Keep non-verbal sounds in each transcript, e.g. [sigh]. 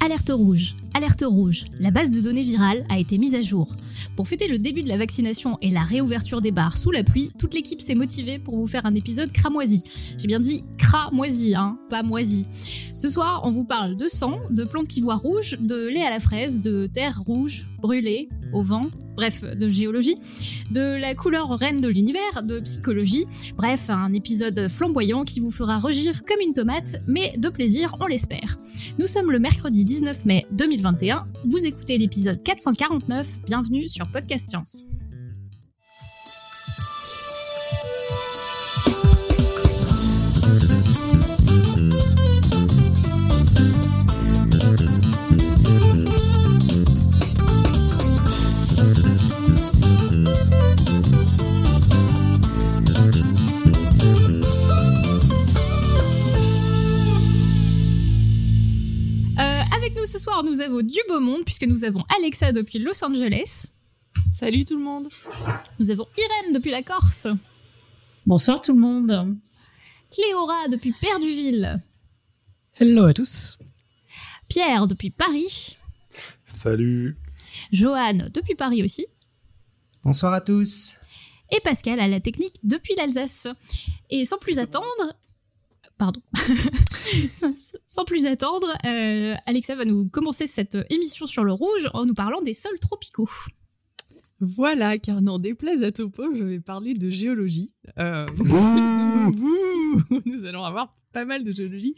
Alerte rouge, alerte rouge, la base de données virale a été mise à jour. Pour fêter le début de la vaccination et la réouverture des bars sous la pluie, toute l'équipe s'est motivée pour vous faire un épisode cramoisi. J'ai bien dit cramoisi, hein, pas moisi. Ce soir, on vous parle de sang, de plantes qui voient rouge, de lait à la fraise, de terre rouge, brûlée, au vent, bref, de géologie, de la couleur reine de l'univers, de psychologie, bref, un épisode flamboyant qui vous fera rugir comme une tomate, mais de plaisir, on l'espère. Nous sommes le mercredi 19 mai 2021, vous écoutez l'épisode 449, bienvenue sur Podcast Science. Euh, avec nous ce soir, nous avons du beau monde puisque nous avons Alexa depuis Los Angeles. Salut tout le monde. Nous avons Irène depuis la Corse. Bonsoir tout le monde. Cléora depuis Perduville. Hello à tous. Pierre depuis Paris. Salut. Johan depuis Paris aussi. Bonsoir à tous. Et Pascal à la technique depuis l'Alsace. Et sans plus attendre. Pardon. [laughs] sans plus attendre, euh, Alexa va nous commencer cette émission sur le rouge en nous parlant des sols tropicaux. Voilà, car n'en déplaise à Topo, je vais parler de géologie. Euh, [laughs] Nous allons avoir pas mal de géologie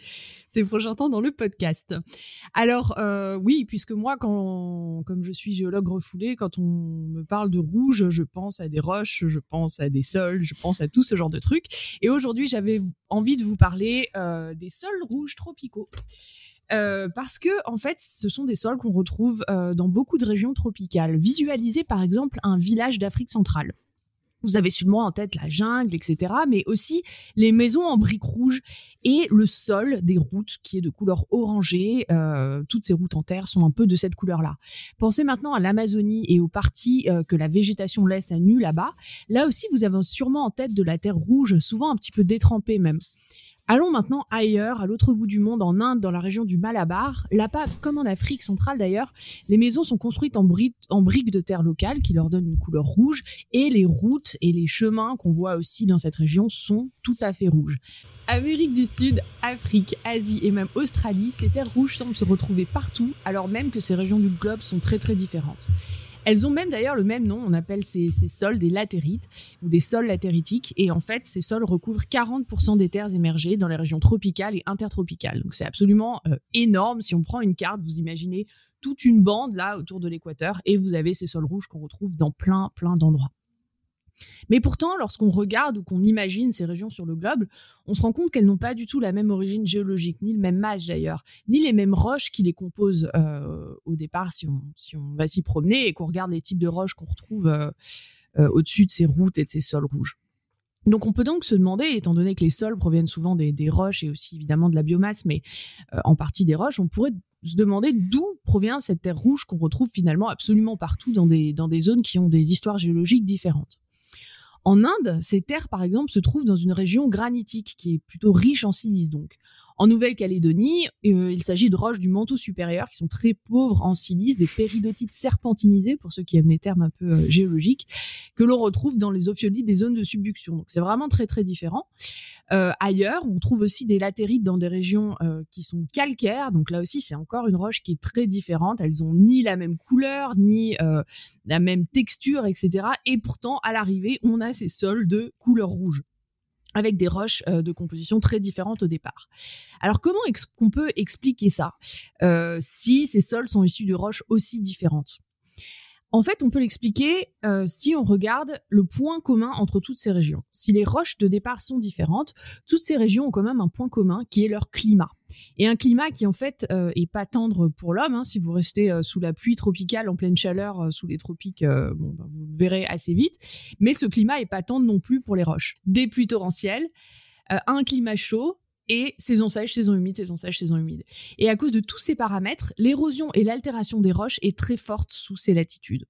ces prochains temps dans le podcast. Alors euh, oui, puisque moi, quand, comme je suis géologue refoulé, quand on me parle de rouge, je pense à des roches, je pense à des sols, je pense à tout ce genre de trucs. Et aujourd'hui, j'avais envie de vous parler euh, des sols rouges tropicaux. Euh, parce que en fait, ce sont des sols qu'on retrouve euh, dans beaucoup de régions tropicales. Visualisez par exemple un village d'Afrique centrale. Vous avez sûrement en tête la jungle, etc., mais aussi les maisons en briques rouges et le sol des routes qui est de couleur orangée. Euh, toutes ces routes en terre sont un peu de cette couleur-là. Pensez maintenant à l'Amazonie et aux parties que la végétation laisse à nu là-bas. Là aussi, vous avez sûrement en tête de la terre rouge, souvent un petit peu détrempée même. Allons maintenant ailleurs, à l'autre bout du monde, en Inde, dans la région du Malabar. Là-bas, comme en Afrique centrale d'ailleurs, les maisons sont construites en, bri- en briques de terre locale qui leur donnent une couleur rouge et les routes et les chemins qu'on voit aussi dans cette région sont tout à fait rouges. Amérique du Sud, Afrique, Asie et même Australie, ces terres rouges semblent se retrouver partout alors même que ces régions du globe sont très très différentes. Elles ont même d'ailleurs le même nom, on appelle ces, sols des latérites ou des sols latéritiques. Et en fait, ces sols recouvrent 40% des terres émergées dans les régions tropicales et intertropicales. Donc c'est absolument euh, énorme. Si on prend une carte, vous imaginez toute une bande là autour de l'équateur et vous avez ces sols rouges qu'on retrouve dans plein, plein d'endroits. Mais pourtant, lorsqu'on regarde ou qu'on imagine ces régions sur le globe, on se rend compte qu'elles n'ont pas du tout la même origine géologique, ni le même âge d'ailleurs, ni les mêmes roches qui les composent euh, au départ si on, va s'y promener et qu'on regarde les types de roches qu'on retrouve euh, euh, au-dessus de ces routes et de ces sols rouges. Donc on peut donc se demander, étant donné que les sols proviennent souvent des, roches et aussi évidemment de la biomasse, mais en partie des roches, on pourrait se demander d'où provient cette terre rouge qu'on retrouve finalement absolument partout dans des zones qui ont des histoires géologiques différentes. En Inde, ces terres, par exemple, se trouvent dans une région granitique qui est plutôt riche en silice, donc. En Nouvelle-Calédonie, euh, il s'agit de roches du manteau supérieur qui sont très pauvres en silice, des péridotites serpentinisées, pour ceux qui aiment les termes un peu euh, géologiques, que l'on retrouve dans les ophiolites des zones de subduction. Donc c'est vraiment très très différent. Euh, ailleurs, on trouve aussi des latérites dans des régions qui sont calcaires. Donc là aussi, c'est encore une roche qui est très différente. Elles ont ni la même couleur, ni la même texture, etc. Et pourtant, à l'arrivée, on a ces sols de couleur rouge avec des roches euh, de composition très différentes au départ. Alors comment est-ce qu'on peut expliquer ça? Euh, si ces sols sont issus de roches aussi différentes? En fait, on peut l'expliquer euh, si on regarde le point commun entre toutes ces régions. Si les roches de départ sont différentes, toutes ces régions ont quand même un point commun qui est leur climat. Et un climat qui en fait euh, est pas tendre pour l'homme. Hein. Si vous restez euh, sous la pluie tropicale en pleine chaleur euh, sous les tropiques, bah, vous le verrez assez vite. Mais ce climat est pas tendre non plus pour les roches. Des pluies torrentielles, un climat chaud et saison sèche, saison humide, saison sèche, saison humide. Et à cause de tous ces paramètres, l'érosion et l'altération des roches est très forte sous ces latitudes.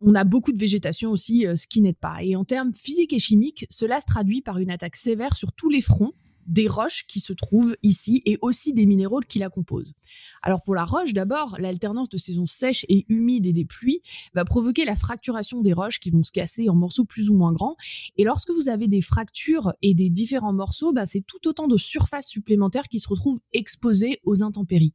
On a beaucoup de végétation aussi, ce qui n'aide pas. Et en termes physiques et chimiques, cela se traduit par une attaque sévère sur tous les fronts des roches qui se trouvent ici et aussi des minéraux qui la composent. Alors pour la roche, d'abord, l'alternance de saisons sèches et humides et des pluies va provoquer la fracturation des roches qui vont se casser en morceaux plus ou moins grands. Et lorsque vous avez des fractures et des différents morceaux, bah, c'est tout autant de surfaces supplémentaires qui se retrouvent exposées aux intempéries.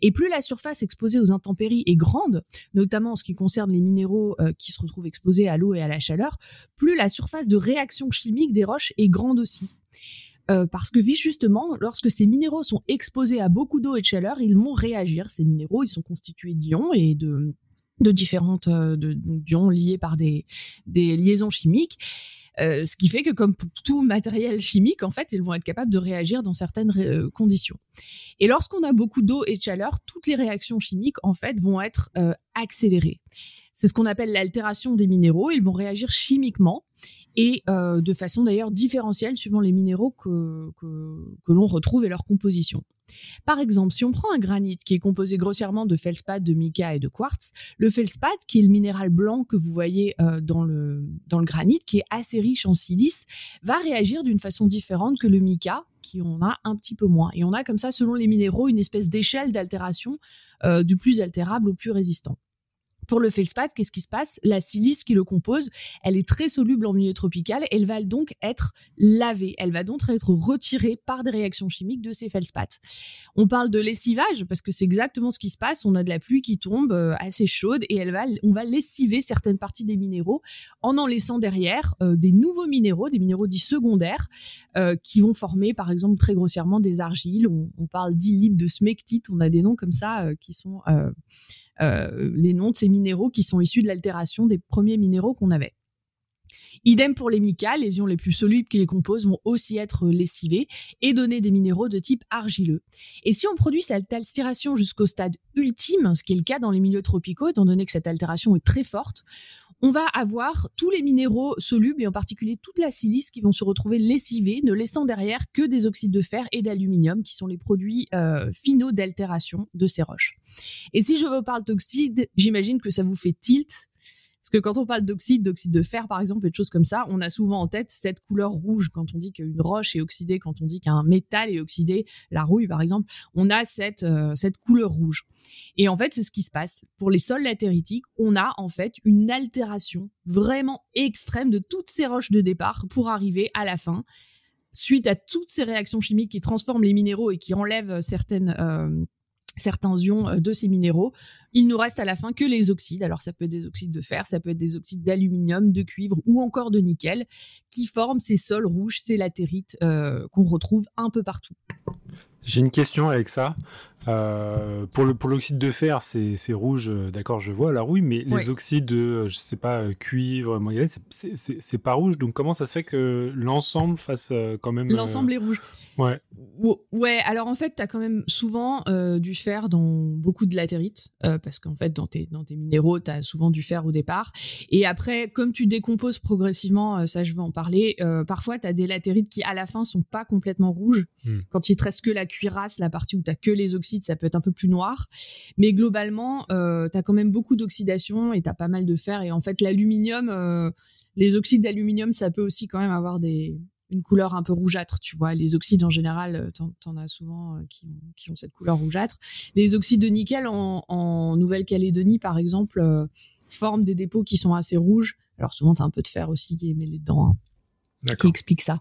Et plus la surface exposée aux intempéries est grande, notamment en ce qui concerne les minéraux euh, qui se retrouvent exposés à l'eau et à la chaleur, plus la surface de réaction chimique des roches est grande aussi. Euh, parce que justement, lorsque ces minéraux sont exposés à beaucoup d'eau et de chaleur, ils vont réagir. Ces minéraux, ils sont constitués d'ions et de, différentes euh, d'ions liés par des, liaisons chimiques. Euh, ce qui fait que comme pour tout matériel chimique, en fait, ils vont être capables de réagir dans certaines conditions. Et lorsqu'on a beaucoup d'eau et de chaleur, toutes les réactions chimiques, en fait, vont être accélérées. C'est ce qu'on appelle l'altération des minéraux. Ils vont réagir chimiquement et euh, de façon d'ailleurs différentielle suivant les minéraux que, que, l'on retrouve et leur composition. Par exemple, si on prend un granit qui est composé grossièrement de feldspath, de mica et de quartz, le feldspath, qui est le minéral blanc que vous voyez euh, dans, le, dans le granit, qui est assez riche en silice, va réagir d'une façon différente que le mica, qui en a un petit peu moins. Et on a comme ça, selon les minéraux, une espèce d'échelle d'altération euh, du plus altérable au plus résistant. Pour le feldspath, qu'est-ce qui se passe? La silice qui le compose, elle est très soluble en milieu tropical. Elle va donc être lavée. Elle va donc être retirée par des réactions chimiques de ces feldspaths. On parle de lessivage parce que c'est exactement ce qui se passe. On a de la pluie qui tombe euh, assez chaude et elle va, on va lessiver certaines parties des minéraux en en laissant derrière euh, des nouveaux minéraux, des minéraux dits secondaires, euh, qui vont former, par exemple, très grossièrement des argiles. On, parle d'illite, de smectite. On a des noms comme ça qui sont les noms de ces minéraux qui sont issus de l'altération des premiers minéraux qu'on avait. Idem pour les micas, les ions les plus solubles qui les composent vont aussi être lessivés et donner des minéraux de type argileux. Et si on produit cette altération jusqu'au stade ultime, ce qui est le cas dans les milieux tropicaux, étant donné que cette altération est très forte, on va avoir tous les minéraux solubles et en particulier toute la silice qui vont se retrouver lessivés, ne laissant derrière que des oxydes de fer et d'aluminium qui sont les produits euh, finaux d'altération de ces roches. Et si je vous parle d'oxyde, j'imagine que ça vous fait tilt parce que quand on parle d'oxyde, d'oxyde de fer par exemple, et de choses comme ça, on a souvent en tête cette couleur rouge quand on dit qu'une roche est oxydée, quand on dit qu'un métal est oxydé, la rouille par exemple, on a cette, euh, cette couleur rouge. Et en fait, c'est ce qui se passe. Pour les sols latéritiques, on a en fait une altération vraiment extrême de toutes ces roches de départ pour arriver à la fin suite à toutes ces réactions chimiques qui transforment les minéraux et qui enlèvent certaines euh, certains ions euh, de ces minéraux. Il nous reste à la fin que les oxydes. Alors ça peut être des oxydes de fer, ça peut être des oxydes d'aluminium, de cuivre ou encore de nickel qui forment ces sols rouges, ces latérites euh, qu'on retrouve un peu partout. J'ai une question avec ça. Euh, pour le pour l'oxyde de fer, c'est rouge, euh, d'accord, je vois la rouille, mais les oxydes de, euh, je sais pas, cuivre, c'est pas rouge. Donc comment ça se fait que l'ensemble fasse quand même L'ensemble est rouge. Ouais. Ouais. Alors en fait, tu as quand même souvent du fer dans beaucoup de latérite, parce qu'en fait, dans tes dans tes minéraux, tu as souvent du fer au départ. Et après, comme tu décomposes progressivement, ça je vais en parler. parfois, tu as des latérites qui à la fin sont pas complètement rouges. Hmm. Quand il te reste que la cuirasse, la partie où tu as que les oxydes ça peut être un peu plus noir. Mais globalement, euh, tu as quand même beaucoup d'oxydation et tu as pas mal de fer. Et en fait, l'aluminium, euh, les oxydes d'aluminium, ça peut aussi quand même avoir des, une couleur un peu rougeâtre, tu vois. Les oxydes en général, euh, t'en, en as souvent qui, ont, cette couleur rougeâtre. Les oxydes de nickel en, Nouvelle-Calédonie, par exemple, forment des dépôts qui sont assez rouges. Alors souvent, t'as un peu de fer aussi qui est mêlé dedans. Hein qui explique ça.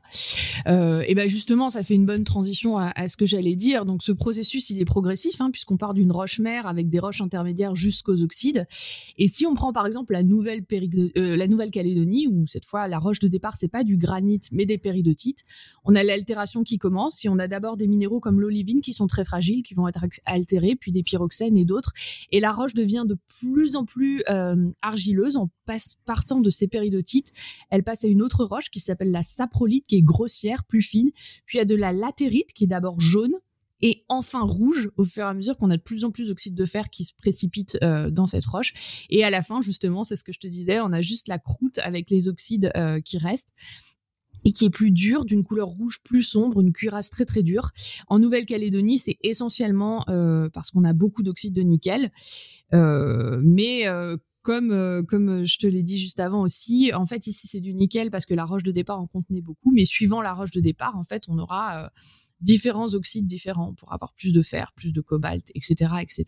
Euh, et ben justement, ça fait une bonne transition à, ce que j'allais dire. Donc ce processus, il est progressif, hein, puisqu'on part d'une roche mère avec des roches intermédiaires jusqu'aux oxydes. Et si on prend par exemple la nouvelle euh, la Nouvelle-Calédonie, où cette fois la roche de départ c'est pas du granit mais des péridotites, on a l'altération qui commence. Et on a d'abord des minéraux comme l'olivine qui sont très fragiles, qui vont être altérés, puis des pyroxènes et d'autres. Et la roche devient de plus en plus euh, argileuse en partant de ces péridotites. Elle passe à une autre roche qui s'appelle la saprolite qui est grossière, plus fine. Puis il y a de la latérite qui est d'abord jaune et enfin rouge au fur et à mesure qu'on a de plus en plus d'oxyde de fer qui se précipite euh, dans cette roche. Et à la fin, justement, c'est ce que je te disais, on a juste la croûte avec les oxydes euh, qui restent et qui est plus dure, d'une couleur rouge plus sombre, une cuirasse très très dure. En Nouvelle-Calédonie, c'est essentiellement euh, parce qu'on a beaucoup d'oxyde de nickel, mais comme comme je te l'ai dit juste avant aussi, en fait ici c'est du nickel parce que la roche de départ en contenait beaucoup, mais suivant la roche de départ, en fait, on aura différents oxydes différents pour avoir plus de fer, plus de cobalt, etc., etc.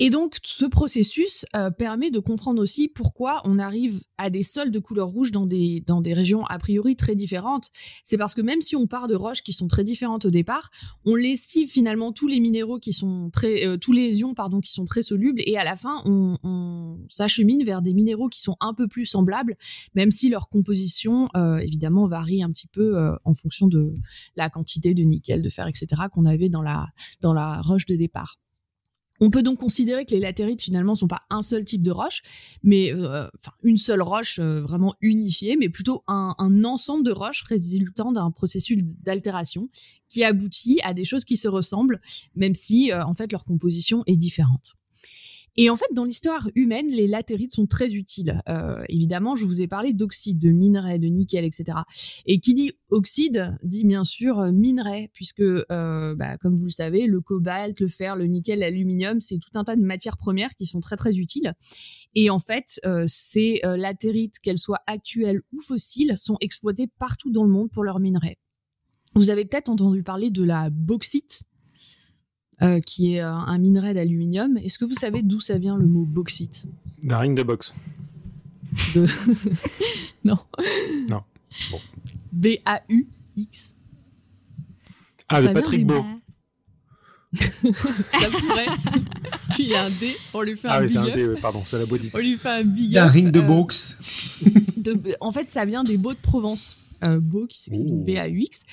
Et donc, ce processus euh, permet de comprendre aussi pourquoi on arrive à des sols de couleur rouge dans des, dans des régions a priori très différentes. C'est parce que même si on part de roches qui sont très différentes au départ, on lessive finalement tous les minéraux qui sont très, euh, tous les ions pardon qui sont très solubles et à la fin on, on s'achemine vers des minéraux qui sont un peu plus semblables, même si leur composition euh, évidemment varie un petit peu en fonction de la quantité de nickel, de fer, etc. qu'on avait dans la dans la roche de départ. On peut donc considérer que les latérites finalement sont pas un seul type de roche, mais euh, une seule roche euh, vraiment unifiée, mais plutôt un, ensemble de roches résultant d'un processus d'altération qui aboutit à des choses qui se ressemblent, même si euh, en fait leur composition est différente. Et en fait, dans l'histoire humaine, les latérites sont très utiles. Euh, évidemment, je vous ai parlé d'oxyde, de minerai, de nickel, etc. Et qui dit oxyde dit bien sûr euh, minerai, puisque, euh, bah, comme vous le savez, le cobalt, le fer, le nickel, l'aluminium, c'est tout un tas de matières premières qui sont très très utiles. Et en fait, ces latérites, qu'elles soient actuelles ou fossiles, sont exploitées partout dans le monde pour leurs minerais. Vous avez peut-être entendu parler de la bauxite, euh, qui est euh, un minerai d'aluminium. Est-ce que vous savez d'où ça vient le mot bauxite? D'un ring de boxe. [laughs] non. Non. B-A-U-X. Ah, de Patrick Beau. [laughs] ça pourrait. Puis il y a un D, on lui fait ah un oui, big un D, pardon, c'est la body. On lui fait un big D'un ring de euh, boxe. en fait, ça vient des Beaux de Provence euh, Beau, qui s'écrit B-A-U-X,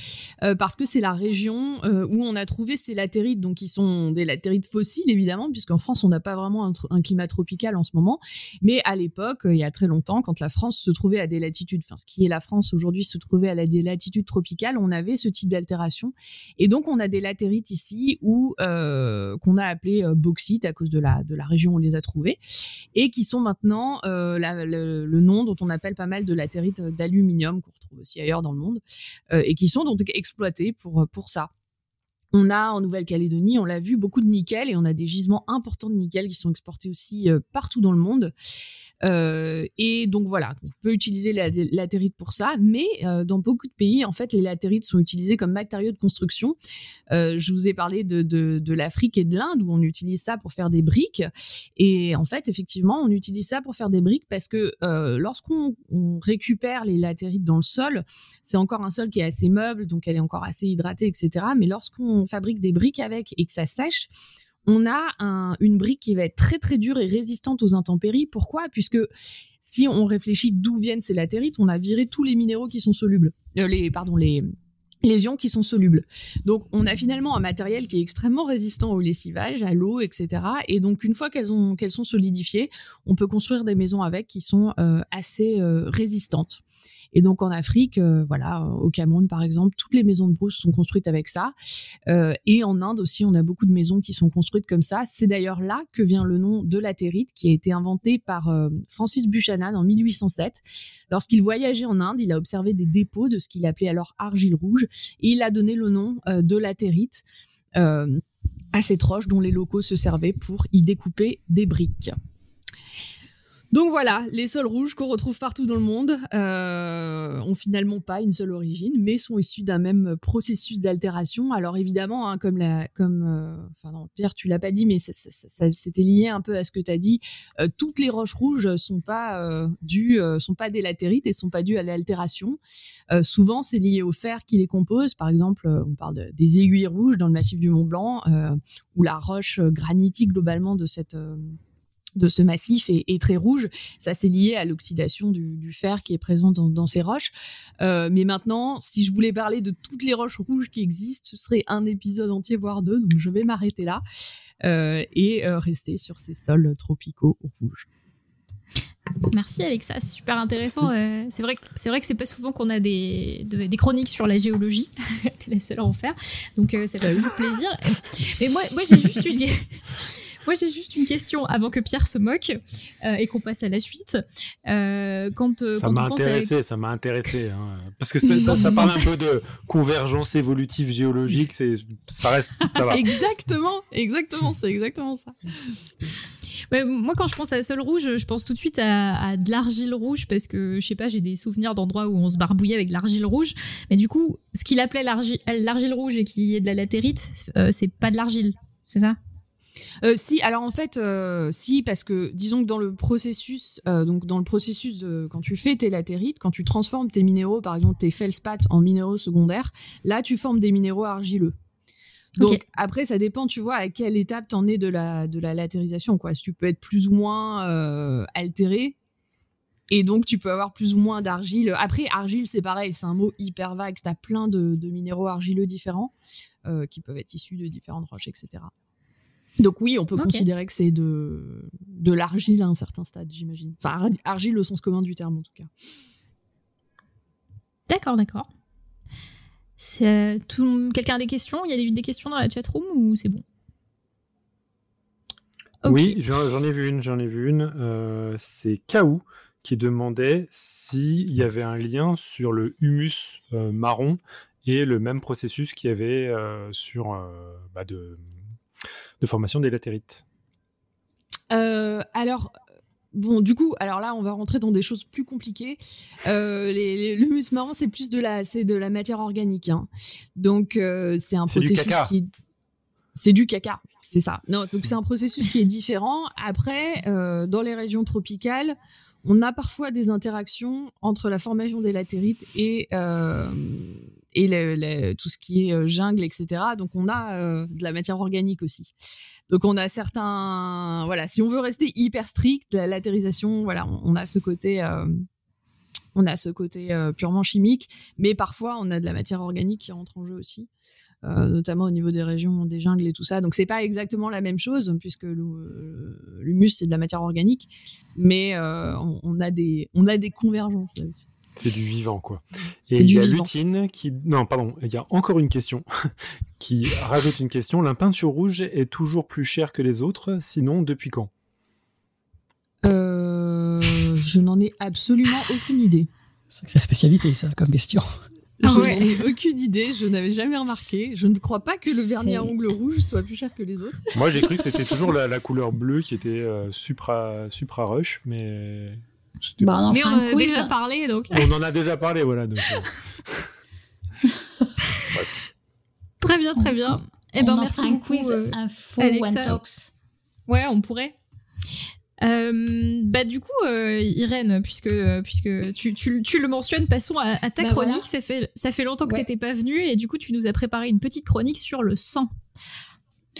euh, parce que c'est la région euh, où on a trouvé ces latérites, donc qui sont des latérites fossiles évidemment, puisqu'en France on n'a pas vraiment un, climat tropical en ce moment, mais à l'époque, il y a très longtemps, quand la France se trouvait à des latitudes, enfin ce qui est la France aujourd'hui se trouvait à des latitudes tropicales, on avait ce type d'altération, et donc on a des latérites ici où qu'on a appelé bauxite à cause de la de la région où on les a trouvées, et qui sont maintenant le, le, nom dont on appelle pas mal de latérites d'aluminium qu'on retrouve aussi ailleurs dans le monde, euh, et qui sont donc exploités pour, euh, pour ça. On a en Nouvelle-Calédonie, on l'a vu, beaucoup de nickel et on a des gisements importants de nickel qui sont exportés aussi euh, partout dans le monde. Euh, et donc voilà, on peut utiliser la latérite pour ça, mais euh, dans beaucoup de pays, en fait, les latérites sont utilisées comme matériaux de construction. Euh, je vous ai parlé de, de, de l'Afrique et de l'Inde où on utilise ça pour faire des briques. Et en fait, effectivement, on utilise ça pour faire des briques parce que lorsqu'on récupère les latérites dans le sol, c'est encore un sol qui est assez meuble, donc elle est encore assez hydratée, etc. Mais lorsqu'on fabrique des briques avec et que ça sèche, on a une brique qui va être très très dure et résistante aux intempéries. Pourquoi? Puisque si on réfléchit d'où viennent ces latérites, on a viré tous les minéraux qui sont solubles, euh, les pardon les ions qui sont solubles. Donc, on a finalement un matériel qui est extrêmement résistant au lessivage, à l'eau, etc. Et donc, une fois qu'elles sont solidifiées, on peut construire des maisons avec qui sont euh, assez euh, résistantes. Et donc en Afrique, euh, voilà, au Cameroun par exemple, toutes les maisons de brousse sont construites avec ça. Euh, et en Inde aussi, on a beaucoup de maisons qui sont construites comme ça. C'est d'ailleurs là que vient le nom de latérite, qui a été inventé par euh, Francis Buchanan en 1807. Lorsqu'il voyageait en Inde, il a observé des dépôts de ce qu'il appelait alors argile rouge, et il a donné le nom de latérite. à cette roche dont les locaux se servaient pour y découper des briques. Donc voilà, les sols rouges qu'on retrouve partout dans le monde euh, ont finalement pas une seule origine, mais sont issus d'un même processus d'altération. Alors évidemment, hein, comme euh, Pierre, tu l'as pas dit, mais ça, c'était lié un peu à ce que tu as dit. Euh, toutes les roches rouges sont pas euh, dues, sont pas des latérites et sont pas dues à l'altération. souvent, c'est lié au fer qui les compose. Par exemple, on parle des aiguilles rouges dans le massif du Mont Blanc, ou la roche granitique globalement de cette de ce massif est, très rouge. Ça, c'est lié à l'oxydation du, fer qui est présent dans, ces roches. Euh, mais maintenant, si je voulais parler de toutes les roches rouges qui existent, ce serait un épisode entier, voire deux. Donc, je vais m'arrêter là euh, et euh, rester sur ces sols tropicaux rouges. Merci Alexa, c'est super intéressant. c'est vrai que c'est vrai que c'est pas souvent qu'on a des, des chroniques sur la géologie. [laughs] T'es la seule à en faire, donc ça fait toujours plaisir. Mais moi, moi j'ai juste une [laughs] moi, j'ai juste une question avant que Pierre se moque euh, et qu'on passe à la suite. Euh, quand, euh, ça m'a intéressé, ça m'a intéressé, hein. parce que [laughs] ça, ça, parle un peu de convergence évolutive géologique. C'est, ça reste, ça va. exactement, exactement, c'est exactement ça. moi, quand je pense à Sol Rouge, je pense tout de suite à, de l'argile rouge parce que je sais pas, j'ai des souvenirs d'endroits où on se barbouillait avec de l'argile rouge. Mais du coup, ce qu'il appelait l'argile rouge et qui est de la latérite, euh, c'est pas de l'argile, c'est ça? Euh, si, alors en fait, euh, si, parce que disons que dans le processus, donc dans le processus de quand tu fais tes latérites, quand tu transformes tes minéraux, par exemple tes feldspaths en minéraux secondaires, là tu formes des minéraux argileux. Donc après, ça dépend, tu vois, à quelle étape t'en es de la de la latérisation, quoi. Si tu peux être plus ou moins euh, altéré, et donc tu peux avoir plus ou moins d'argile. Après, argile, c'est pareil, c'est un mot hyper vague. T'as plein de, de, minéraux argileux différents euh, qui peuvent être issus de différentes roches, etc. Donc oui, on peut considérer que c'est de de l'argile à un certain stade, j'imagine. Enfin, argile au sens commun du terme, en tout cas. D'accord, d'accord. Quelqu'un a des questions? Il y a des, questions dans la chatroom ou c'est bon? Oui, j'en ai vu une, j'en ai vu une. Euh, c'est Kaou qui demandait s'il y avait un lien sur le humus euh, marron et le même processus qu'il y avait euh, sur bah, de, de, formation des latérites. alors, Bon, du coup, alors là, on va rentrer dans des choses plus compliquées. Euh, les, le humus marron, c'est plus de la, c'est de la matière organique. Hein. Donc, euh, c'est un processus qui, c'est du caca, c'est ça. Non, donc c'est un processus qui est différent. Après, euh, dans les régions tropicales, on a parfois des interactions entre la formation des latérites et euh, et tout ce qui est jungle, etc. Donc on a de la matière organique aussi. Donc on a certains, voilà, si on veut rester hyper strict, la latérisation, voilà, on, a ce côté, euh, on a ce côté euh, purement chimique, mais parfois on a de la matière organique qui entre en jeu aussi. Euh, notamment au niveau des régions des jungles et tout ça. Donc c'est pas exactement la même chose puisque l'humus c'est de la matière organique, mais on, on, a des on a des convergences là aussi. C'est du vivant, quoi. Et il y a Lutine qui. Non, pardon, il y a encore une question [laughs] qui rajoute une question. La peinture rouge est toujours plus chère que les autres, sinon depuis quand? Euh, Je n'en ai absolument aucune idée. Sacrée spécialité, ça, comme question. Je n'en ai aucune idée, je n'avais jamais remarqué. Je ne crois pas que le vernis à ongles rouge soit plus cher que les autres. Moi, j'ai cru que c'était toujours la, couleur bleue qui était euh, supra, supra rush, mais bah, on en Mais on en a déjà parlé, donc. On en a déjà parlé, voilà. Donc, euh. [laughs] Très bien, très bien. Et eh ben, merci un beaucoup, quiz euh, info One Talks. Ouais, on pourrait. Euh, bah du coup, euh, Irène, puisque puisque tu, tu, tu, le mentionnes, passons à, ta bah, chronique. Ça fait ça fait longtemps que tu n'étais pas venue et du coup tu nous as préparé une petite chronique sur le sang. [gasps]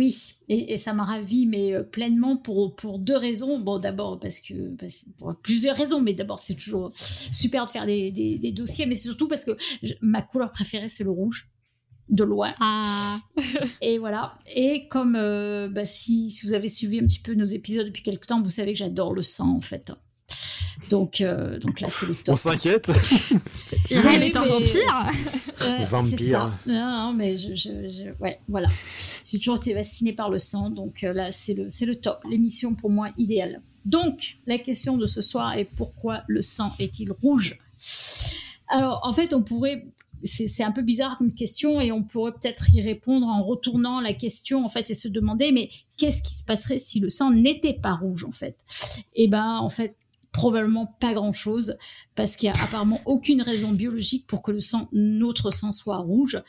Oui, et, ça m'a ravi, mais euh, pleinement pour, pour deux raisons. Bon, d'abord, parce que, pour plusieurs raisons, mais d'abord, c'est toujours super de faire des, des, dossiers, mais c'est surtout parce que ma couleur préférée, c'est le rouge, de loin. Ah. [laughs] et voilà. Et comme, euh, bah, si, si vous avez suivi un petit peu nos épisodes depuis quelques temps, vous savez que j'adore le sang, en fait. Donc, euh, donc là, c'est le top. On s'inquiète. [laughs] Irène est un vampire. vampire. Ça. Non, mais je, je, ouais, voilà. J'ai toujours été vaccinée par le sang, donc euh, là, c'est le, c'est le top. L'émission pour moi idéale. Donc, la question de ce soir est pourquoi le sang est-il rouge? Alors, en fait, on pourrait c'est un peu bizarre comme question et on pourrait peut-être y répondre en retournant la question en fait et se demander mais qu'est-ce qui se passerait si le sang n'était pas rouge en fait? Et eh ben en fait probablement pas grand chose parce qu'il y a apparemment aucune raison biologique pour que le sang, notre sang soit rouge.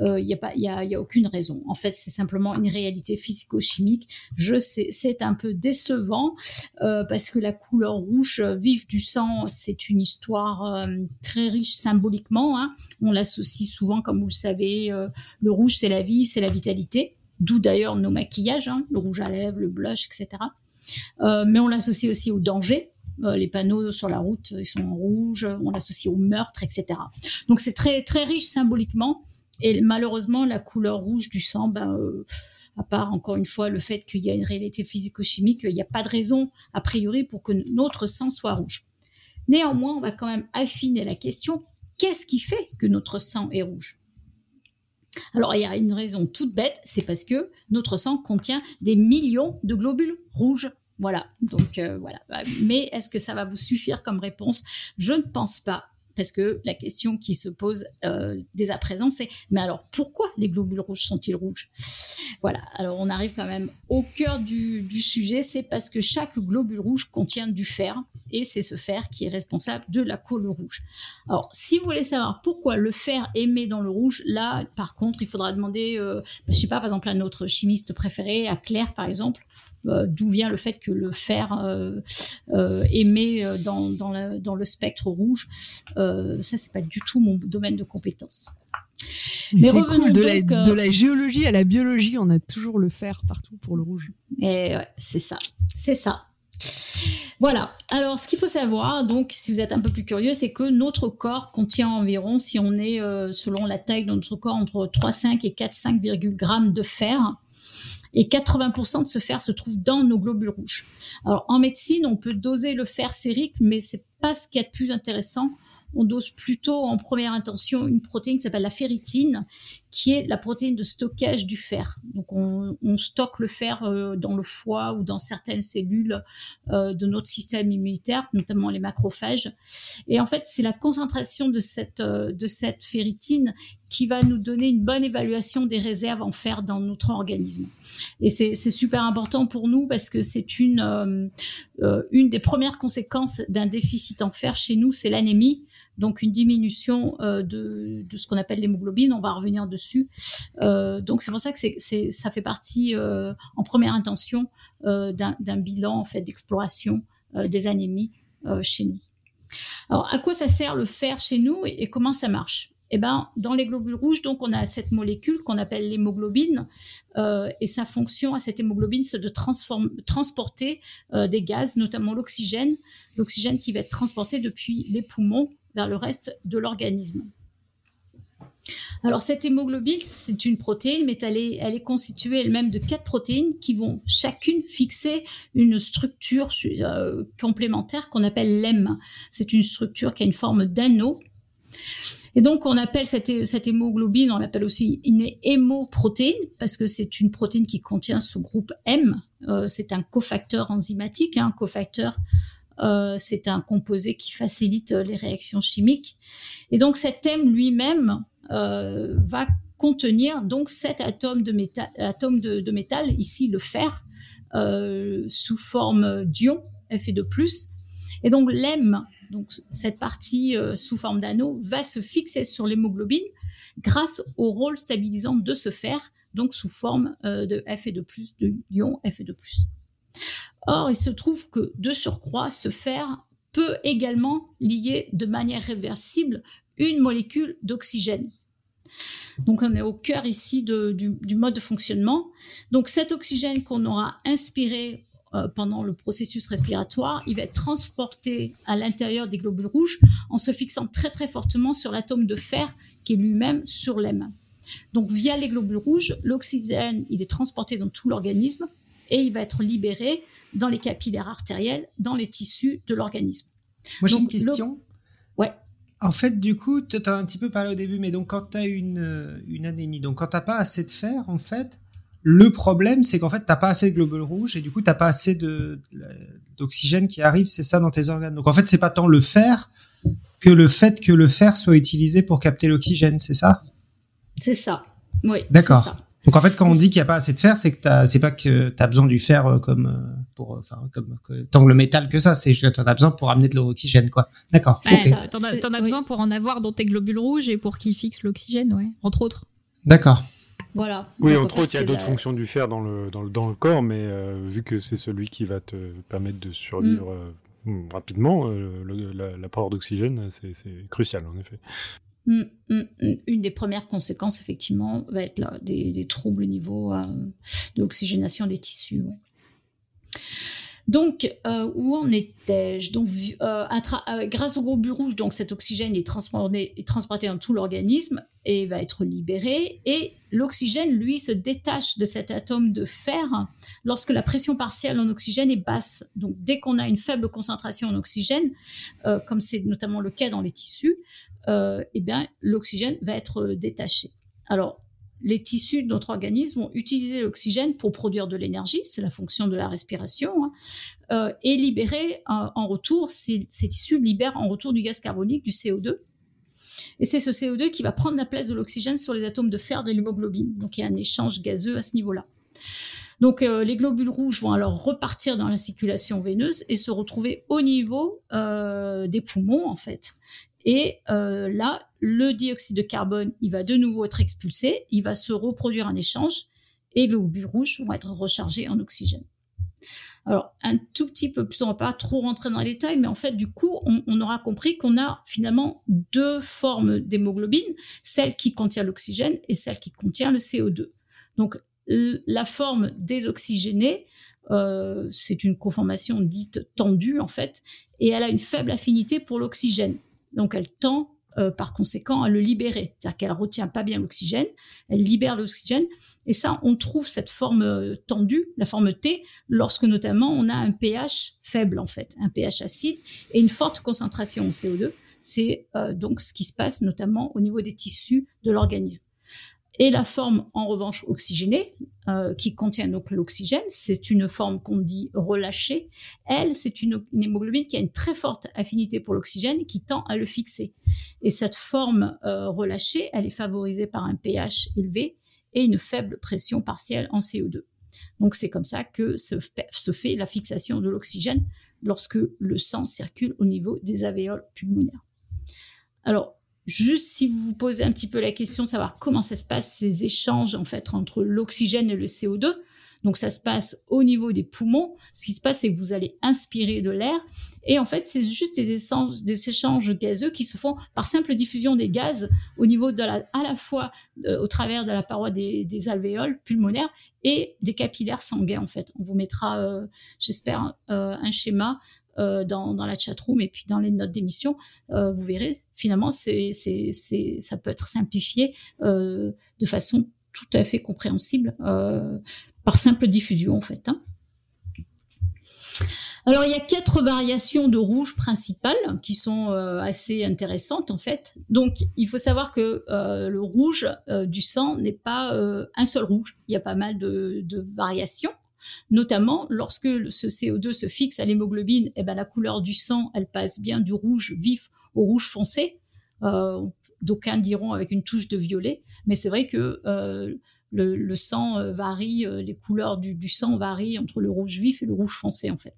Euh, il n'y a pas, y a, y a, aucune raison. En fait, c'est simplement une réalité physico-chimique. Je sais, c'est un peu décevant euh, parce que la couleur rouge vive du sang, c'est une histoire euh, très riche symboliquement. Hein. On l'associe souvent, comme vous le savez, euh, le rouge c'est la vie, c'est la vitalité. D'où d'ailleurs nos maquillages, hein, le rouge à lèvres, le blush, etc. Euh, mais on l'associe aussi au danger, euh, les panneaux sur la route, ils sont en rouge, on l'associe au meurtre, etc. Donc c'est très très riche symboliquement. Et malheureusement, la couleur rouge du sang, ben, euh, à part encore une fois le fait qu'il y a une réalité physico-chimique, il n'y a pas de raison a priori pour que notre sang soit rouge. Néanmoins, on va quand même affiner la question qu'est-ce qui fait que notre sang est rouge? Alors il y a une raison toute bête, c'est parce que notre sang contient des millions de globules rouges. Voilà, donc euh, voilà. Mais est-ce que ça va vous suffire comme réponse? Je ne pense pas parce que la question qui se pose euh, dès à présent, c'est mais alors pourquoi les globules rouges sont-ils rouges? Voilà. Alors on arrive quand même au cœur du, sujet, c'est parce que chaque globule rouge contient du fer et c'est ce fer qui est responsable de la couleur rouge. Alors si vous voulez savoir pourquoi le fer émet dans le rouge, là par contre il faudra demander, euh, je sais pas par exemple à notre chimiste préféré, à Claire par exemple, euh, d'où vient le fait que le fer euh, émet dans, le spectre rouge. Ça, c'est pas du tout mon domaine de compétence. Mais, revenons de, la, de la géologie à la biologie, on a toujours le fer partout pour le rouge. Et ouais, c'est ça, c'est ça. Voilà. Alors, ce qu'il faut savoir, donc, si vous êtes un peu plus curieux, c'est que notre corps contient environ, si on est selon la taille de notre corps, entre 3,5 et 4,5 grammes de fer et 80% de ce fer se trouve dans nos globules rouges. Alors en médecine, on peut doser le fer sérique, mais c'est pas ce qui est a de plus intéressant. On dose plutôt en première intention une protéine qui s'appelle la ferritine, qui est la protéine de stockage du fer. Donc on, stocke le fer euh, dans le foie ou dans certaines cellules euh, de notre système immunitaire, notamment les macrophages. Et en fait, c'est la concentration de cette euh, de cette ferritine qui va nous donner une bonne évaluation des réserves en fer dans notre organisme. Et c'est super important pour nous parce que c'est une une des premières conséquences d'un déficit en fer chez nous, c'est l'anémie donc une diminution euh, de, ce qu'on appelle l'hémoglobine. On va revenir dessus. Euh, donc c'est pour ça que ça fait partie euh, en première intention d'un, bilan fait d'exploration des anémies chez nous. Alors à quoi ça sert le fer chez nous et, comment ça marche? Eh ben, dans les globules rouges, donc, on a cette molécule qu'on appelle l'hémoglobine, et sa fonction à cette hémoglobine, c'est de transporter des gaz, notamment l'oxygène, l'oxygène qui va être transporté depuis les poumons vers le reste de l'organisme. Alors cette hémoglobine, c'est une protéine, mais elle est, constituée elle-même de quatre protéines qui vont chacune fixer une structure euh, complémentaire qu'on appelle l'hème. C'est une structure qui a une forme d'anneau. Et donc on appelle cette, hémoglobine, on l'appelle aussi une hémoprotéine parce que c'est une protéine qui contient ce groupe M. Euh, c'est un cofacteur enzymatique, hein, un cofacteur euh, c'est un composé qui facilite euh, les réactions chimiques. Et donc cet M lui-même euh, va contenir donc sept atomes de métal, atomes de, métal ici le fer, sous forme d'ion Fe2+. Et donc l'M, donc cette partie sous forme d'anneau, va se fixer sur l'hémoglobine grâce au rôle stabilisant de ce fer, donc sous forme de Fe2+, de ion Fe2+. Or, il se trouve que de surcroît, ce fer peut également lier de manière réversible une molécule d'oxygène. Donc on est au cœur ici du, mode de fonctionnement. Donc cet oxygène qu'on aura inspiré euh, pendant le processus respiratoire, il va être transporté à l'intérieur des globules rouges en se fixant très très fortement sur l'atome de fer qui est lui-même sur l'aime. Donc via les globules rouges, l'oxygène il est transporté dans tout l'organisme et il va être libéré dans les capillaires artériels, dans les tissus de l'organisme. Moi, j'ai une question. Ouais. En fait, du coup, tu as un petit peu parlé au début, mais donc quand tu as une, euh, une anémie, donc quand tu pas assez de fer, en fait, le problème, c'est qu'en fait, t'as pas assez de globules rouges et du coup, t'as pas assez de, d'oxygène qui arrive, c'est ça dans tes organes. Donc en fait, c'est pas tant le fer que le fait que le fer soit utilisé pour capter l'oxygène, c'est ça? C'est ça. Oui. D'accord. Donc en fait, quand on dit qu'il n'y a pas assez de fer, c'est que c'est pas que tu as besoin du fer euh, comme euh, pour euh, enfin comme tant le métal que ça, c'est que tu en as besoin pour amener de l'oxygène quoi. D'accord. Ouais, T'en as, as besoin pour en avoir dans tes globules rouges et pour qu'ils fixent l'oxygène, ouais, entre autres. D'accord. Voilà. Oui, entre autres, il y a d'autres fonctions du fer dans le, dans le, dans le corps, mais vu que c'est celui qui va te permettre de survivre mm. rapidement, l'apport d'oxygène, c'est crucial en effet. Mm, mm, mm. Une des premières conséquences, effectivement, va être des, troubles au niveau euh, de l'oxygénation des tissus. Donc, euh, où en étais-je? Donc, euh, grâce au globules rouge, donc cet oxygène est transporté, dans tout l'organisme et va être libéré. Et l'oxygène, lui, se détache de cet atome de fer lorsque la pression partielle en oxygène est basse. Donc, dès qu'on a une faible concentration en oxygène, comme c'est notamment le cas dans les tissus, eh bien, l'oxygène va être détaché. Alors, les tissus de notre organisme vont utiliser l'oxygène pour produire de l'énergie, c'est la fonction de la respiration, hein, euh, et libérer en retour, ces, tissus libèrent en retour du gaz carbonique, du CO2. Et c'est ce CO2 qui va prendre la place de l'oxygène sur les atomes de fer de l'hémoglobine. Donc il y a un échange gazeux à ce niveau-là. Donc euh, les globules rouges vont alors repartir dans la circulation veineuse et se retrouver au niveau euh, des poumons en fait. Et euh, là, le dioxyde de carbone, il va de nouveau être expulsé, il va se reproduire en échange et les globules rouges vont être rechargés en oxygène. Alors, un tout petit peu plus, on va pas trop rentrer dans les détails, mais en fait, du coup, on, on aura compris qu'on a finalement deux formes d'hémoglobine, celle qui contient l'oxygène et celle qui contient le CO2. Donc, la forme désoxygénée, euh, c'est une conformation dite tendue en fait, et elle a une faible affinité pour l'oxygène. Donc elle tend euh, par conséquent à le libérer, c'est-à-dire qu'elle retient pas bien l'oxygène, elle libère l'oxygène, et ça on trouve cette forme euh, tendue, la forme T, lorsque notamment on a un pH faible en fait, un pH acide et une forte concentration en CO2. C'est donc ce qui se passe notamment au niveau des tissus de l'organisme. Et la forme, en revanche, oxygénée, euh, qui contient donc l'oxygène, c'est une forme qu'on dit relâchée. Elle, c'est une, hémoglobine qui a une très forte affinité pour l'oxygène qui tend à le fixer. Et cette forme euh, relâchée, elle est favorisée par un pH élevé et une faible pression partielle en CO2. Donc c'est comme ça que se, se fait la fixation de l'oxygène lorsque le sang circule au niveau des alvéoles pulmonaires. Alors, Juste si vous vous posez un petit peu la question de savoir comment ça se passe ces échanges en fait entre l'oxygène et le CO2. Donc ça se passe au niveau des poumons. Ce qui se passe, c'est que vous allez inspirer de l'air. Et en fait, c'est juste des échanges, gazeux qui se font par simple diffusion des gaz au niveau de la, à la fois euh, au travers de la paroi des, des, alvéoles pulmonaires et des capillaires sanguins en fait. On vous mettra, euh, j'espère, euh, un schéma euh, dans, dans, la chatroom et puis dans les notes d'émission, euh, vous verrez, finalement, ça peut être simplifié euh, de façon tout à fait compréhensible par simple diffusion, en fait. Hein. Alors il y a quatre variations de rouge principales qui sont assez intéressantes en fait. Donc il faut savoir que le rouge du sang n'est pas un seul rouge. Il y a pas mal de variations. Notamment, lorsque ce CO2 se fixe à l'hémoglobine, eh ben, la couleur du sang, elle passe bien du rouge vif au rouge foncé. Euh, D'aucuns diront avec une touche de violet, mais c'est vrai que euh, le, sang euh, varie, les couleurs du, sang varient entre le rouge vif et le rouge foncé en fait.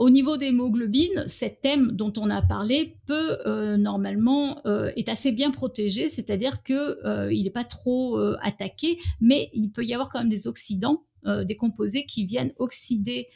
Au niveau d'hémoglobine, cet thème dont on a parlé peut euh, normalement euh, est assez bien protégé, c'est-à-dire que euh, il n'est pas trop euh, attaqué, mais il peut y avoir quand même des oxydants, euh, des composés qui viennent oxyder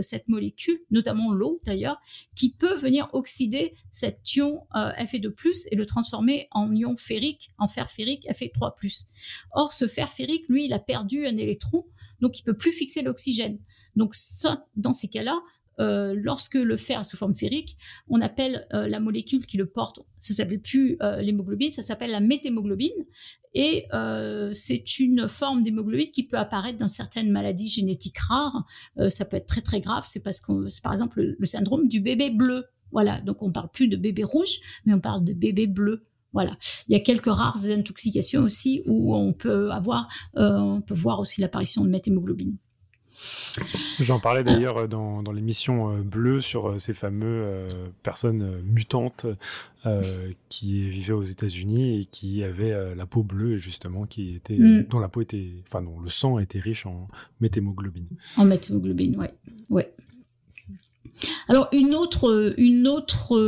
cette molécule, notamment l'eau d'ailleurs, qui peut venir oxyder cet ion Fe2+ et le transformer en ion ferrique, en fer ferrique Fe3+. Or, ce fer ferrique, lui, il a perdu un électron, donc il peut plus fixer l'oxygène. Donc ça, dans ces cas-là, euh, lorsque le fer est sous forme ferrique, on appelle euh, la molécule qui le porte, ça s'appelle plus euh, l'hémoglobine, ça s'appelle la méthémoglobine, et euh, c'est une forme d'hémoglobine qui peut apparaître dans certaines maladies génétiques rares. Euh, ça peut être très très grave, c'est parce que c'est par exemple le, le, syndrome du bébé bleu. Voilà, donc on parle plus de bébé rouge, mais on parle de bébé bleu. Voilà. Il y a quelques rares intoxications aussi où on peut avoir, on peut voir aussi l'apparition de méthémoglobine. J'en parlais d'ailleurs dans, dans l'émission euh, Bleue sur euh, ces fameux euh, personnes mutantes euh, qui vivaient aux États-Unis et qui avaient la peau bleue justement, qui était, mm. dont la peau était, enfin dont le sang était riche en méthémoglobine. En méthémoglobine, ouais, ouais. Alors une autre, une autre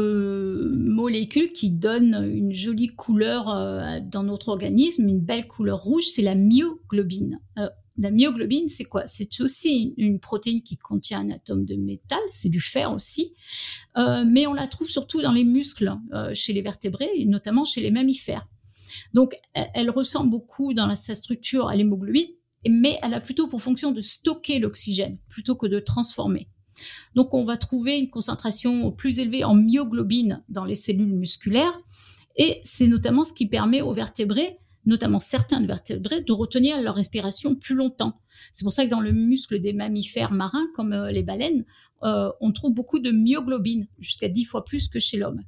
molécule qui donne une jolie couleur dans notre organisme, une belle couleur rouge, c'est la myoglobine. Alors, la myoglobine, c'est quoi? C'est aussi une protéine qui contient un atome de métal, c'est du fer aussi, euh, mais on la trouve surtout dans les muscles euh, chez les vertébrés, et notamment chez les mammifères. Donc, elle, ressemble beaucoup dans sa structure à l'hémoglobine, mais elle a plutôt pour fonction de stocker l'oxygène plutôt que de transformer. Donc, on va trouver une concentration plus élevée en myoglobine dans les cellules musculaires, et c'est notamment ce qui permet aux vertébrés notamment certains vertébrés, de retenir leur respiration plus longtemps. C'est pour ça que dans le muscle des mammifères marins, comme euh, les baleines, euh, on trouve beaucoup de myoglobine, jusqu'à dix fois plus que chez l'homme.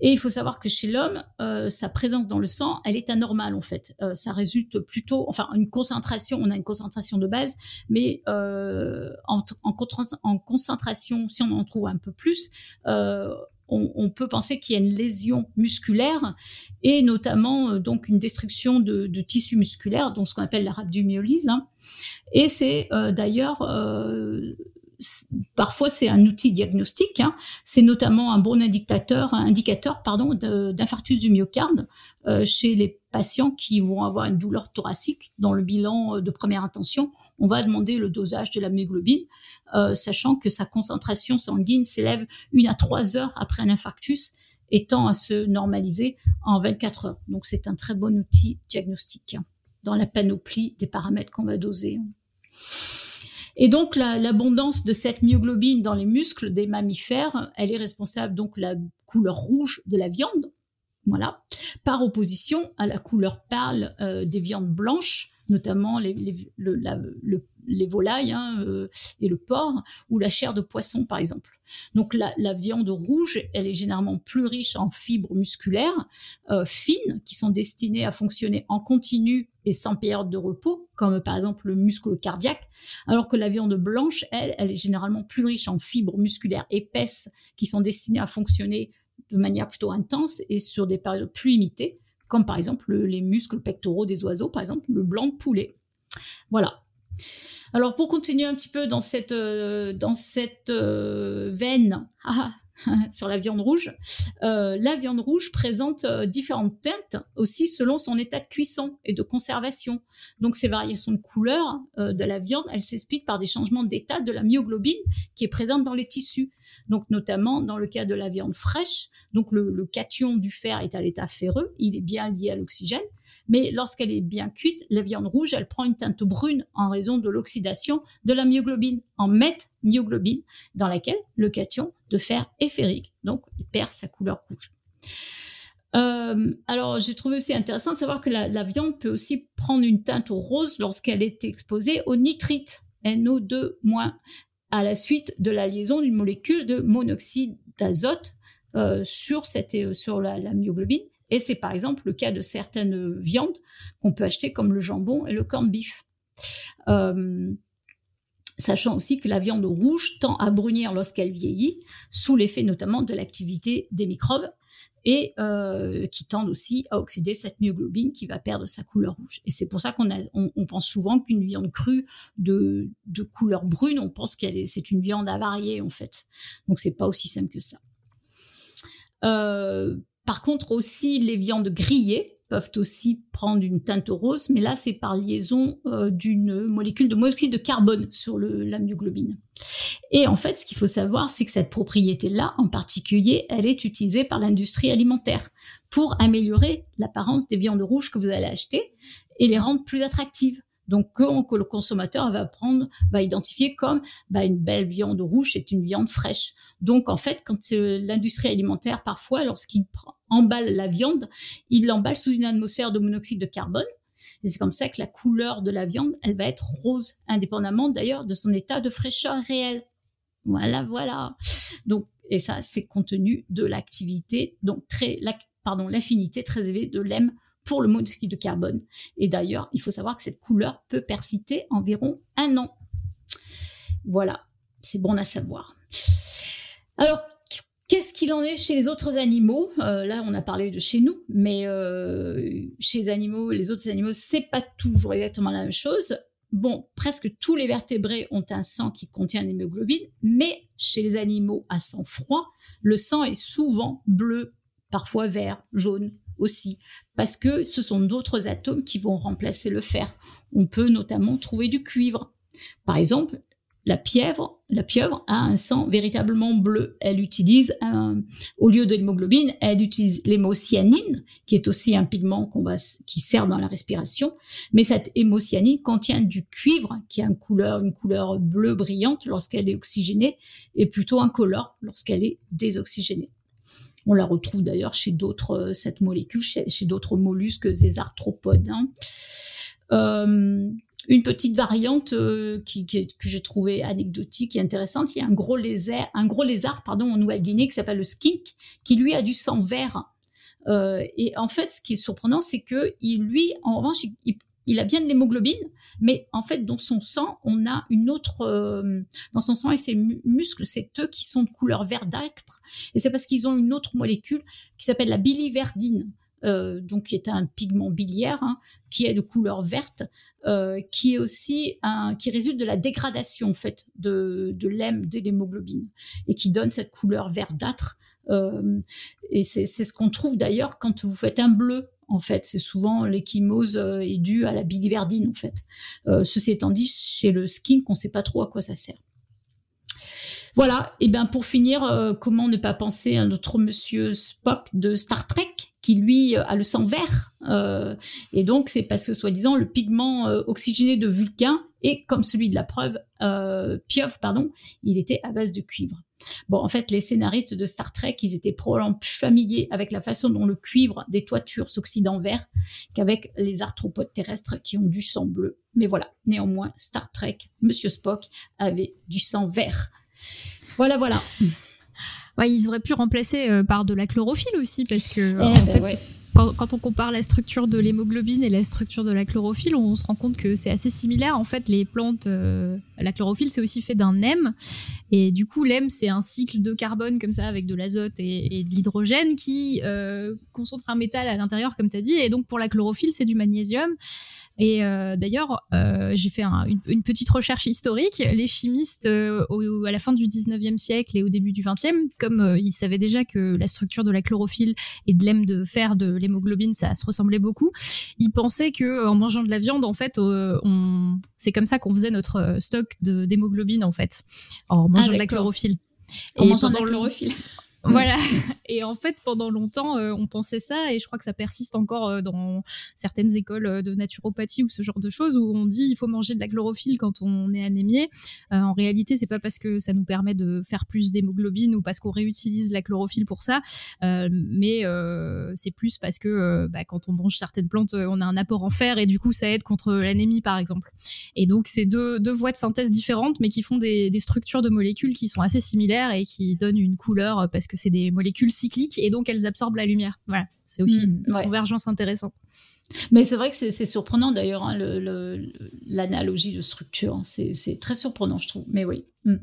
Et il faut savoir que chez l'homme, euh, sa présence dans le sang, elle est anormale en fait. Euh, ça résulte plutôt, enfin, une concentration. On a une concentration de base, mais euh, en, en, en, concentration, si on en trouve un peu plus, euh, on, on, peut penser qu'il y a une lésion musculaire et notamment euh, donc une destruction de, de tissu musculaire, donc ce qu'on appelle la rhabdomyolyse. Hein. Et c'est euh, d'ailleurs euh, parfois c'est un outil diagnostique. Hein. C'est notamment un bon indicateur, indicateur pardon d'infarctus du myocarde euh, chez les patients qui vont avoir une douleur thoracique. Dans le bilan euh, de première intention, on va demander le dosage de la myoglobine, euh, sachant que sa concentration sanguine s'élève une à trois heures après un infarctus et tend à se normaliser en 24 heures. Donc c'est un très bon outil diagnostique hein, dans la panoplie des paramètres qu'on va doser. Et donc l'abondance de cette myoglobine dans les muscles des mammifères, elle est responsable donc la couleur rouge de la viande, voilà, par opposition à la couleur pâle euh, des viandes blanches, notamment les, le, le, les volailles hein, euh, et le porc, ou la chair de poisson, par exemple. Donc la, la, viande rouge, elle est généralement plus riche en fibres musculaires euh, fines, qui sont destinées à fonctionner en continu et sans période de repos, comme par exemple le muscle cardiaque, alors que la viande blanche, elle, elle est généralement plus riche en fibres musculaires épaisses, qui sont destinées à fonctionner de manière plutôt intense et sur des périodes plus limitées, comme par exemple les muscles pectoraux des oiseaux, par exemple le blanc de poulet. Voilà. Alors pour continuer un petit peu dans cette euh, dans euh, veine [laughs] ah, [laughs] sur la viande rouge, euh, la viande rouge présente différentes teintes aussi selon son état de cuisson et de conservation. Donc ces variations de couleur de la viande, elles s'expliquent par des changements d'état de la myoglobine qui est présente dans les tissus. Donc notamment dans le cas de la viande fraîche, donc le, le cation du fer est à l'état ferreux, il est bien lié à l'oxygène. Mais lorsqu'elle est bien cuite, la viande rouge, elle prend une teinte brune en raison de l'oxydation de la myoglobine, en myoglobine, dans laquelle le cation de fer ferrique. Donc, il perd sa couleur rouge. Euh, alors, j'ai trouvé aussi intéressant de savoir que la, viande peut aussi prendre une teinte rose lorsqu'elle est exposée au nitrite, NO2-, à la suite de la liaison d'une molécule de monoxyde d'azote euh, sur, cette, sur la, myoglobine et c'est par exemple le cas de certaines viandes qu'on peut acheter comme le jambon et le corn beef. Euh, sachant aussi que la viande rouge tend à brunir lorsqu'elle vieillit, sous l'effet notamment de l'activité des microbes, et euh, qui tendent aussi à oxyder cette myoglobine qui va perdre sa couleur rouge. Et c'est pour ça qu'on on, on pense souvent qu'une viande crue de, couleur brune, on pense qu'elle est, une viande avariée en fait. Donc c'est pas aussi simple que ça. Euh, par contre, aussi, les viandes grillées peuvent aussi prendre une teinte rose, mais là, c'est par liaison euh, d'une molécule de monoxyde de carbone sur la myoglobine. Et en fait, ce qu'il faut savoir, c'est que cette propriété-là, en particulier, elle est utilisée par l'industrie alimentaire pour améliorer l'apparence des viandes rouges que vous allez acheter et les rendre plus attractives. Donc que, le consommateur va prendre, va identifier comme bah, une belle viande rouge, c'est une viande fraîche. Donc en fait, quand l'industrie alimentaire parfois, lorsqu'il emballe la viande, il l'emballe sous une atmosphère de monoxyde de carbone. Et c'est comme ça que la couleur de la viande, elle va être rose, indépendamment d'ailleurs de son état de fraîcheur réel. Voilà, voilà. Donc, et ça, c'est compte tenu de l'activité, donc très, pardon, l'affinité très élevée de l'EM le monoxyde de carbone. Et d'ailleurs, il faut savoir que cette couleur peut persister environ un an. Voilà, c'est bon à savoir. Alors, Qu'est-ce qu'il en est chez les autres animaux? Euh, Là, on a parlé de chez nous, mais euh, chez les animaux, les autres animaux, c'est pas toujours exactement la même chose. Bon, presque tous les vertébrés ont un sang qui contient l'hémoglobine, mais chez les animaux à sang froid, le sang est souvent bleu, parfois vert, jaune aussi, parce que ce sont d'autres atomes qui vont remplacer le fer. On peut notamment trouver du cuivre. Par exemple, la pieuvre, la pieuvre a un sang véritablement bleu. Elle utilise au lieu de l'hémoglobine, elle utilise l'hémocyanine, qui est aussi un pigment qui sert dans la respiration. Mais cette hémocyanine contient du cuivre, qui a une couleur, une couleur bleue brillante lorsqu'elle est oxygénée, et plutôt incolore lorsqu'elle est désoxygénée. On la retrouve d'ailleurs chez d'autres, cette molécule, chez, d'autres mollusques, des arthropodes. Hein. Euh, une petite variante qui, que j'ai trouvée anecdotique et intéressante. Il y a un gros lézard, un gros lézard pardon, en Nouvelle-Guinée qui s'appelle le skink, qui lui a du sang vert. et en fait, ce qui est surprenant, c'est que il, lui, en revanche, il a bien de l'hémoglobine, mais en fait, dans son sang, on a une autre, euh, dans son sang et ses muscles, c'est eux qui sont de couleur verdâtre, et c'est parce qu'ils ont une autre molécule qui s'appelle la biliverdine. Euh, donc qui est un pigment biliaire hein, qui est de couleur verte, euh, qui est aussi un, qui résulte de la dégradation en fait de, de l'hémoglobine et qui donne cette couleur verdâtre. Euh, et c'est ce qu'on trouve d'ailleurs quand vous faites un bleu en fait. C'est souvent l'échymose euh, est due à la biliverdine, en fait. Euh, ceci étant dit, chez le skink, on ne sait pas trop à quoi ça sert. Voilà, et bien pour finir, euh, comment ne pas penser à notre monsieur Spock de Star Trek qui lui a le sang vert. et donc c'est parce que soi-disant le pigment oxygéné de Vulcain et comme celui de la preuve Pieuvre, pardon, il était à base de cuivre. Bon, en fait, les scénaristes de Star Trek, ils étaient probablement plus familiers avec la façon dont le cuivre des toitures s'oxyde en vert qu'avec les arthropodes terrestres qui ont du sang bleu. Mais voilà, néanmoins, Star Trek, Monsieur Spock avait du sang vert. Voilà, voilà. Ouais, ils auraient pu remplacer euh, par de la chlorophylle aussi, parce que eh ben quand, on compare la structure de l'hémoglobine et la structure de la chlorophylle, on, se rend compte que c'est assez similaire. En fait, les plantes, euh, la chlorophylle, c'est aussi fait d'un M. Et du coup, l'M, c'est un cycle de carbone comme ça, avec de l'azote et, de l'hydrogène qui euh, concentre un métal à l'intérieur, comme tu as dit. Et donc, pour la chlorophylle, c'est du magnésium. Et euh, d'ailleurs, euh, j'ai fait une, petite recherche historique. Les chimistes, euh, à la fin du 19e siècle et au début du 20e, comme ils savaient déjà que la structure de la chlorophylle et de l'aime de fer de l'hémoglobine, ça se ressemblait beaucoup, ils pensaient que en mangeant de la viande, en fait, on... c'est comme ça qu'on faisait notre stock d'hémoglobine, en fait, en mangeant ah, de la chlorophylle. En mangeant de la chlorophylle. Voilà. [laughs] Et en fait, pendant longtemps, euh, on pensait ça, et je crois que ça persiste encore euh, dans certaines écoles euh, de naturopathie ou ce genre de choses, où on dit il faut manger de la chlorophylle quand on est anémié. en réalité, c'est pas parce que ça nous permet de faire plus d'hémoglobine ou parce qu'on réutilise la chlorophylle pour ça, mais c'est plus parce que bah, quand on mange certaines plantes, on a un apport en fer, et du coup, ça aide contre l'anémie, par exemple. Et donc, c'est deux, voies de synthèse différentes, mais qui font des, des structures de molécules qui sont assez similaires et qui donnent une couleur parce que c'est des molécules cycliques et donc elles absorbent la lumière. Voilà, c'est aussi mm, une convergence intéressante. Mais c'est vrai que c'est surprenant d'ailleurs, hein, l'analogie de structure. Hein. C'est très surprenant, je trouve. Mais oui. Mm.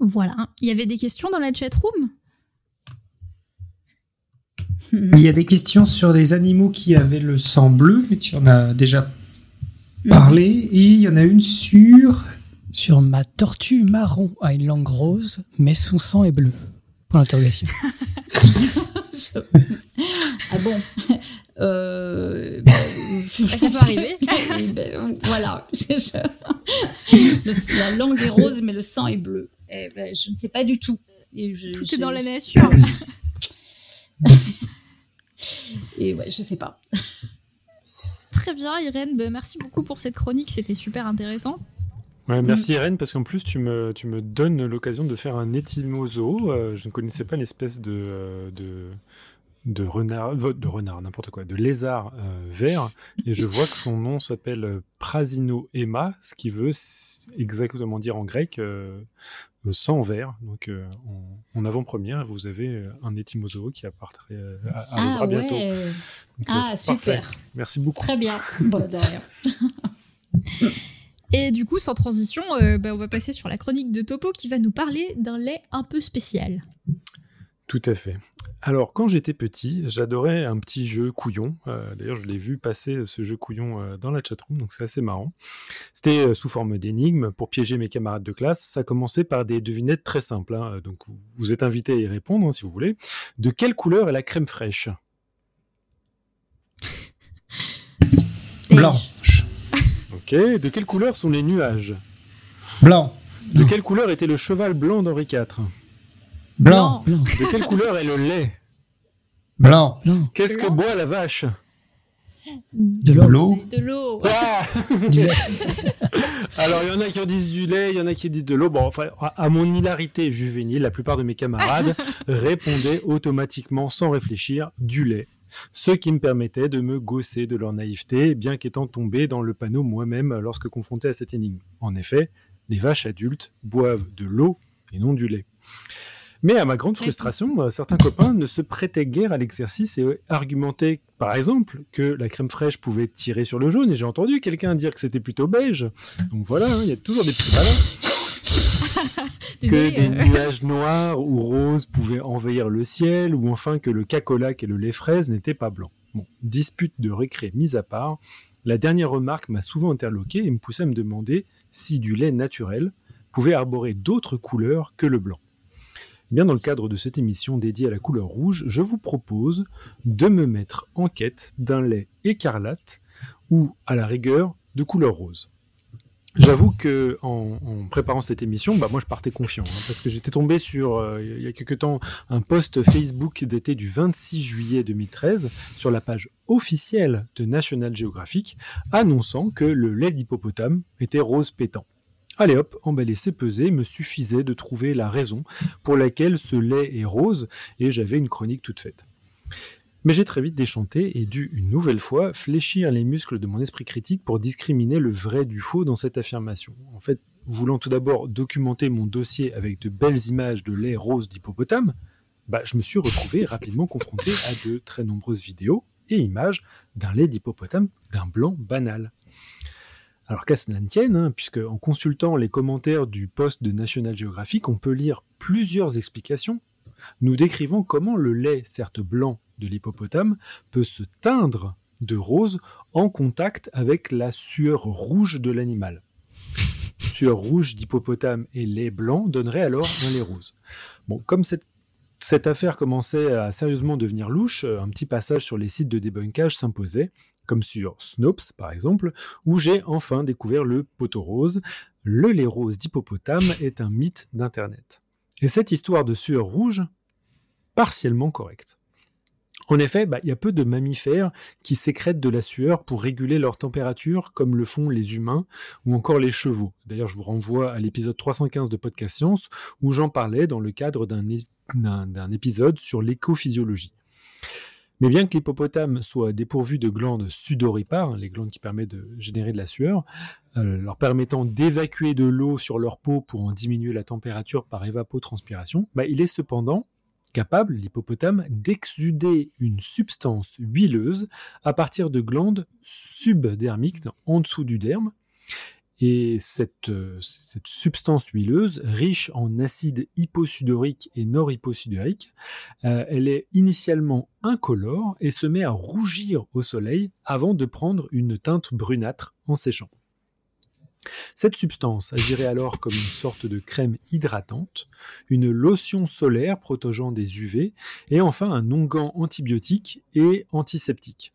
Voilà. Il y avait des questions dans la chat room? Il y a des questions sur des animaux qui avaient le sang bleu, mais tu en as déjà mm. parlé. Et il y en a une sur sur ma tortue marron a une langue rose, mais son sang est bleu. Pour l'interrogation. [laughs] ah bon? Euh, [laughs] bah, Ça peut arriver. [laughs] Ben, voilà. la langue est rose, mais le sang est bleu. Eh ben, je ne sais pas du tout. tout est dans la nature. Et ouais, je sais pas. Très bien, Irène. Ben, merci beaucoup pour cette chronique. C'était super intéressant. Ouais, merci mm. Irène, parce qu'en plus tu me, tu me donnes l'occasion de faire un étymosoo. Euh, je ne connaissais pas l'espèce de, euh, de, de renard, de renard, n'importe quoi, de lézard euh, vert, et je vois que son nom s'appelle Prasino Emma, ce qui veut exactement dire en grec le sang vert. Donc en, avant-première, vous avez un étymosoo qui apparaîtra, ah, bientôt. ah super. Merci beaucoup. Très bien. Bon, de rien. [laughs] Et du coup, sans transition, euh, bah, on va passer sur la chronique de Topo qui va nous parler d'un lait un peu spécial. Tout à fait. Alors, quand j'étais petit, j'adorais un petit jeu couillon. Euh, d'ailleurs, je l'ai vu passer ce jeu couillon euh, dans la chatroom, donc c'est assez marrant. C'était sous forme d'énigme pour piéger mes camarades de classe. Ça commençait par des devinettes très simples. Hein. Donc, vous êtes invité à y répondre hein, si vous voulez. De quelle couleur est la crème fraîche? Blanc. Ok. De quelle couleur sont les nuages? Blanc. De quelle couleur était le cheval blanc d'Henri IV Blanc. De quelle couleur est le lait? Blanc. Qu'est-ce que boit la vache? De l'eau. De l'eau. Ah [laughs] Alors, il y en a qui en disent du lait, il y en a qui disent de l'eau. Bon, enfin, à mon hilarité juvénile, la plupart de mes camarades [laughs] répondaient automatiquement, sans réfléchir, du lait. Ce qui me permettait de me gausser de leur naïveté, bien qu'étant tombé dans le panneau moi-même lorsque confronté à cette énigme. En effet, les vaches adultes boivent de l'eau et non du lait. Mais à ma grande frustration, euh, certains copains ne se prêtaient guère à l'exercice et argumentaient, par exemple, que la crème fraîche pouvait tirer sur le jaune. Et j'ai entendu quelqu'un dire que c'était plutôt beige. Donc voilà, hein, il y a toujours des petits malins. [laughs] que des euh. nuages noirs ou roses pouvaient envahir le ciel, ou enfin que le cacolac et le lait fraise n'étaient pas blancs. Bon, dispute de récré mise à part, la dernière remarque m'a souvent interloqué et me poussait à me demander si du lait naturel pouvait arborer d'autres couleurs que le blanc. Bien dans le cadre de cette émission dédiée à la couleur rouge, je vous propose de me mettre en quête d'un lait écarlate ou à la rigueur de couleur rose. J'avoue que en, préparant cette émission, bah moi je partais confiant hein, parce que j'étais tombé sur euh, il y a quelque temps un post Facebook daté du 26 juillet 2013 sur la page officielle de National Geographic annonçant que le lait d'hippopotame était rose pétant. Allez hop, emballé c'est pesé, me suffisait de trouver la raison pour laquelle ce lait est rose et j'avais une chronique toute faite. Mais j'ai très vite déchanté et dû une nouvelle fois fléchir les muscles de mon esprit critique pour discriminer le vrai du faux dans cette affirmation. En fait, voulant tout d'abord documenter mon dossier avec de belles images de lait rose d'hippopotame, bah, je me suis retrouvé [laughs] rapidement confronté à de très nombreuses vidéos et images d'un lait d'hippopotame d'un blanc banal. Alors qu'à cela ne tienne, hein, puisque en consultant les commentaires du post de National Geographic, on peut lire plusieurs explications nous décrivant comment le lait, certes blanc, de l'hippopotame peut se teindre de rose en contact avec la sueur rouge de l'animal. Sueur rouge d'hippopotame et lait blanc donnerait alors un lait rose. Comme cette, cette affaire commençait à sérieusement devenir louche, un petit passage sur les sites de débunkage s'imposait, comme sur Snopes par exemple, où j'ai enfin découvert le poteau rose. Le lait rose d'hippopotame est un mythe d'Internet. Et cette histoire de sueur rouge, partiellement correcte. En effet, bah, il y a peu de mammifères qui sécrètent de la sueur pour réguler leur température, comme le font les humains ou encore les chevaux. D'ailleurs, je vous renvoie à l'épisode 315 de Podcast Science, où j'en parlais dans le cadre d'un épisode sur l'écophysiologie. Mais bien que l'hippopotame soit dépourvu de glandes sudoripares, les glandes qui permettent de générer de la sueur, euh, leur permettant d'évacuer de l'eau sur leur peau pour en diminuer la température par évapotranspiration, bah, il est cependant capable, l'hippopotame, d'exuder une substance huileuse à partir de glandes subdermiques en dessous du derme, et cette, euh, cette, substance huileuse, riche en acide hyposudorique et nord-hyposudorique, euh, elle est initialement incolore et se met à rougir au soleil avant de prendre une teinte brunâtre en séchant. Cette substance agirait alors comme une sorte de crème hydratante, une lotion solaire protégeant des UV et enfin un onguent antibiotique et antiseptique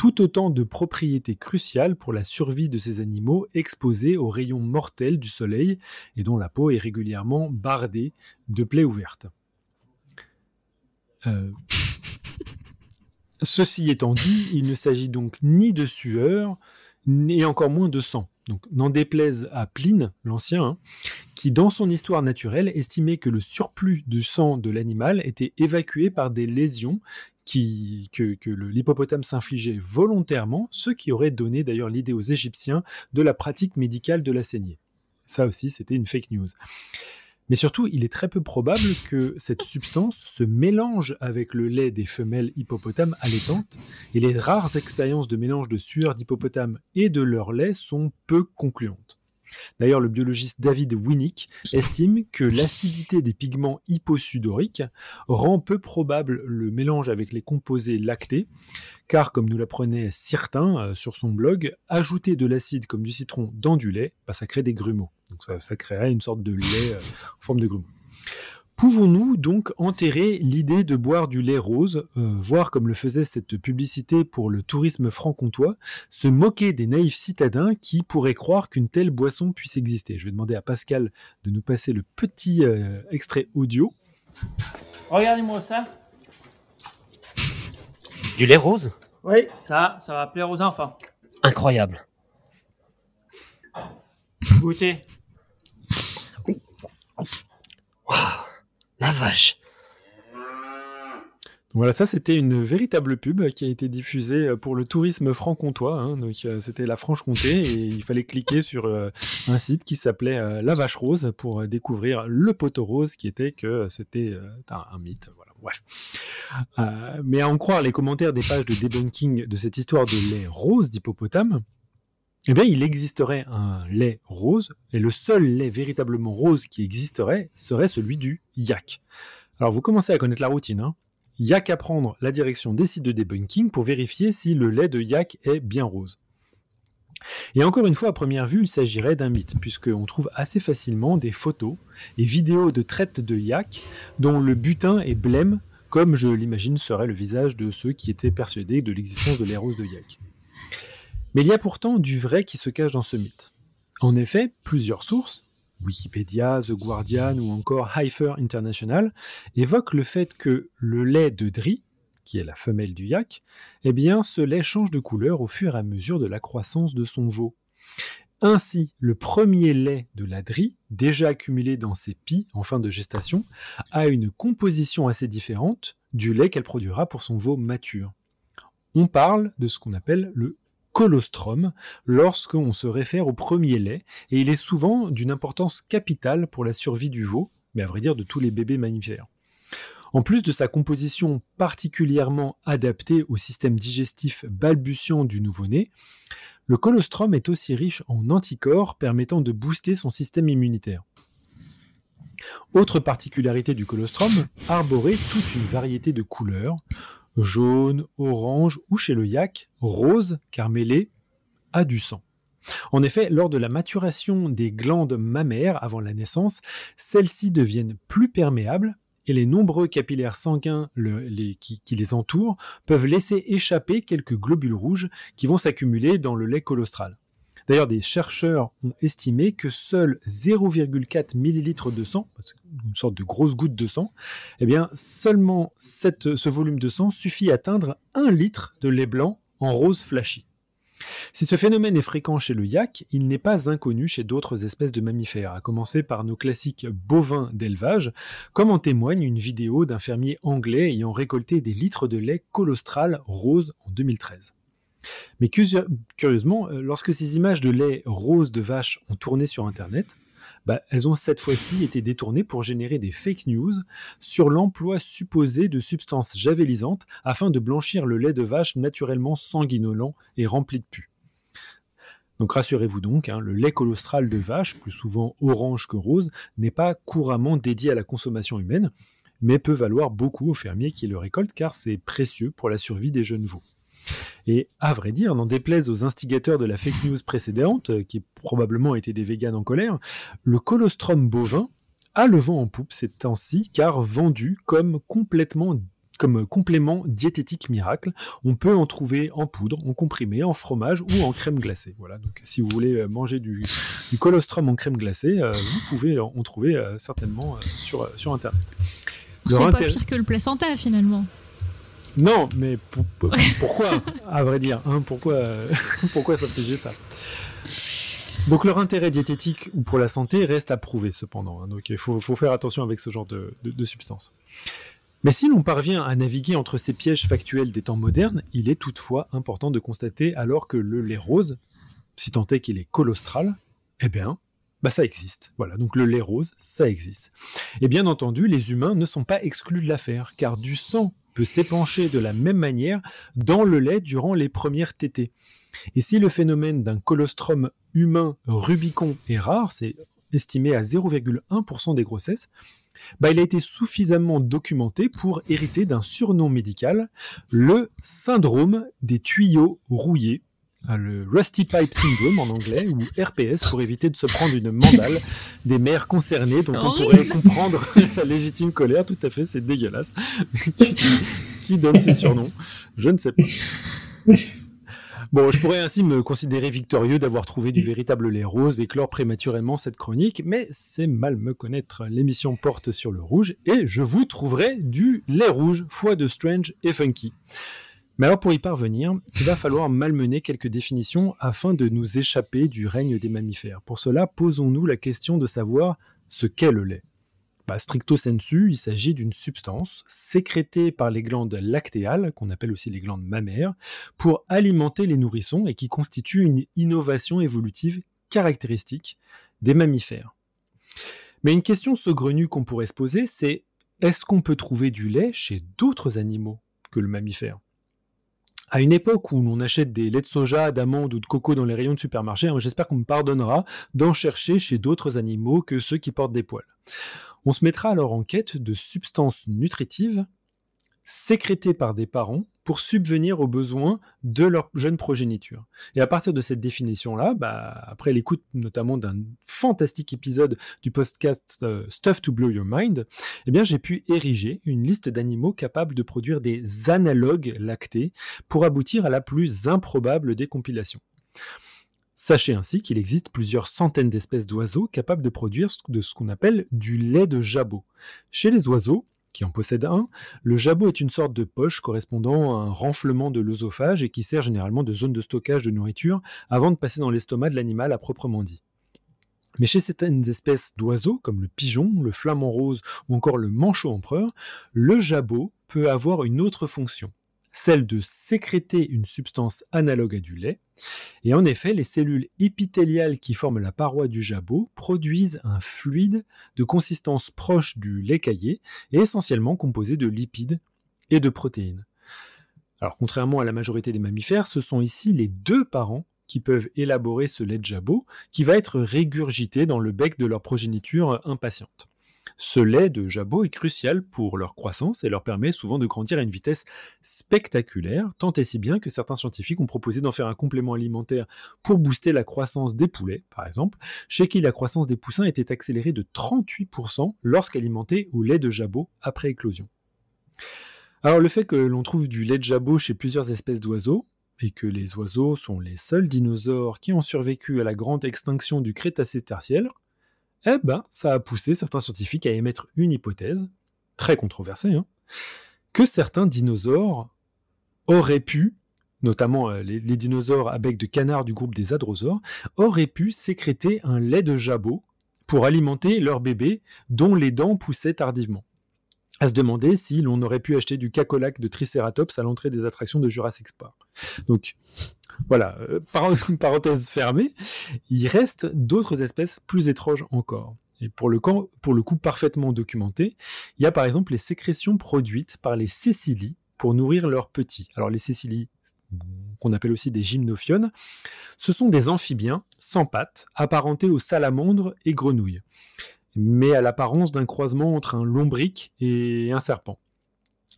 tout autant de propriétés cruciales pour la survie de ces animaux exposés aux rayons mortels du soleil et dont la peau est régulièrement bardée de plaies ouvertes. Euh, [laughs] ceci étant dit, il ne s'agit donc ni de sueur, ni encore moins de sang. N'en déplaise à Pline, l'ancien, hein, qui, dans son histoire naturelle, estimait que le surplus de sang de l'animal était évacué par des lésions que, l'hippopotame s'infligeait volontairement, ce qui aurait donné d'ailleurs l'idée aux Égyptiens de la pratique médicale de la saignée. Ça aussi, c'était une fake news. Mais surtout, il est très peu probable que cette substance se mélange avec le lait des femelles hippopotames allaitantes, et les rares expériences de mélange de sueur d'hippopotame et de leur lait sont peu concluantes. D'ailleurs, le biologiste David Winnick estime que l'acidité des pigments hyposudoriques rend peu probable le mélange avec les composés lactés, car comme nous l'apprenait Certain euh, sur son blog, ajouter de l'acide comme du citron dans du lait, bah, ça crée des grumeaux. Donc ça, ça créerait une sorte de lait euh, en forme de grumeaux. Pouvons-nous donc enterrer l'idée de boire du lait rose, euh, voir comme le faisait cette publicité pour le tourisme franc-comtois, se moquer des naïfs citadins qui pourraient croire qu'une telle boisson puisse exister? Je vais demander à Pascal de nous passer le petit euh, extrait audio. Regardez-moi ça. Du lait rose? Oui, ça, ça va plaire aux enfants. Incroyable. Goûtez. La vache. Voilà, ça c'était une véritable pub qui a été diffusée pour le tourisme franc-comtois. Hein. donc c'était la Franche-Comté [laughs] et il fallait cliquer sur un site qui s'appelait La Vache Rose pour découvrir le poteau rose qui était que c'était un, mythe. Voilà, bref. mais à en croire les commentaires des pages de debunking de cette histoire de lait rose d'hippopotame, eh bien, il existerait un lait rose, et le seul lait véritablement rose qui existerait serait celui du yak. Alors, vous commencez à connaître la routine. Hein yak à prendre la direction des sites de debunking pour vérifier si le lait de yak est bien rose. Et encore une fois, à première vue, il s'agirait d'un mythe, puisqu'on trouve assez facilement des photos et vidéos de traite de yak dont le butin est blême, comme je l'imagine serait le visage de ceux qui étaient persuadés de l'existence de lait rose de yak. Mais il y a pourtant du vrai qui se cache dans ce mythe. En effet, plusieurs sources, Wikipédia, The Guardian ou encore Heifer International, évoquent le fait que le lait de Dri, qui est la femelle du yak, eh bien ce lait change de couleur au fur et à mesure de la croissance de son veau. Ainsi, le premier lait de la Dri, déjà accumulé dans ses pies en fin de gestation, a une composition assez différente du lait qu'elle produira pour son veau mature. On parle de ce qu'on appelle le colostrum lorsqu'on se réfère au premier lait, et il est souvent d'une importance capitale pour la survie du veau, mais à vrai dire de tous les bébés mammifères. En plus de sa composition particulièrement adaptée au système digestif balbutiant du nouveau-né, le colostrum est aussi riche en anticorps permettant de booster son système immunitaire. Autre particularité du colostrum, arborer toute une variété de couleurs, jaune, orange ou chez le yak, rose, car mêlé à du sang. En effet, lors de la maturation des glandes mammaires avant la naissance, celles-ci deviennent plus perméables et les nombreux capillaires sanguins qui, qui, les entourent peuvent laisser échapper quelques globules rouges qui vont s'accumuler dans le lait colostral. D'ailleurs, des chercheurs ont estimé que seul 0,4 ml de sang, une sorte de grosse goutte de sang, eh bien, seulement ce volume de sang suffit à atteindre 1 litre de lait blanc en rose flashy. Si ce phénomène est fréquent chez le yak, il n'est pas inconnu chez d'autres espèces de mammifères, à commencer par nos classiques bovins d'élevage, comme en témoigne une vidéo d'un fermier anglais ayant récolté des litres de lait colostral rose en 2013. Mais curieusement, euh, lorsque ces images de lait rose de vache ont tourné sur Internet, bah, elles ont cette fois-ci été détournées pour générer des fake news sur l'emploi supposé de substances javelisantes afin de blanchir le lait de vache naturellement sanguinolent et rempli de pus. Donc rassurez-vous donc, hein, le lait colostral de vache, plus souvent orange que rose, n'est pas couramment dédié à la consommation humaine, mais peut valoir beaucoup aux fermiers qui le récoltent car c'est précieux pour la survie des jeunes veaux. Et à vrai dire, n'en déplaise aux instigateurs de la fake news précédente, euh, qui probablement étaient des véganes en colère, le colostrum bovin a le vent en poupe ces temps-ci, car vendu comme complètement comme complément diététique miracle. On peut en trouver en poudre, en comprimé, en fromage ou en crème glacée. Voilà. Donc, si vous voulez euh, manger du, colostrum en crème glacée, euh, vous pouvez en trouver certainement sur, sur Internet. C'est pas pire que le placenta finalement. Non, mais pourquoi, à vrai dire hein, pourquoi, [laughs] pourquoi ça faisait ça? Donc leur intérêt diététique ou pour la santé reste à prouver cependant. Hein. donc il faut, faire attention avec ce genre de, de, substances. Mais si l'on parvient à naviguer entre ces pièges factuels des temps modernes, il est toutefois important de constater alors que le lait rose, si tant est qu'il est colostral, eh bien, bah ça existe. Voilà, donc le lait rose, ça existe. Et bien entendu, les humains ne sont pas exclus de l'affaire, car du sang s'épancher de la même manière dans le lait durant les premières tétées. Et si le phénomène d'un colostrum humain Rubicon est rare, c'est estimé à 0,1% des grossesses, bah, il a été suffisamment documenté pour hériter d'un surnom médical, le syndrome des tuyaux rouillés, le Rusty Pipe Syndrome en anglais, ou RPS pour éviter de se prendre une mandale des mères concernées dont on pourrait comprendre [laughs] la légitime colère. Tout à fait, c'est dégueulasse. qui, donne ces surnoms? Je ne sais pas. Bon, je pourrais ainsi me considérer victorieux d'avoir trouvé du véritable lait rose et clore prématurément cette chronique, mais c'est mal me connaître. L'émission porte sur le rouge et je vous trouverai du lait rouge, foi de strange et funky. Mais alors pour y parvenir, il va falloir malmener quelques définitions afin de nous échapper du règne des mammifères. Pour cela, posons-nous la question de savoir ce qu'est le lait. bah, Stricto sensu, il s'agit d'une substance sécrétée par les glandes lactéales, qu'on appelle aussi les glandes mammaires, pour alimenter les nourrissons et qui constitue une innovation évolutive caractéristique des mammifères. Mais une question saugrenue qu'on pourrait se poser, c'est est-ce qu'on peut trouver du lait chez d'autres animaux que le mammifère? À une époque où on achète des laits de soja, d'amandes ou de coco dans les rayons de supermarché, hein, j'espère qu'on me pardonnera d'en chercher chez d'autres animaux que ceux qui portent des poils. On se mettra alors en quête de substances nutritives sécrétées par des parents pour subvenir aux besoins de leur jeune progéniture. Et à partir de cette définition-là, bah, après l'écoute notamment d'un fantastique épisode du podcast euh, Stuff to Blow Your Mind, eh bien j'ai pu ériger une liste d'animaux capables de produire des analogues lactés pour aboutir à la plus improbable des compilations. Sachez ainsi qu'il existe plusieurs centaines d'espèces d'oiseaux capables de produire de ce qu'on appelle du lait de jabot. Chez les oiseaux, qui en possèdent un, le jabot est une sorte de poche correspondant à un renflement de l'œsophage et qui sert généralement de zone de stockage de nourriture avant de passer dans l'estomac de l'animal à proprement dit. Mais chez certaines espèces d'oiseaux, comme le pigeon, le flamant rose ou encore le manchot empereur, le jabot peut avoir une autre fonction celle de sécréter une substance analogue à du lait. Et en effet, les cellules épithéliales qui forment la paroi du jabot produisent un fluide de consistance proche du lait caillé et essentiellement composé de lipides et de protéines. Alors contrairement à la majorité des mammifères, ce sont ici les deux parents qui peuvent élaborer ce lait de jabot qui va être régurgité dans le bec de leur progéniture impatiente. Ce lait de jabot est crucial pour leur croissance et leur permet souvent de grandir à une vitesse spectaculaire, tant et si bien que certains scientifiques ont proposé d'en faire un complément alimentaire pour booster la croissance des poulets, par exemple, chez qui la croissance des poussins était accélérée de 38% lorsqu'alimentés au lait de jabot après éclosion. Alors le fait que l'on trouve du lait de jabot chez plusieurs espèces d'oiseaux, et que les oiseaux sont les seuls dinosaures qui ont survécu à la grande extinction du Crétacé tertiaire, eh ben, ça a poussé certains scientifiques à émettre une hypothèse, très controversée, hein, que certains dinosaures auraient pu, notamment euh, les, dinosaures à bec de canard du groupe des hadrosaures, auraient pu sécréter un lait de jabot pour alimenter leurs bébés dont les dents poussaient tardivement à se demander si l'on aurait pu acheter du cacolac de Triceratops à l'entrée des attractions de Jurassic Park. Donc, voilà, euh, [laughs] parenthèse fermée, il reste d'autres espèces plus étranges encore. Et pour le, coup parfaitement documenté, il y a par exemple les sécrétions produites par les cécilies pour nourrir leurs petits. Alors les cécilies, qu'on appelle aussi des gymnophiones, ce sont des amphibiens sans pattes, apparentés aux salamandres et grenouilles, mais à l'apparence d'un croisement entre un lombric et un serpent.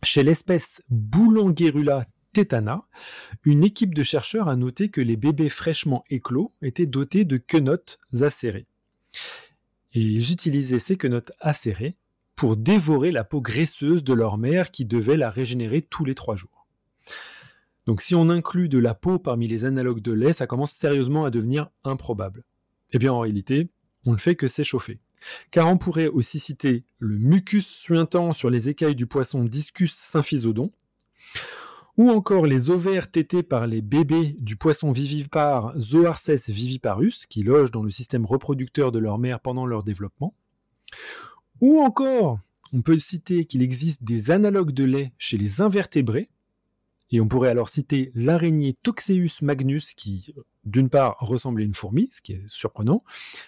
Chez l'espèce Boulanguerula Tétana, une équipe de chercheurs a noté que les bébés fraîchement éclos étaient dotés de quenottes acérées. Et ils utilisaient ces quenottes acérées pour dévorer la peau graisseuse de leur mère qui devait la régénérer tous les trois jours. Donc si on inclut de la peau parmi les analogues de lait, ça commence sérieusement à devenir improbable. Eh bien en réalité, on ne fait que s'échauffer. Car on pourrait aussi citer le mucus suintant sur les écailles du poisson Discus symphysiodon, ou encore les ovaires tétés par les bébés du poisson vivipare Zoarces viviparus, qui logent dans le système reproducteur de leur mère pendant leur développement, ou encore, on peut citer qu'il existe des analogues de lait chez les invertébrés, et on pourrait alors citer l'araignée Toxeus magnus qui, d'une part, ressemble à une fourmi, ce qui est surprenant,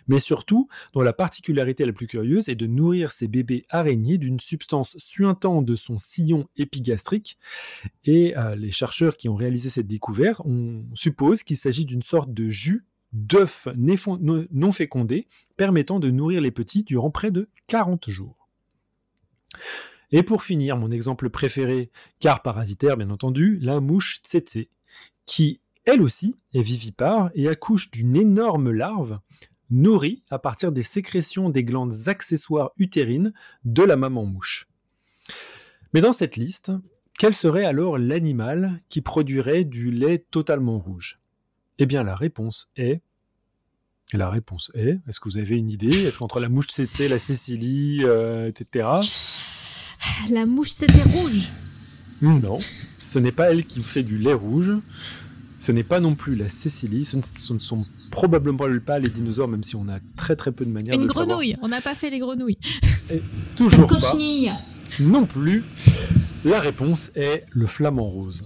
mais surtout, dont la particularité la plus curieuse est de nourrir ses bébés araignées d'une substance suintant de son sillon épigastrique. Et euh, les chercheurs qui ont réalisé cette découverte, on suppose qu'il s'agit d'une sorte de jus d'œuf non fécondé permettant de nourrir les petits durant près de 40 jours. Et pour finir, mon exemple préféré, car parasitaire bien entendu, la mouche tsetse, qui elle aussi est vivipare et accouche d'une énorme larve nourrie à partir des sécrétions des glandes accessoires utérines de la maman mouche. Mais dans cette liste, quel serait alors l'animal qui produirait du lait totalement rouge? Eh bien la réponse est la réponse est, est-ce que vous avez une idée? Est-ce qu'entre la mouche tsetse, la Cécilie, euh, etc., la mouche c'était rouge. Non, ce n'est pas elle qui fait du lait rouge. ce n'est pas non plus la Cécilie, ce ne, ce ne sont probablement pas les dinosaures, même si on a très très peu de manières Une de le savoir. grenouille, on n'a pas fait les grenouilles. Toujours pas. Cochenille. Non plus. La réponse est le flamant rose.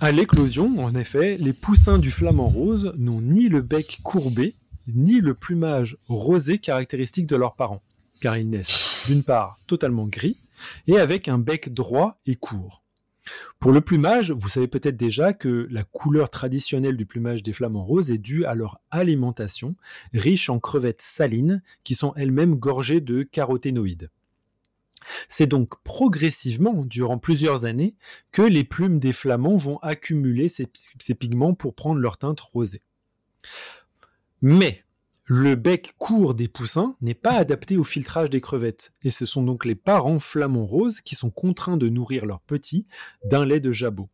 À l'éclosion, en effet, les poussins du flamant rose n'ont ni le bec courbé, ni le plumage rosé caractéristique de leurs parents, car ils naissent d'une part totalement gris et avec un bec droit et court. Pour le plumage, vous savez peut-être déjà que la couleur traditionnelle du plumage des flamants roses est due à leur alimentation, riche en crevettes salines qui sont elles-mêmes gorgées de caroténoïdes. C'est donc progressivement, durant plusieurs années, que les plumes des flamands vont accumuler ces, ces pigments pour prendre leur teinte rosée. Mais le bec court des poussins n'est pas adapté au filtrage des crevettes, et ce sont donc les parents flamands roses qui sont contraints de nourrir leurs petits d'un lait de jabot.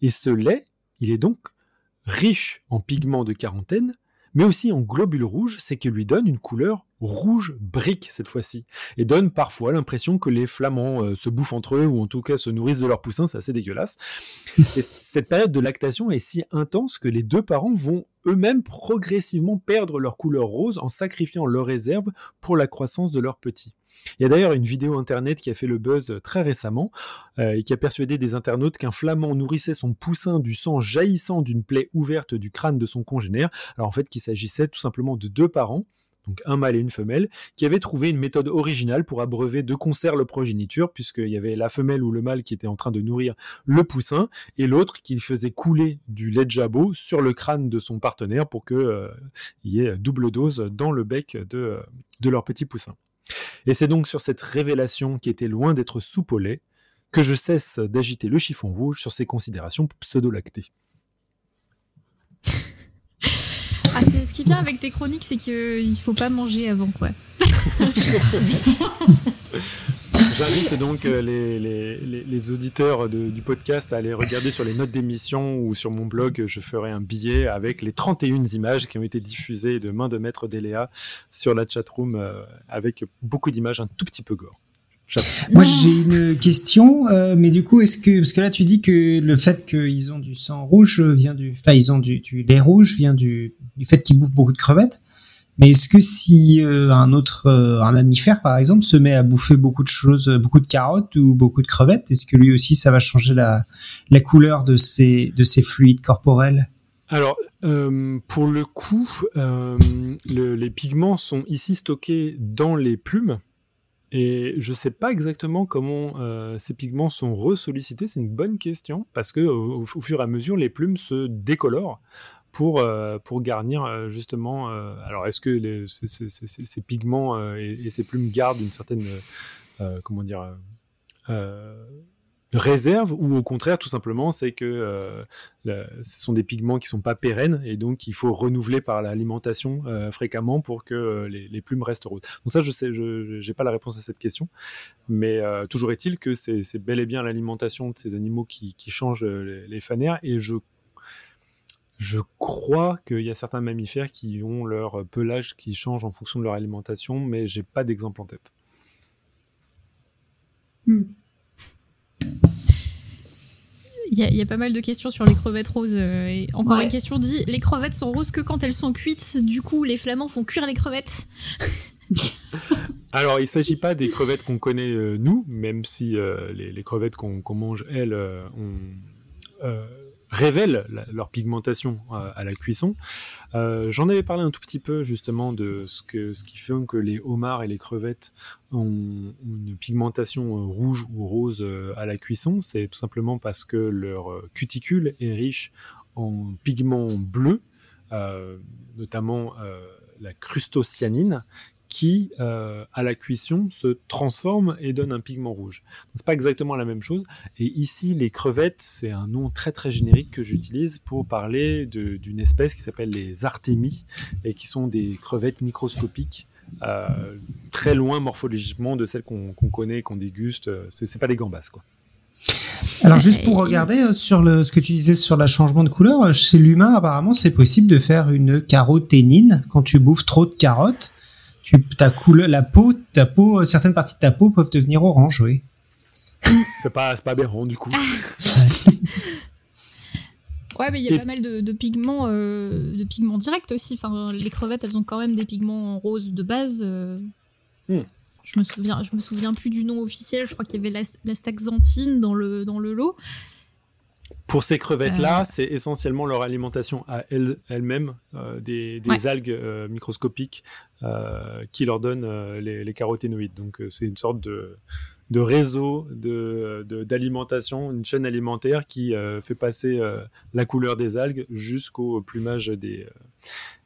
Et ce lait, il est donc riche en pigments de quarantaine, mais aussi en globules rouges, c'est qui lui donne une couleur rouge brique cette fois-ci, et donne parfois l'impression que les flamands euh, se bouffent entre eux, ou en tout cas se nourrissent de leurs poussins, c'est assez dégueulasse. Et [laughs] cette période de lactation est si intense que les deux parents vont eux-mêmes progressivement perdre leur couleur rose en sacrifiant leurs réserves pour la croissance de leurs petits. Il y a d'ailleurs une vidéo internet qui a fait le buzz très récemment euh, et qui a persuadé des internautes qu'un flamand nourrissait son poussin du sang jaillissant d'une plaie ouverte du crâne de son congénère. Alors en fait qu'il s'agissait tout simplement de deux parents donc un mâle et une femelle, qui avaient trouvé une méthode originale pour abreuver de concert le progéniture, puisqu'il y avait la femelle ou le mâle qui était en train de nourrir le poussin, et l'autre qui faisait couler du lait de jabot sur le crâne de son partenaire pour qu'il euh, y ait double dose dans le bec euh, de leur petit poussin. Et c'est donc sur cette révélation qui était loin d'être soupe au lait que je cesse d'agiter le chiffon rouge sur ces considérations pseudo-lactées. Ah, c'est ce qui vient avec tes chroniques, c'est qu'il faut pas manger avant quoi. [laughs] J'invite donc euh, les, les, les, les auditeurs de- du podcast à aller regarder sur les notes d'émission ou sur mon blog. Je ferai un billet avec les 31 images qui ont été diffusées de main de maître d'Eléa sur la chatroom euh, avec beaucoup d'images un tout petit peu gore. Moi, j'ai une question, euh, mais du coup, est-ce que parce que là, tu dis que le fait qu'ils ont du sang rouge vient du, enfin, ils ont du, du lait rouge vient du, du fait qu'ils bouffent beaucoup de crevettes. Mais est-ce que si euh, un autre, euh, un mammifère par exemple, se met à bouffer beaucoup de choses, euh, beaucoup de carottes ou beaucoup de crevettes, est-ce que lui aussi ça va changer la, la couleur de ses, de ses fluides corporels? Alors, pour le coup, le- les pigments sont ici stockés dans les plumes. Et je ne sais pas exactement comment ces pigments sont ressollicités. C'est une bonne question parce que au, au fur et à mesure, les plumes se décolorent pour, euh, pour garnir euh, justement. euh, alors, est-ce que ces, pigments et, ces plumes gardent une certaine comment dire réserve ou au contraire, tout simplement, c'est que ce sont des pigments qui sont pas pérennes et donc il faut renouveler par l'alimentation fréquemment pour que les, plumes restent roses. Donc ça, je sais, je j'ai pas la réponse à cette question, mais toujours est-il que c'est bel et bien l'alimentation de ces animaux qui, change les, les fanères et je je crois qu'il y a certains mammifères qui ont leur pelage qui change en fonction de leur alimentation, mais j'ai pas d'exemple en tête. Il y, a- il y a pas mal de questions sur les crevettes roses. euh, et encore Ouais. une question dit les crevettes sont roses que quand elles sont cuites. Du coup, les flamands font cuire les crevettes. [laughs] Alors, il ne s'agit pas des crevettes qu'on connaît euh, nous, même si euh, les, les crevettes qu'on mange, elles, euh, on, euh, révèlent leur pigmentation à la cuisson. Euh, J'en avais parlé un tout petit peu justement de ce, que, ce qui fait que les homards et les crevettes ont, une pigmentation euh, rouge ou rose euh, à la cuisson. C'est tout simplement parce que leur cuticule est riche en pigments bleus, notamment la crustocyanine, qui, euh, à la cuisson, se transforme et donne un pigment rouge. C'est pas exactement la même chose. Et ici, les crevettes, c'est un nom très très générique que j'utilise pour parler d'une espèce qui s'appelle les artémies et qui sont des crevettes microscopiques. euh, très loin morphologiquement de celles qu'on connaît, qu'on déguste. C'est pas des gambas, quoi. Alors juste pour regarder euh, sur le ce que tu disais sur le changement de couleur, chez l'humain apparemment c'est possible de faire une caroténine quand tu bouffes trop de carottes. Tu ta couleur, la peau, ta peau, euh, certaines parties de ta peau peuvent devenir orange, oui. C'est pas, c'est pas aberrant, du coup. Ouais, mais il y a pas mal de, pigments, de pigments directs aussi. Enfin, les crevettes, elles ont quand même des pigments roses de base. Hmm. Je me souviens, je me souviens plus du nom officiel. Je crois qu'il y avait l'astaxanthine dans le dans le lot. Pour ces crevettes-là, euh. c'est essentiellement leur alimentation à elles, mêmes euh, des, algues euh, microscopiques qui leur donnent les, caroténoïdes. Donc c'est une sorte de, de réseau d'alimentation, de, une chaîne alimentaire qui fait passer la couleur des algues jusqu'au plumage des,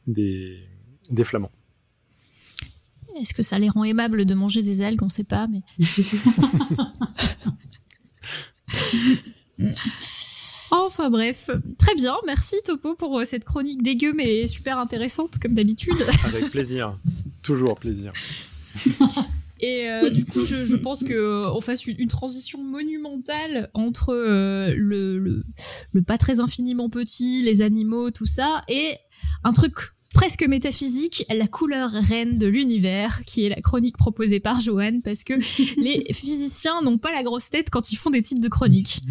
des, des flamands. Est-ce que ça les rend aimables de manger des algues? On ne sait pas, mais. [laughs] [laughs] Enfin bref, très bien, merci Topo pour euh, cette chronique dégueu mais super intéressante comme d'habitude. [laughs] Avec plaisir, toujours plaisir. [laughs] Et euh, du coup, je, pense qu'on euh, fasse une, transition monumentale entre le, le, pas très infiniment petit, les animaux, tout ça, et un truc presque métaphysique, la couleur reine de l'univers, qui est la chronique proposée par Johan, parce que [laughs] les physiciens n'ont pas la grosse tête quand ils font des titres de chronique.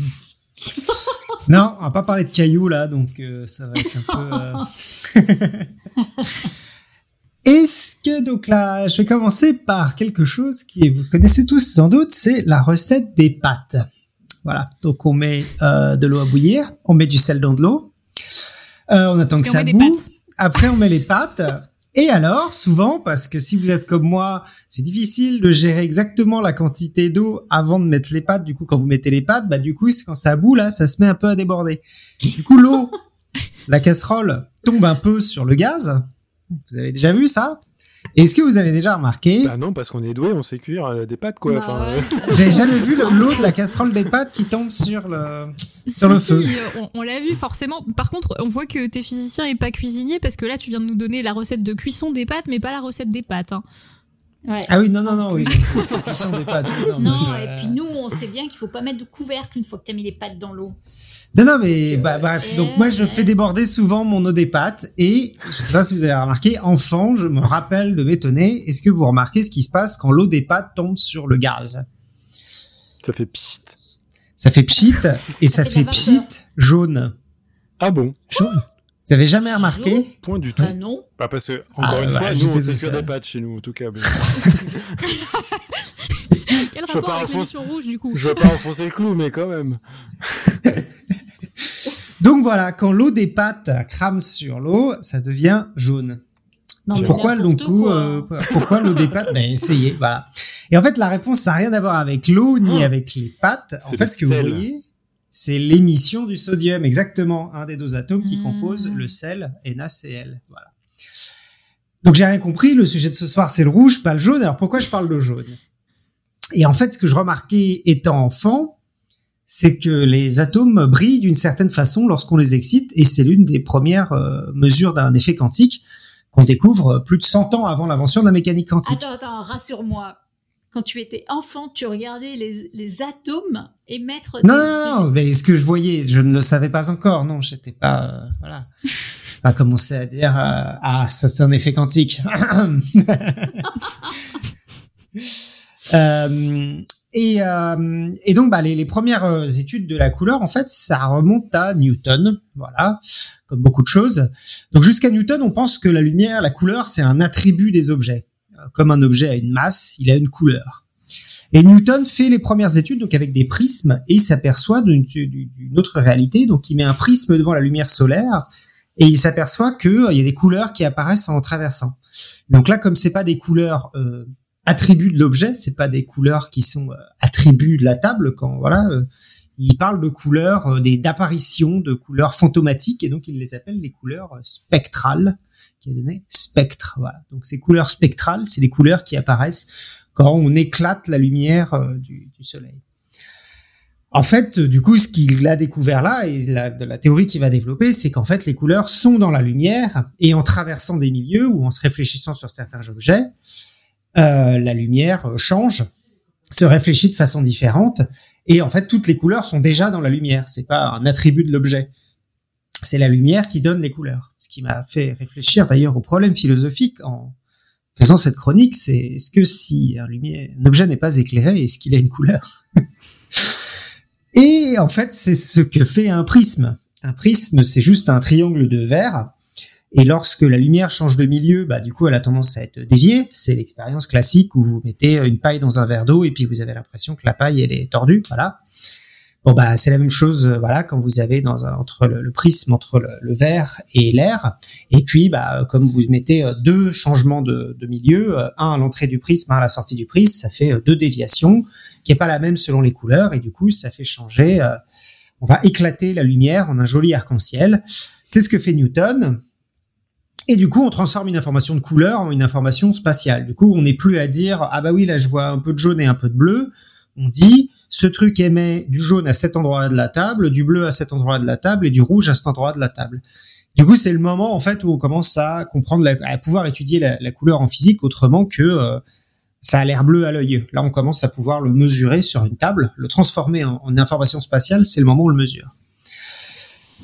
Non, on va pas parler de cailloux là, donc euh, ça va être un peu. Euh, [laughs] Est-ce que donc là, je vais commencer par quelque chose qui vous connaissez tous sans doute, c'est la recette des pâtes. Voilà, donc on met euh, de l'eau à bouillir, on met du sel dans de l'eau, on attend que ça boue. Après, on met les pâtes. Et alors, souvent, parce que si vous êtes comme moi, c'est difficile de gérer exactement la quantité d'eau avant de mettre les pâtes. Du coup, quand vous mettez les pâtes, bah du coup, quand ça bout là, ça se met un peu à déborder. Du coup, l'eau, la casserole tombe un peu sur le gaz. Vous avez déjà vu ça? Est-ce que vous avez déjà remarqué Bah non, parce qu'on est doué, on sait cuire euh, des pâtes quoi. Bah vous avez jamais vu l'eau de la casserole des pâtes qui tombe sur le sur le feu euh, On, l'a vu forcément. Par contre, on voit que t'es physicien et pas cuisinier parce que là, tu viens de nous donner la recette de cuisson des pâtes, mais pas la recette des pâtes. Hein. Ah oui, non, non, non, oui. [laughs] cuisson des pâtes. Non, et puis nous, on sait bien qu'il faut pas mettre de couvercle une fois que tu as mis les pâtes dans l'eau. Non, non, mais bah, bref. Donc moi, je fais déborder souvent mon eau des pâtes et je sais pas si vous avez remarqué, enfant, je me rappelle de m'étonner. Est-ce que vous remarquez ce qui se passe quand l'eau des pâtes tombe sur le gaz? Ça fait pchit. Ça fait pchit et ça, fait, pchit jaune. Ah bon? Jaune. Vous avez jamais remarqué? Point du tout. Ah non. Pas parce que encore ah, une fois, nous on sait des pâtes chez nous en tout cas. [laughs] Quel rapport avec l'émission rouge du coup? Je veux pas enfoncer le clou, mais quand même. [laughs] Donc voilà, quand l'eau des pâtes crame sur l'eau, ça devient jaune. Non, pourquoi donc coup, euh, pourquoi l'eau des pâtes Ben essayez, voilà. Et en fait, la réponse ça n'a rien à voir avec l'eau ni oh. avec les pâtes. En fait, ce que vous voyez, c'est l'émission du sodium, exactement, un des deux atomes qui composent mmh. le sel NaCl. Voilà. Donc j'ai rien compris. Le sujet de ce soir, c'est le rouge, pas le jaune. Alors pourquoi je parle de jaune? Et en fait, ce que je remarquais étant enfant, c'est que les atomes brillent d'une certaine façon lorsqu'on les excite, et c'est l'une des premières euh, mesures d'un effet quantique qu'on découvre plus de 100 ans avant l'invention de la mécanique quantique. Attends, attends, rassure-moi. Quand tu étais enfant, tu regardais les, atomes émettre. Non, non, non, mais ce que je voyais, je ne le savais pas encore. Non, j'étais pas, euh, voilà, [laughs] pas commencé à dire euh, ah ça c'est un effet quantique. [laughs] euh, et, euh, et donc, bah, les, les, premières euh, études de la couleur, en fait, ça remonte à Newton, voilà, comme beaucoup de choses. Donc, jusqu'à Newton, on pense que la lumière, la couleur, c'est un attribut des objets. Euh, comme un objet a une masse, il a une couleur. Et Newton fait les premières études donc avec des prismes et il s'aperçoit d'une autre réalité. Donc, il met un prisme devant la lumière solaire et il s'aperçoit qu'il y a des couleurs qui apparaissent en traversant. Donc là, comme c'est pas des couleurs euh, attributs de l'objet, c'est pas des couleurs qui sont euh, attributs de la table quand voilà, euh, il parle de couleurs euh, des d'apparition de couleurs fantomatiques et donc il les appelle les couleurs spectrales qui a donné spectre voilà. Donc ces couleurs spectrales, c'est les couleurs qui apparaissent quand on éclate la lumière du, du soleil. En fait, du coup, ce qu'il a découvert là, et de la théorie qu'il va développer, c'est qu'en fait, les couleurs sont dans la lumière, et en traversant des milieux ou en se réfléchissant sur certains objets, euh, la lumière euh, change, se réfléchit de façon différente, et en fait toutes les couleurs sont déjà dans la lumière. C'est pas un attribut de l'objet, c'est la lumière qui donne les couleurs. Ce qui m'a fait réfléchir d'ailleurs au problème philosophique en faisant cette chronique, c'est est-ce que si un, lumière, un objet n'est pas éclairé, est-ce qu'il a une couleur? Et en fait, c'est ce que fait un prisme. Un prisme, c'est juste un triangle de verre. Et lorsque la lumière change de milieu, bah, du coup, elle a tendance à être déviée. C'est l'expérience classique où vous mettez une paille dans un verre d'eau et puis vous avez l'impression que la paille, elle est tordue. Voilà. Bon bah c'est la même chose euh, voilà quand vous avez dans entre le, prisme entre le, verre et l'air et puis bah comme vous mettez euh, deux changements de, milieu euh, un à l'entrée du prisme un à la sortie du prisme ça fait deux déviations qui est pas la même selon les couleurs et du coup ça fait changer on va éclater la lumière en un joli arc-en-ciel c'est ce que fait Newton et du coup, on transforme une information de couleur en une information spatiale. Du coup, on n'est plus à dire ah bah oui là je vois un peu de jaune et un peu de bleu. On dit ce truc émet du jaune à cet endroit-là de la table, du bleu à cet endroit-là de la table et du rouge à cet endroit de la table. Du coup, c'est le moment en fait où on commence à comprendre, à pouvoir étudier la, couleur en physique autrement que euh, ça a l'air bleu à l'œil. Là, on commence à pouvoir le mesurer sur une table, le transformer en, information spatiale. C'est le moment où on le mesure.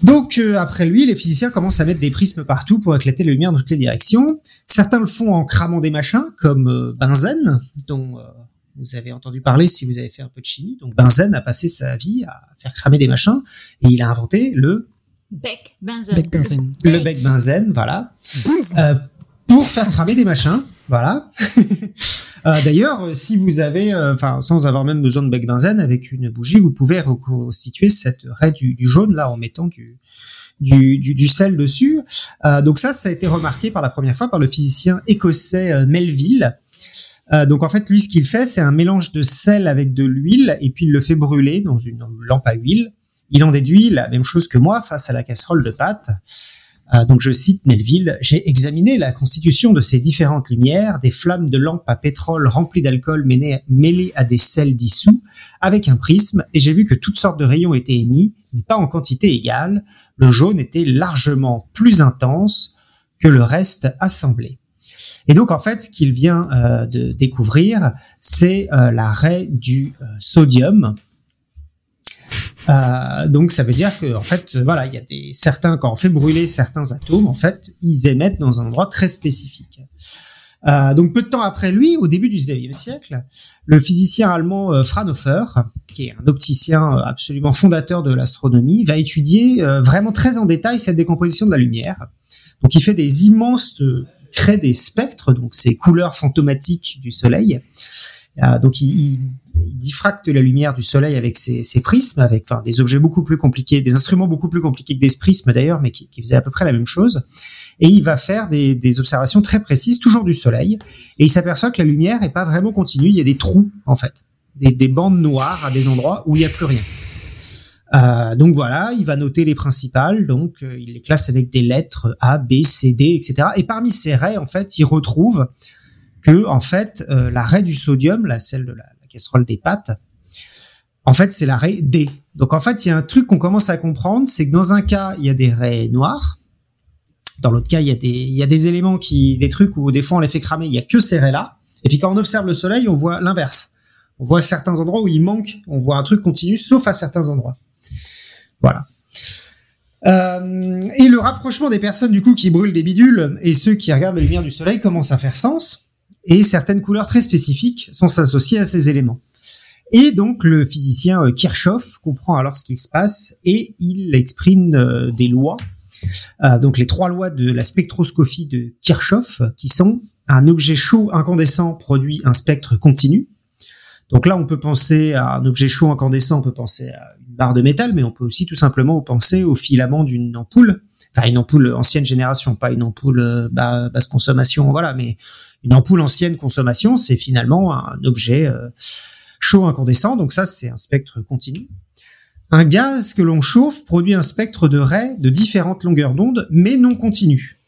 Donc euh, après lui, les physiciens commencent à mettre des prismes partout pour éclater la lumière dans toutes les directions. Certains le font en cramant des machins, comme euh, benzène, dont vous avez entendu parler si vous avez fait un peu de chimie. Donc Benzène a passé sa vie à faire cramer des machins et il a inventé le bec benzène. Le bec benzène, voilà. Euh, pour faire cramer des machins, voilà. [laughs] euh, D'ailleurs, si vous avez, euh, enfin, sans avoir même besoin de bec benzène, avec une bougie, vous pouvez reconstituer cette raie du, jaune là en mettant du, du, du, sel dessus. Euh, donc ça, ça a été remarqué par la première fois par le physicien écossais euh, Melville, euh, donc en fait, lui, ce qu'il fait, c'est un mélange de sel avec de l'huile et puis il le fait brûler dans une lampe à huile. Il en déduit la même chose que moi face à la casserole de pâte. Euh, donc je cite Melville, j'ai examiné la constitution de ces différentes lumières, des flammes de lampe à pétrole remplies d'alcool mêlées à des sels dissous, avec un prisme, et j'ai vu que toutes sortes de rayons étaient émis, mais pas en quantité égale. Le jaune était largement plus intense que le reste assemblé. Et donc en fait, ce qu'il vient euh, de découvrir, c'est euh, la raie du euh, sodium. Donc ça veut dire que en fait, voilà, il y a des certains quand on fait brûler certains atomes, en fait, ils émettent dans un endroit très spécifique. donc peu de temps après lui, au début du 19e siècle, le physicien allemand Fraunhofer, qui est un opticien absolument fondateur de l'astronomie, va étudier vraiment très en détail cette décomposition de la lumière. Donc il fait des immenses crée des spectres, donc ces couleurs fantomatiques du Soleil. Euh, donc il, diffracte la lumière du Soleil avec ses, prismes, avec enfin des objets beaucoup plus compliqués, des instruments beaucoup plus compliqués que des prismes d'ailleurs, mais qui, faisaient à peu près la même chose. Et il va faire des, observations très précises, toujours du Soleil, et il s'aperçoit que la lumière est pas vraiment continue, il y a des trous en fait, des, des bandes noires à des endroits où il n'y a plus rien. Euh, donc voilà, il va noter les principales, donc euh, il les classe avec des lettres A, B, C, D, etc. Et parmi ces raies, en fait, il retrouve que en fait euh, la raie du sodium, la celle de la, casserole des pâtes, en fait c'est la raie D. Donc en fait il y a un truc qu'on commence à comprendre, c'est que dans un cas il y a des raies noires, dans l'autre cas il y a des éléments qui des trucs où des fois on les fait cramer, il y a que ces raies là. Et puis quand on observe le soleil, on voit l'inverse. On voit certains endroits où il manque, on voit un truc continu, sauf à certains endroits. Voilà. Euh, et le rapprochement des personnes du coup qui brûlent des bidules et ceux qui regardent la lumière du soleil commence à faire sens. Et certaines couleurs très spécifiques sont associées à ces éléments. Et donc le physicien euh, Kirchhoff comprend alors ce qui se passe et il exprime euh, des lois. donc les trois lois de la spectroscopie de Kirchhoff qui sont un objet chaud incandescent produit un spectre continu. Donc là on peut penser à un objet chaud incandescent, on peut penser à barre de métal, mais on peut aussi tout simplement penser au filament d'une ampoule, enfin une ampoule ancienne génération, pas une ampoule euh, basse consommation, voilà, mais une ampoule ancienne consommation, c'est finalement un objet euh, chaud incandescent, donc ça c'est un spectre continu. Un gaz que l'on chauffe produit un spectre de raies de différentes longueurs d'onde, mais non continu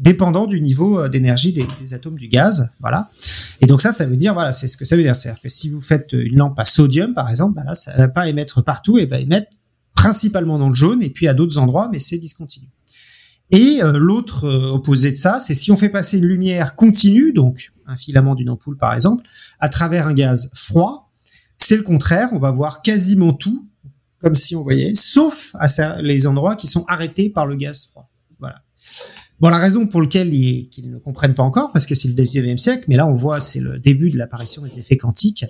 dépendant du niveau euh, d'énergie des, atomes du gaz, voilà. Et donc ça, ça veut dire, voilà, c'est ce que ça veut dire, c'est-à-dire que si vous faites une lampe à sodium, par exemple, bah là, ça va pas émettre partout, elle va émettre principalement dans le jaune et puis à d'autres endroits, mais c'est discontinu. Et euh, l'autre euh, opposé de ça, c'est si on fait passer une lumière continue, donc un filament d'une ampoule par exemple, à travers un gaz froid, c'est le contraire, on va voir quasiment tout, comme si on voyait, sauf à les endroits qui sont arrêtés par le gaz froid. Voilà. Bon, la raison pour laquelle ils, ne comprennent pas encore, parce que c'est le 19e siècle, mais là on voit c'est le début de l'apparition des effets quantiques,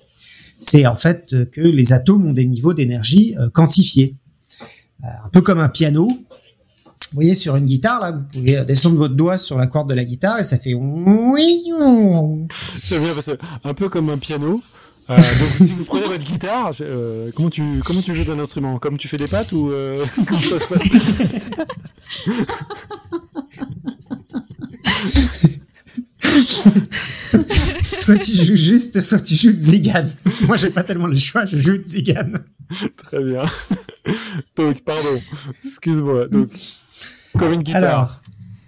c'est en fait que les atomes ont des niveaux d'énergie euh, quantifiés. un peu comme un piano. Vous voyez sur une guitare là, vous pouvez descendre votre doigt sur la corde de la guitare et ça fait oui. C'est bien parce que un peu comme un piano. Euh, donc si vous prenez votre guitare, euh, comment tu comment tu joues d'un instrument? Comme tu fais des pattes ou euh, [laughs] comment ça se passe? [laughs] Soit tu joues juste, soit tu joues Zigan. Moi, j'ai pas tellement le choix, je joue Zigan. Très bien. Donc, pardon, excuse-moi. Donc, Alors,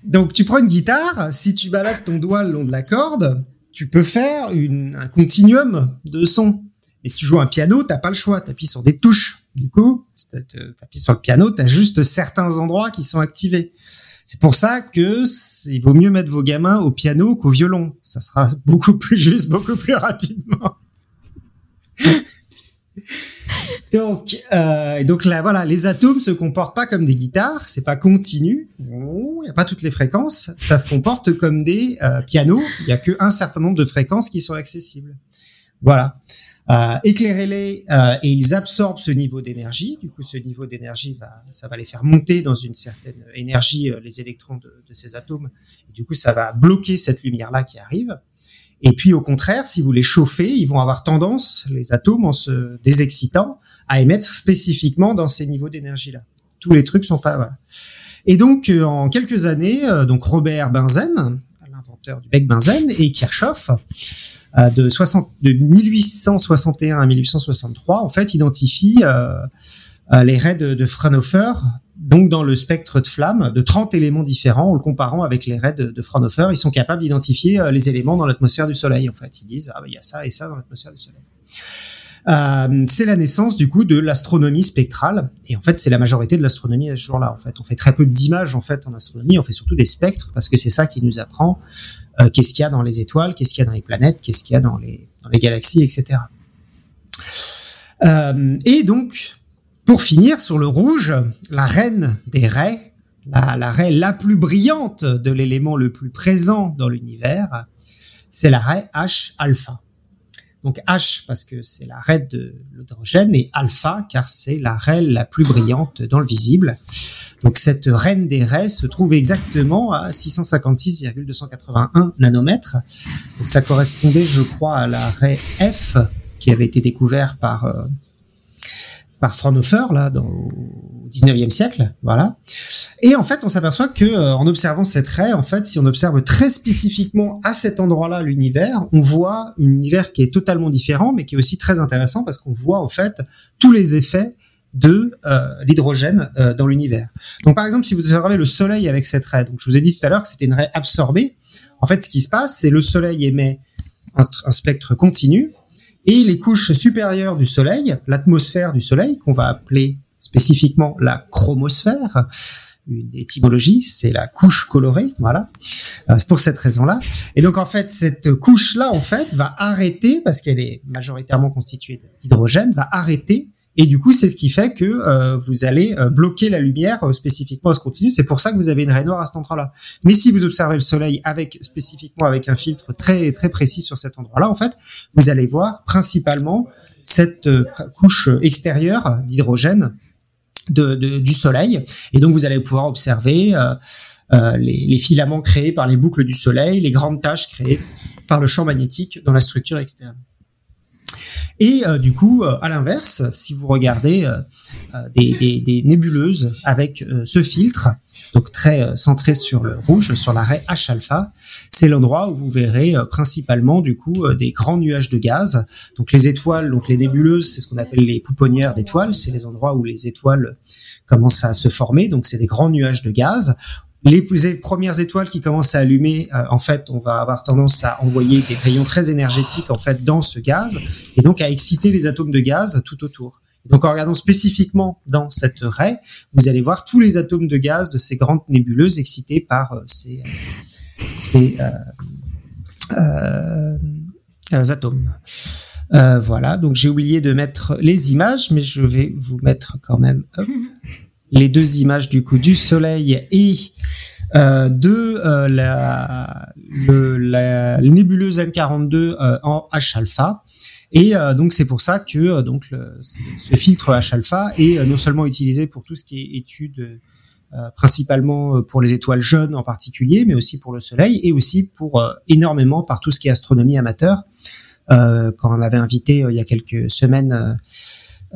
donc tu prends une guitare, si tu balades ton doigt le long de la corde, tu peux faire une, un continuum de sons. Et si tu joues un piano, t'as pas le choix, t'appuies sur des touches. Du coup, t'appuies sur le piano, t'as juste certains endroits qui sont activés. C'est pour ça que il vaut mieux mettre vos gamins au piano qu'au violon. Ça sera [laughs] beaucoup plus juste, beaucoup plus rapidement. Donc, euh, donc là, voilà, les atomes se comportent pas comme des guitares, c'est pas continu, il n'y a pas toutes les fréquences, ça se comporte comme des euh, pianos, il y a qu'un certain nombre de fréquences qui sont accessibles. Voilà. Euh, éclairez-les euh, et ils absorbent ce niveau d'énergie. Du coup, ce niveau d'énergie va, ça va les faire monter dans une certaine énergie, euh, les électrons de, de, ces atomes. Et du coup, ça va bloquer cette lumière-là qui arrive. Et puis, au contraire, si vous les chauffez, ils vont avoir tendance, les atomes, en se désexcitant, à émettre spécifiquement dans ces niveaux d'énergie-là. Tous les trucs sont pas. Voilà. Et donc, euh, en quelques années, donc Robert Benzen, l'inventeur du bec benzène, et Kirchhoff euh, de, 60, de 1861 à 1863, en fait, identifie euh, euh, les raies de, Fraunhofer, donc dans le spectre de flamme, de 30 éléments différents, en le comparant avec les raies de, Fraunhofer. Ils sont capables d'identifier les éléments dans l'atmosphère du Soleil, en fait. Ils disent, ah, bah, il y a ça et ça dans l'atmosphère du Soleil. Euh, c'est la naissance du coup de l'astronomie spectrale et en fait c'est la majorité de l'astronomie à ce jour-là en fait on fait très peu d'images en fait en astronomie on fait surtout des spectres parce que c'est ça qui nous apprend euh, qu'est-ce qu'il y a dans les étoiles, qu'est-ce qu'il y a dans les planètes, qu'est-ce qu'il y a dans les, dans les galaxies, etc. Euh, et donc, pour finir sur le rouge, la reine des raies, la, raie la plus brillante de l'élément le plus présent dans l'univers, c'est la raie H alpha. Donc H parce que c'est la raie de l'hydrogène et alpha car c'est la raie la plus brillante dans le visible. Donc cette reine des raies se trouve exactement à 656,281 nanomètres. Donc ça correspondait, je crois, à la raie F qui avait été découverte par euh, par Fraunhofer là dans au 19e siècle, voilà. Et en fait, on s'aperçoit que euh, en observant cette raie, en fait, si on observe très spécifiquement à cet endroit-là l'univers, on voit un univers qui est totalement différent, mais qui est aussi très intéressant parce qu'on voit en fait tous les effets de euh, l'hydrogène euh, dans l'univers. Donc par exemple, si vous observez le Soleil avec cette raie, donc je vous ai dit tout à l'heure que c'était une raie absorbée. En fait, ce qui se passe, c'est le Soleil émet un, spectre continu et les couches supérieures du Soleil, l'atmosphère du Soleil, qu'on va appeler spécifiquement la chromosphère, une étymologie, c'est la couche colorée, voilà. Euh, pour cette raison-là. Et donc en fait, cette couche-là, en fait, va arrêter parce qu'elle est majoritairement constituée d'hydrogène, va arrêter et du coup, c'est ce qui fait que euh, vous allez euh, bloquer la lumière euh, spécifiquement à ce continu. C'est pour ça que vous avez une raie noire à cet endroit-là. Mais si vous observez le Soleil avec spécifiquement avec un filtre très très précis sur cet endroit-là, en fait, vous allez voir principalement cette couche extérieure d'hydrogène de, de, du Soleil. Et donc, vous allez pouvoir observer les, les filaments créés par les boucles du Soleil, les grandes taches créées par le champ magnétique dans la structure externe. Et euh, du coup, euh, à l'inverse, si vous regardez euh, des, des, des, nébuleuses avec ce filtre, donc très centré sur le rouge, sur l'arrêt H alpha, c'est l'endroit où vous verrez principalement du coup des grands nuages de gaz. Donc les étoiles, donc les nébuleuses, c'est ce qu'on appelle les pouponnières d'étoiles, c'est les endroits où les étoiles commencent à se former. Donc c'est des grands nuages de gaz les premières étoiles qui commencent à allumer, euh, en fait, on va avoir tendance à envoyer des rayons très énergétiques en fait dans ce gaz et donc à exciter les atomes de gaz tout autour. Donc en regardant spécifiquement dans cette raie, vous allez voir tous les atomes de gaz de ces grandes nébuleuses excités par euh, ces, euh, atomes. voilà, donc j'ai oublié de mettre les images, mais je vais vous mettre quand même. [laughs] les deux images du coup du Soleil et euh, de euh, la, le, la, nébuleuse M42 euh, en H alpha. Et donc c'est pour ça que donc ce filtre H-alpha est non seulement utilisé pour tout ce qui est étude principalement pour les étoiles jeunes en particulier, mais aussi pour le Soleil et aussi pour énormément par tout ce qui est astronomie amateur. quand on avait invité il y a quelques semaines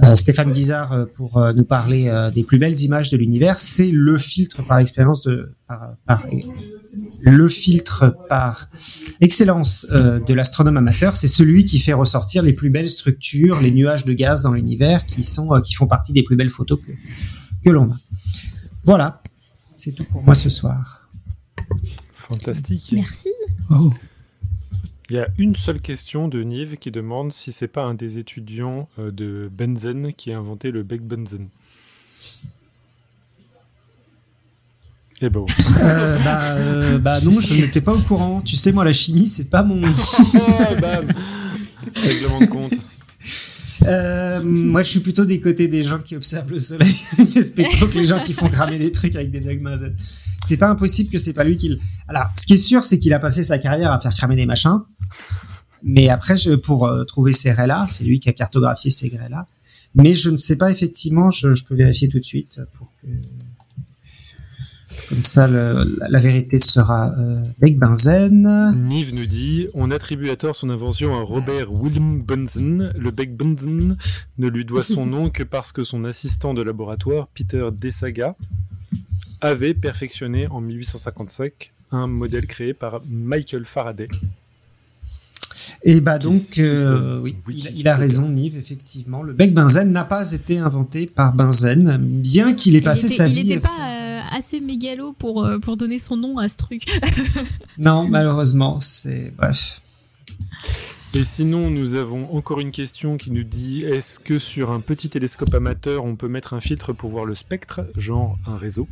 euh, Stéphane Guizard euh, pour euh, nous parler des plus belles images de l'univers. C'est le filtre par expérience de par, le filtre par excellence de l'astronome amateur. C'est celui qui fait ressortir les plus belles structures, les nuages de gaz dans l'univers qui sont qui font partie des plus belles photos que que l'on a. Voilà, c'est tout pour moi ce soir. Fantastique. Merci. Oh. Il y a une seule question de Nive qui demande si c'est pas un des étudiants euh, de Benzen qui a inventé le Beck Benzen. Et eh bon. Euh, bah, euh, bah, non, je n'étais pas au courant. Tu sais, moi, la chimie, c'est pas mon. [laughs] Bam Règlement de compte. Moi, je suis plutôt des côtés des gens qui observent le soleil, [laughs] plutôt que les gens qui font cramer des trucs avec des Beck Benzen. C'est pas impossible que c'est pas lui qui. Alors, ce qui est sûr, c'est qu'il a passé sa carrière à faire cramer des machins. Mais après, je, pour euh, trouver ces raies-là, c'est lui qui a cartographié ces grès-là. Mais je ne sais pas effectivement, je, je, peux vérifier tout de suite pour que comme ça le, la, vérité sera euh, avec Benzen. Nive nous dit on attribue à tort son invention à Robert William Bunsen. Le Beck Bunsen ne lui doit son nom que parce que son assistant de laboratoire, Peter Desaga, avait perfectionné en 1855 un modèle créé par Michael Faraday. Et bah donc, euh, oui, il, a raison, Nive, effectivement. Le bec benzène n'a pas été inventé par Benzen, bien qu'il ait passé sa vie. Pas euh, assez mégalo pour, euh, pour donner son nom à ce truc. [laughs] non, malheureusement, c'est. Bref. Et sinon, nous avons encore une question qui nous dit est-ce que sur un petit télescope amateur, on peut mettre un filtre pour voir le spectre, genre un réseau?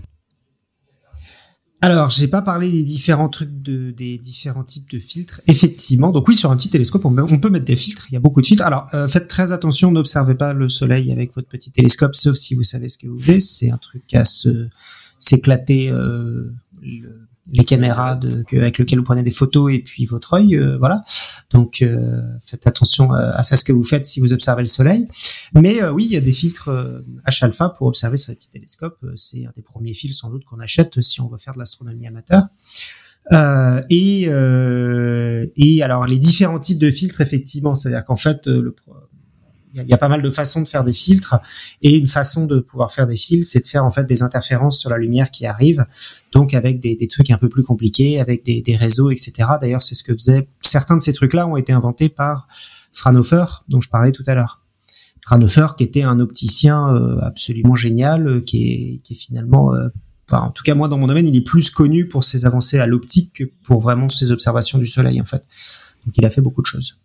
Alors, j'ai pas parlé des différents trucs de, des différents types de filtres. Effectivement, donc oui, sur un petit télescope, on, peut mettre des filtres. Il y a beaucoup de filtres. Alors, euh, faites très attention, n'observez pas le soleil avec votre petit télescope, sauf si vous savez ce que vous faites. C'est un truc à se s'éclater euh, les caméras de, avec lesquelles vous prenez des photos et puis votre œil, euh, voilà. Donc euh, faites attention euh, à ce que vous faites si vous observez le soleil. Mais oui, il y a des filtres H-alpha pour observer sur les petits télescopes. C'est un des premiers fils sans doute qu'on achète si on veut faire de l'astronomie amateur. et et alors les différents types de filtres effectivement, c'est-à-dire qu'en fait le il y, a pas mal de façons de faire des filtres et une façon de pouvoir faire des fils, c'est de faire en fait des interférences sur la lumière qui arrive, donc avec des, des trucs un peu plus compliqués, avec des, des réseaux, etc. D'ailleurs, c'est ce que faisait certains de ces trucs-là ont été inventés par Fraunhofer, dont je parlais tout à l'heure. Fraunhofer, qui était un opticien euh, absolument génial, euh, qui, est, qui est finalement euh, en tout cas moi dans mon domaine, il est plus connu pour ses avancées à l'optique que pour vraiment ses observations du soleil en fait. Donc il a fait beaucoup de choses.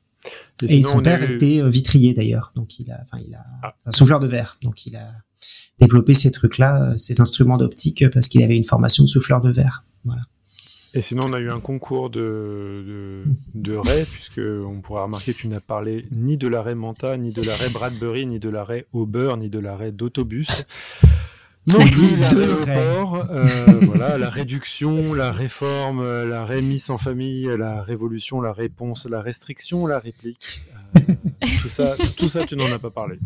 Et, son père était euh, vitrier d'ailleurs, donc il a, enfin il a ah. un souffleur de verre, donc il a développé ces trucs-là, euh, ces instruments d'optique parce qu'il avait une formation de souffleur de verre. Voilà. Et sinon, on a eu un concours de, de, de raies, puisque on pourra remarquer que tu n'as parlé ni de l'arrêt Manta, ni de l'arrêt Bradbury, ni de l'arrêt Auber, ni de l'arrêt d'autobus. Non, l'aéroport, euh, [laughs] voilà, la réduction, la réforme, euh, la rémise en famille, la révolution, la réponse, la restriction, la réplique. Euh, [laughs] tout ça, tout ça, tu n'en as pas parlé.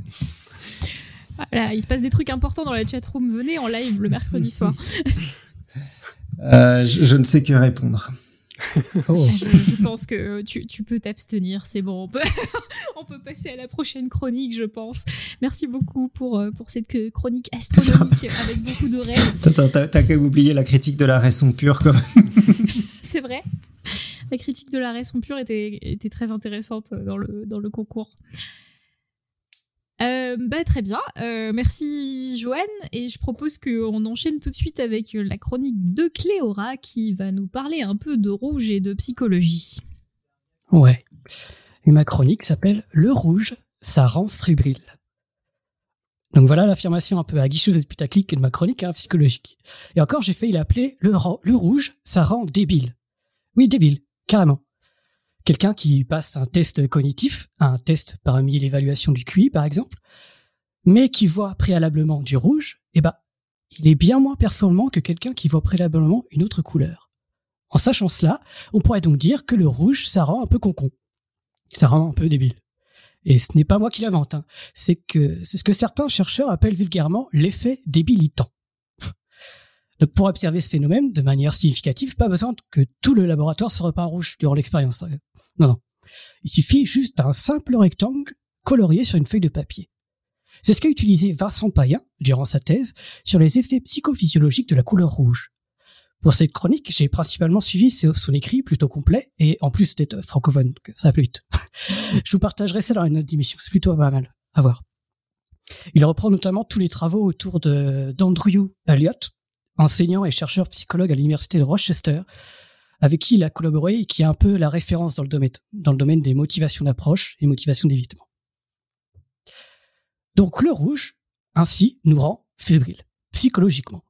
Voilà, il se passe des trucs importants dans la chatroom. Venez en live le mercredi soir. [laughs] je, je, ne sais que répondre. Oh. Je, pense que tu, tu peux t'abstenir, c'est bon. On peut, [laughs] on peut passer à la prochaine chronique, je pense. Merci beaucoup pour, euh, pour cette chronique astronomique [laughs] avec beaucoup de rêves. T'as quand même oublié la critique de la raison pure, quand même. [laughs] c'est vrai. La critique de la raison pure était, était très intéressante dans le, dans le concours. Euh, bah, très bien, euh, merci Joanne, et je propose qu'on enchaîne tout de suite avec la chronique de Cléora qui va nous parler un peu de rouge et de psychologie. Ouais, et ma chronique s'appelle Le rouge, ça rend fébrile. Donc voilà l'affirmation un peu aguicheuse et putaclic de ma chronique hein, psychologique. Et encore, j'ai failli l'appeler le, le rouge, ça rend débile. Oui, débile, carrément quelqu'un qui passe un test cognitif, un test parmi l'évaluation du QI par exemple, mais qui voit préalablement du rouge, eh ben, il est bien moins performant que quelqu'un qui voit préalablement une autre couleur. En sachant cela, on pourrait donc dire que le rouge, ça rend un peu concon. Ça rend un peu débile. Et ce n'est pas moi qui l'invente, hein. c'est que c'est ce que certains chercheurs appellent vulgairement l'effet débilitant. Donc pour observer ce phénomène de manière significative, pas besoin que tout le laboratoire se repeint rouge durant l'expérience. Non, non. Il suffit juste d'un simple rectangle colorié sur une feuille de papier. C'est ce qu'a utilisé Vincent Payen durant sa thèse sur les effets psychophysiologiques de la couleur rouge. Pour cette chronique, j'ai principalement suivi son écrit plutôt complet et en plus d'être francophone, ça vite. [laughs] Je vous partagerai ça dans une autre émission, c'est plutôt pas mal à voir. Il reprend notamment tous les travaux autour d'Andrew Elliott, enseignant et chercheur psychologue à l'université de Rochester, avec qui il a collaboré et qui est un peu la référence dans le domaine, des motivations d'approche et motivations d'évitement. Donc le rouge, ainsi, nous rend fébrile, psychologiquement.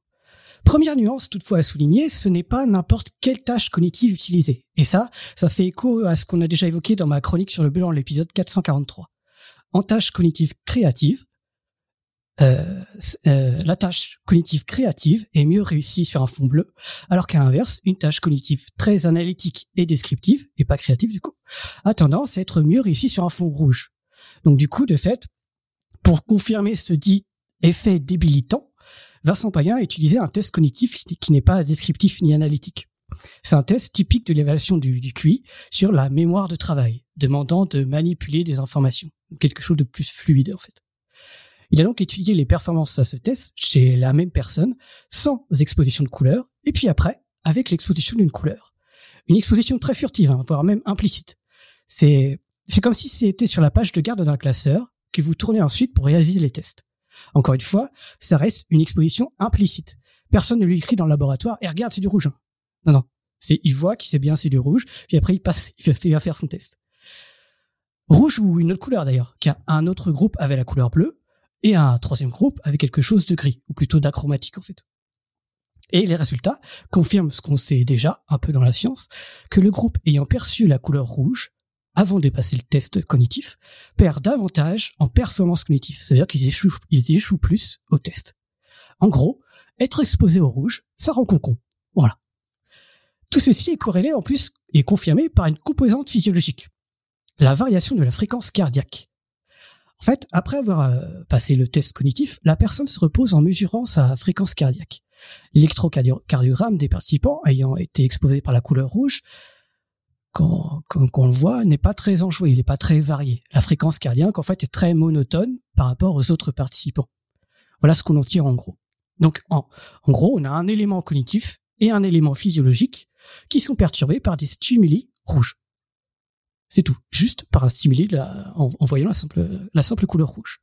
Première nuance toutefois à souligner, ce n'est pas n'importe quelle tâche cognitive utilisée. Et ça, ça fait écho à ce qu'on a déjà évoqué dans ma chronique sur le bilan, l'épisode 443. En tâche cognitive créative, euh, euh, la tâche cognitive créative est mieux réussie sur un fond bleu, alors qu'à l'inverse, une tâche cognitive très analytique et descriptive, et pas créative du coup, a tendance à être mieux réussie sur un fond rouge. Donc du coup, de fait, pour confirmer ce dit effet débilitant, Vincent Payen a utilisé un test cognitif qui n'est pas descriptif ni analytique. C'est un test typique de l'évaluation du, du QI sur la mémoire de travail, demandant de manipuler des informations, quelque chose de plus fluide en fait. Il a donc étudié les performances à ce test chez la même personne, sans exposition de couleur, et puis après, avec l'exposition d'une couleur. Une exposition très furtive, hein, voire même implicite. C'est, c'est comme si c'était sur la page de garde d'un classeur que vous tournez ensuite pour réaliser les tests. Encore une fois, ça reste une exposition implicite. Personne ne lui écrit dans le laboratoire, et regarde, c'est du rouge. hein. Non, non. C'est, il voit qu'il sait bien c'est du rouge, puis après il passe, il va- il va faire son test. Rouge ou une autre couleur d'ailleurs, car un autre groupe avait la couleur bleue, et un troisième groupe avait quelque chose de gris, ou plutôt d'achromatique en fait. Et les résultats confirment ce qu'on sait déjà, un peu dans la science, que le groupe ayant perçu la couleur rouge, avant de passer le test cognitif, perd davantage en performance cognitive. C'est-à-dire qu'ils échouent, plus au test. En gros, être exposé au rouge, ça rend con con. Voilà. Tout ceci est corrélé en plus et confirmé par une composante physiologique. La variation de la fréquence cardiaque. En fait, après avoir euh, passé le test cognitif, la personne se repose en mesurant sa fréquence cardiaque. L'électrocardiogramme des participants ayant été exposés par la couleur rouge, quand, quand, quand on le voit, n'est pas très enjoué, il n'est pas très varié. La fréquence cardiaque, en fait, est très monotone par rapport aux autres participants. Voilà ce qu'on en tire en gros. Donc, en gros, on a un élément cognitif et un élément physiologique qui sont perturbés par des stimuli rouges. C'est tout, juste par de la- en, voyant la simple, couleur rouge.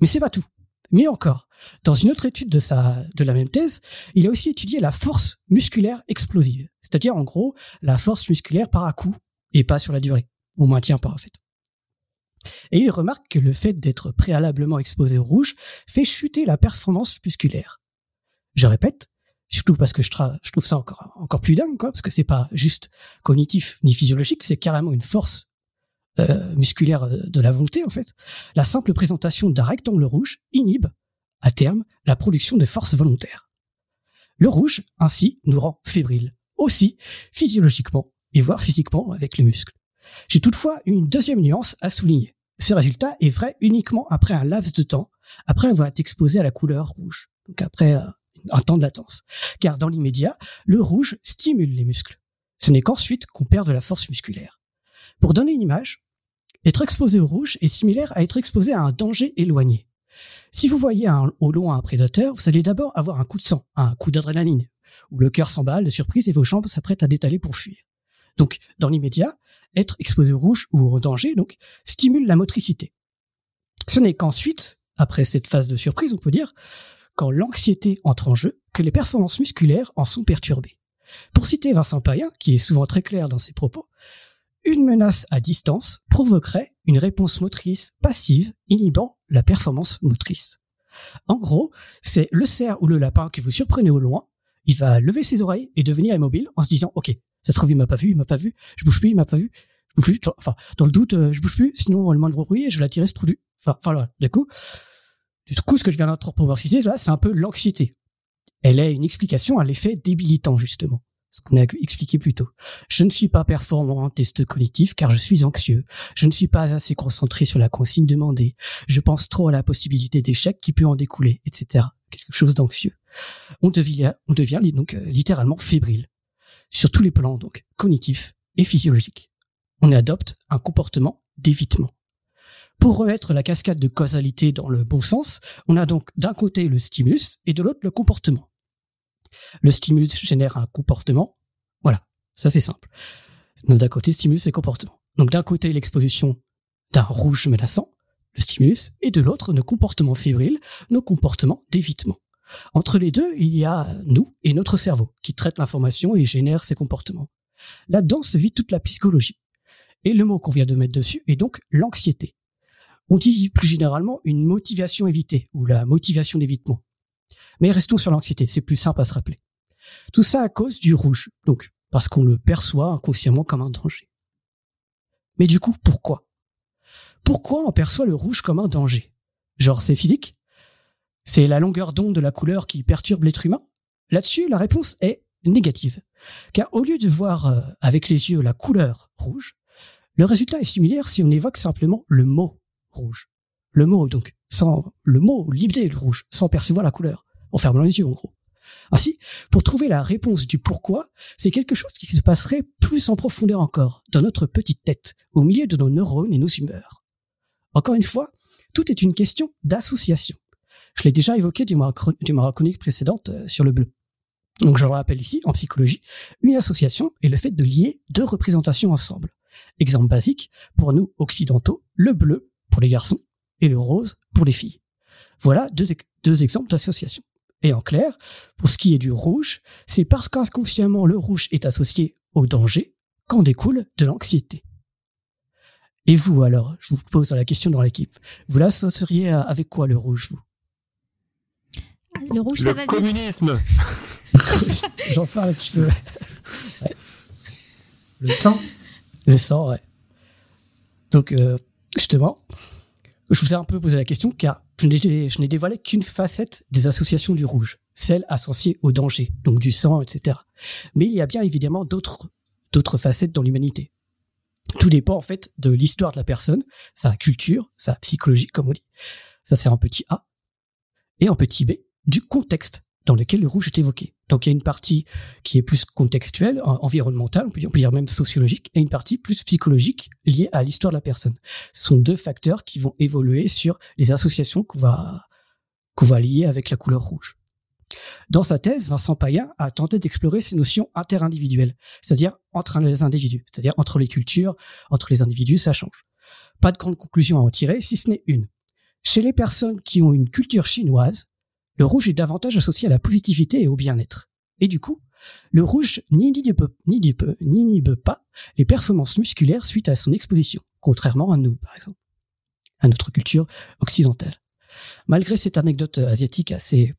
Mais c'est pas tout. Mieux encore, dans une autre étude de sa, de la même thèse, il a aussi étudié la force musculaire explosive. C'est-à-dire, en gros, la force musculaire par à coup et pas sur la durée. On maintient pas, en fait. Et il remarque que le fait d'être préalablement exposé au rouge fait chuter la performance musculaire. Je répète, surtout parce que je, trouve ça encore, encore plus dingue, quoi, parce que c'est pas juste cognitif ni physiologique, c'est carrément une force euh, musculaire euh, de la volonté, en fait. La simple présentation d'un rectangle rouge inhibe, à terme, la production de forces volontaires. Le rouge, ainsi, nous rend fébriles, aussi physiologiquement et voire physiquement avec les muscles. J'ai toutefois une deuxième nuance à souligner. Ce résultat est vrai uniquement après un laps de temps, après avoir été exposé à la couleur rouge, donc après euh, un temps de latence. Car dans l'immédiat, le rouge stimule les muscles. Ce n'est qu'ensuite qu'on perd de la force musculaire. Pour donner une image, être exposé au rouge est similaire à être exposé à un danger éloigné. Si vous voyez un- au loin un prédateur, vous allez d'abord avoir un coup de sang, un coup d'adrénaline, où le cœur s'emballe de surprise et vos jambes s'apprêtent à détaler pour fuir. Donc, dans l'immédiat, être exposé au rouge ou au danger, donc, stimule la motricité. Ce n'est qu'ensuite, après cette phase de surprise, on peut dire, quand l'anxiété entre en jeu, que les performances musculaires en sont perturbées. Pour citer Vincent Payen, qui est souvent très clair dans ses propos, une menace à distance provoquerait une réponse motrice passive inhibant la performance motrice. En gros, c'est le cerf ou le lapin que vous surprenez au loin, il va lever ses oreilles et devenir immobile en se disant OK, ça se trouve il m'a pas vu, il m'a pas vu, je bouge plus, il m'a pas vu, je bouge plus, enfin dans le doute euh, je bouge plus, sinon le moindre bruit et je vais l'attirer ce trou du. Enfin voilà, du coup, du coup ce que je viens d'anthropomorphiser là, c'est un peu l'anxiété. Elle est une explication à l'effet débilitant justement. ce qu'on a expliqué plus tôt. Je ne suis pas performant en test cognitif car je suis anxieux. Je ne suis pas assez concentré sur la consigne demandée. Je pense trop à la possibilité d'échec qui peut en découler, etc. Quelque chose d'anxieux. On devient, on devient donc euh, littéralement fébrile. Sur tous les plans, donc, cognitifs et physiologiques. On adopte un comportement d'évitement. Pour remettre la cascade de causalité dans le bon sens, on a donc d'un côté le stimulus et de l'autre le comportement. Le stimulus génère un comportement. Voilà, ça c'est simple. D'un côté, stimulus et comportement. Donc d'un côté, l'exposition d'un rouge menaçant, le stimulus, et de l'autre, nos comportements fébriles, nos comportements d'évitement. Entre les deux, il y a nous et notre cerveau qui traite l'information et génère ces comportements. Là-dedans se vit toute la psychologie. Et le mot qu'on vient de mettre dessus est donc l'anxiété. On dit plus généralement une motivation évitée ou la motivation d'évitement. Mais restons sur l'anxiété, c'est plus simple à se rappeler. Tout ça à cause du rouge, donc parce qu'on le perçoit inconsciemment comme un danger. Mais du coup, pourquoi? Pourquoi on perçoit le rouge comme un danger? Genre c'est physique? C'est la longueur d'onde de la couleur qui perturbe l'être humain? Là-dessus, la réponse est négative. Car au lieu de voir euh, avec les yeux la couleur rouge, le résultat est similaire si on évoque simplement le mot rouge. Le mot, donc, sans le mot, l'idée le rouge, sans percevoir la couleur, en fermant les yeux, en gros. Ainsi, pour trouver la réponse du pourquoi, c'est quelque chose qui se passerait plus en profondeur encore, dans notre petite tête, au milieu de nos neurones et nos humeurs. Encore une fois, tout est une question d'association. Je l'ai déjà évoqué du ma chronique précédente euh, sur le bleu. Donc je le rappelle ici, en psychologie, une association est le fait de lier deux représentations ensemble. Exemple basique, pour nous occidentaux, le bleu pour les garçons et le rose pour les filles. Voilà deux, deux exemples d'association. Et en clair, pour ce qui est du rouge, c'est parce qu'inconsciemment le rouge est associé au danger qu'en découle de l'anxiété. Et vous alors, je vous pose la question dans l'équipe, vous l'associeriez avec quoi le rouge, vous? Le rouge, ça va vite. communisme [laughs] J'en parle un petit peu. Le sang Le sang, ouais. Donc, euh, justement, je vous ai un peu posé la question car je n'ai dévoilé qu'une facette des associations du rouge, celle associée au danger, donc du sang, etc. Mais il y a bien évidemment d'autres facettes dans l'humanité. Tout dépend en fait de l'histoire de la personne, sa culture, sa psychologie, comme on dit. Ça c'est un petit A. Et un petit B, du contexte dans lequel le rouge est évoqué. Donc il y a une partie qui est plus contextuelle, environnementale, on peut dire, même sociologique, et une partie plus psychologique liée à l'histoire de la personne. Ce sont deux facteurs qui vont évoluer sur les associations qu'on va qu'on va lier avec la couleur rouge. Dans sa thèse, Vincent Payen a tenté d'explorer ces notions interindividuelles, c'est-à-dire entre les individus, c'est-à-dire entre les cultures, entre les individus, ça change. Pas de grande conclusion à en tirer, si ce n'est une. Chez les personnes qui ont une culture chinoise, le rouge est davantage associé à la positivité et au bien-être. Et du coup, le rouge n'inhibe ni ni pas les performances musculaires suite à son exposition, contrairement à nous, par exemple, à notre culture occidentale. Malgré cette anecdote asiatique assez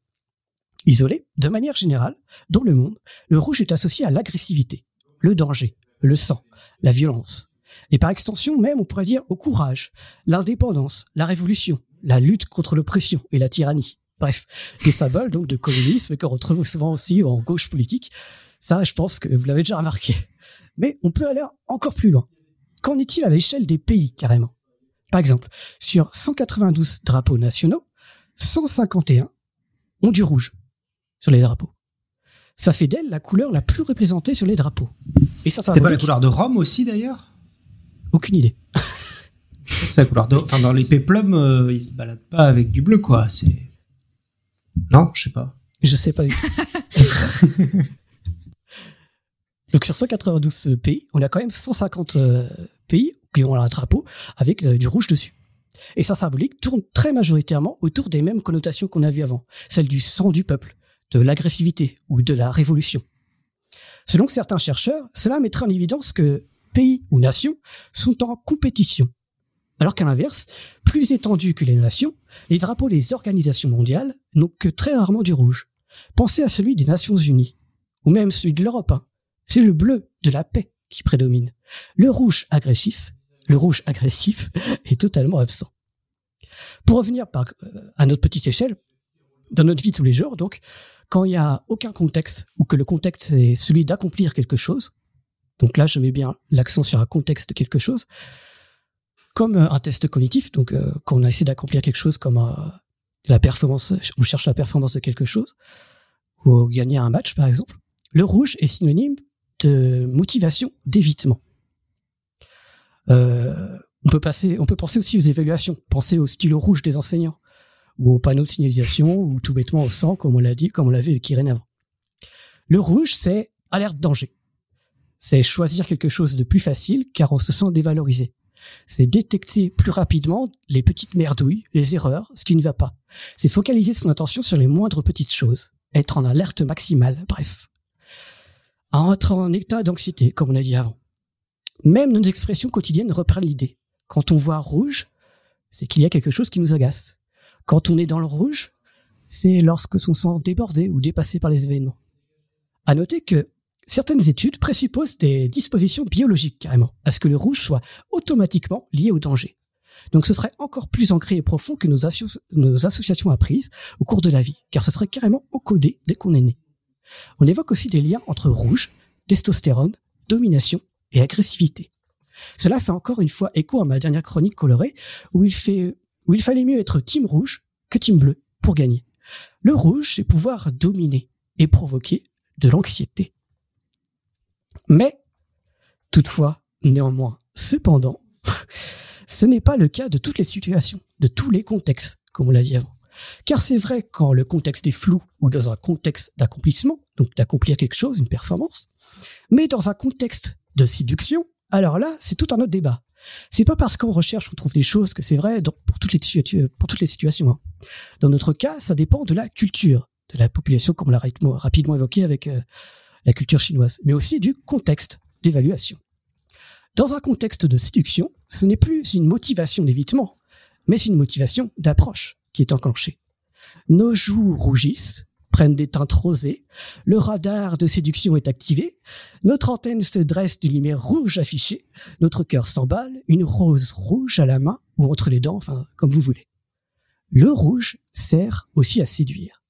isolée, de manière générale, dans le monde, le rouge est associé à l'agressivité, le danger, le sang, la violence. Et par extension même, on pourrait dire au courage, l'indépendance, la révolution, la lutte contre l'oppression et la tyrannie. Bref, des symboles donc de communisme qu'on retrouve souvent aussi en gauche politique. Ça, je pense que vous l'avez déjà remarqué. Mais on peut aller encore plus loin. Qu'en est-il à l'échelle des pays carrément? Par exemple, sur 192 drapeaux nationaux, 151 ont du rouge sur les drapeaux. Ça fait d'elle la couleur la plus représentée sur les drapeaux. Et ça, c'était pas la couleur de Rome aussi d'ailleurs? Aucune idée. c'est la couleur de. Enfin, dans les péplums, euh, ils se baladent pas avec du bleu, quoi. C'est. Non, je sais pas. Je sais pas du tout. [laughs] Donc sur 192 pays, on a quand même 150 euh, pays qui ont un drapeau avec euh, du rouge dessus. Et sa symbolique tourne très majoritairement autour des mêmes connotations qu'on a vues avant, celle du sang du peuple, de l'agressivité ou de la révolution. Selon certains chercheurs, cela mettrait en évidence que pays ou nations sont en compétition alors qu'à l'inverse, plus étendu que les nations, les drapeaux des organisations mondiales n'ont que très rarement du rouge. Pensez à celui des Nations Unies, ou même celui de l'Europe. Hein. C'est le bleu de la paix qui prédomine. Le rouge agressif, le rouge agressif [laughs] est totalement absent. Pour revenir euh, à notre petite échelle, dans notre vie tous les jours, donc, quand il y a aucun contexte ou que le contexte est celui d'accomplir quelque chose, donc là, je mets bien l'accent sur un contexte de quelque chose, comme euh, un test cognitif, donc euh, quand on a essayé d'accomplir quelque chose comme euh, la performance, on cherche la performance de quelque chose, ou gagner un match par exemple, le rouge est synonyme de motivation, d'évitement. Euh, on peut passer, on peut penser aussi aux évaluations, penser au stylo rouge des enseignants, ou aux panneaux de signalisation, ou tout bêtement au sang, comme on l'a dit, comme on l'a vu avec avant. Le rouge, c'est alerte danger. C'est choisir quelque chose de plus facile car on se sent dévalorisé. C'est détecter plus rapidement les petites merdouilles, les erreurs, ce qui ne va pas. C'est focaliser son attention sur les moindres petites choses. Être en alerte maximale, bref. Être en état d'anxiété, comme on a dit avant. Même nos expressions quotidiennes reprennent l'idée. Quand on voit rouge, c'est qu'il y a quelque chose qui nous agace. Quand on est dans le rouge, c'est lorsque on se sent débordé ou dépassé par les événements. À noter que certaines études présupposent des dispositions biologiques carrément, à ce que le rouge soit automatiquement lié au danger. Donc ce serait encore plus ancré et profond que nos, associations apprises au cours de la vie, car ce serait carrément encodé dès qu'on est né. On évoque aussi des liens entre rouge, testostérone, domination et agressivité. Cela fait encore une fois écho à ma dernière chronique colorée où il où il fallait mieux être team rouge que team bleu pour gagner. Le rouge, c'est pouvoir dominer et provoquer de l'anxiété. Mais, toutefois, néanmoins, cependant, [laughs] ce n'est pas le cas de toutes les situations, de tous les contextes, comme on l'a dit avant. Car c'est vrai quand le contexte est flou ou dans un contexte d'accomplissement, donc d'accomplir quelque chose, une performance, mais dans un contexte de séduction, alors là, c'est tout un autre débat. C'est pas parce qu'on recherche, on trouve des choses que c'est vrai pour toutes les, situations. Hein. Dans notre cas, ça dépend de la culture, de la population, comme on l'a rapidement évoqué avec euh, la culture chinoise, mais aussi du contexte d'évaluation. Dans un contexte de séduction, ce n'est plus une motivation d'évitement, mais c'est une motivation d'approche qui est enclenchée. Nos joues rougissent, prennent des teintes rosées, le radar de séduction est activé, notre antenne se dresse d'une lumière rouge affichée, notre cœur s'emballe, une rose rouge à la main ou entre les dents, enfin comme vous voulez. Le rouge sert aussi à séduire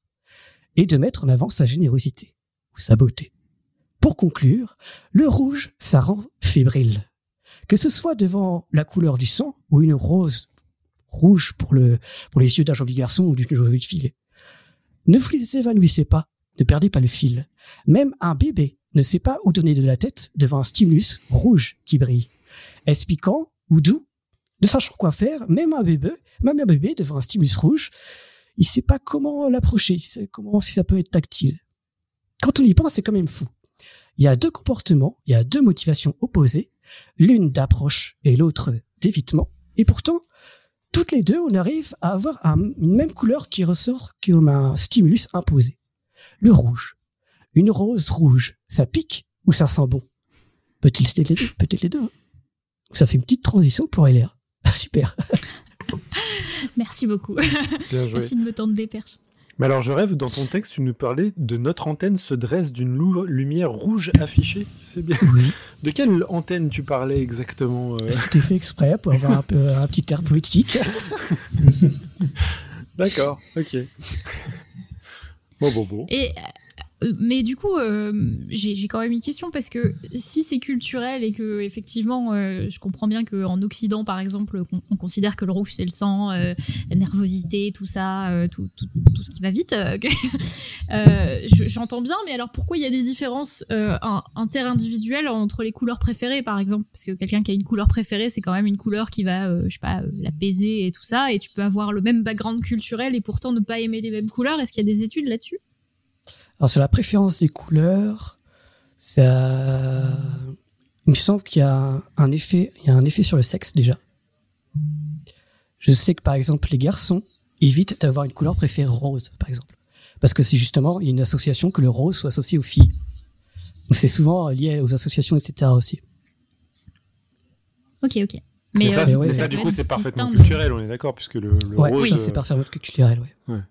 et de mettre en avant sa générosité ou sa beauté. Pour conclure, le rouge, ça rend fébrile. Que ce soit devant la couleur du sang ou une rose rouge pour le pour les yeux d'un joli garçon ou d'une jolie fille. Ne vous évanouissez pas, ne perdez pas le fil. Même un bébé ne sait pas où donner de la tête devant un stimulus rouge qui brille. Est-ce piquant ou doux? Ne sachant quoi faire, même un bébé, même un bébé devant un stimulus rouge, il sait pas comment l'approcher, comment si ça peut être tactile. Quand on y pense, c'est quand même fou. Il y a deux comportements, il y a deux motivations opposées, l'une d'approche et l'autre d'évitement, et pourtant, toutes les deux, on arrive à avoir une même couleur qui ressort comme un stimulus imposé. Le rouge. Une rose rouge, ça pique ou ça sent bon? Peut-être les deux, peut-être les deux. Hein? Ça fait une petite transition pour LR. [laughs] Super. [laughs] Merci beaucoup. Merci de me tendre des perches. Mais alors, je rêve, dans ton texte, tu nous parlais de notre antenne se dresse d'une lumière rouge affichée. C'est bien. De quelle antenne tu parlais exactement euh? C'était fait exprès pour avoir un, peu, un petit air poétique. [laughs] D'accord, ok. Bon, bon, bon. Et euh, mais du coup, euh, j'ai quand même une question parce que si c'est culturel et que effectivement, euh, je comprends bien qu'en Occident, par exemple, on, considère que le rouge c'est le sang, la nervosité, tout ça, tout, tout, tout, ce qui va vite. [laughs] J'entends bien, mais alors pourquoi il y a des différences interindividuelles entre les couleurs préférées, par exemple? Parce que quelqu'un qui a une couleur préférée, c'est quand même une couleur qui va, je sais pas, l'apaiser et tout ça, et tu peux avoir le même background culturel et pourtant ne pas aimer les mêmes couleurs. Est-ce qu'il y a des études là-dessus? Alors sur la préférence des couleurs, ça, il me semble qu'il y a un effet, il y a un effet sur le sexe déjà. Je sais que par exemple les garçons évitent d'avoir une couleur préférée rose, par exemple, parce que c'est justement il y a une association que le rose soit associé aux filles. C'est souvent lié aux associations, etc. aussi. Ok, ok. Mais, ça, euh, du coup, c'est parfaitement culturel, on est d'accord, puisque le, le ouais, rose. Oui, c'est parfaitement culturel, ouais. ouais.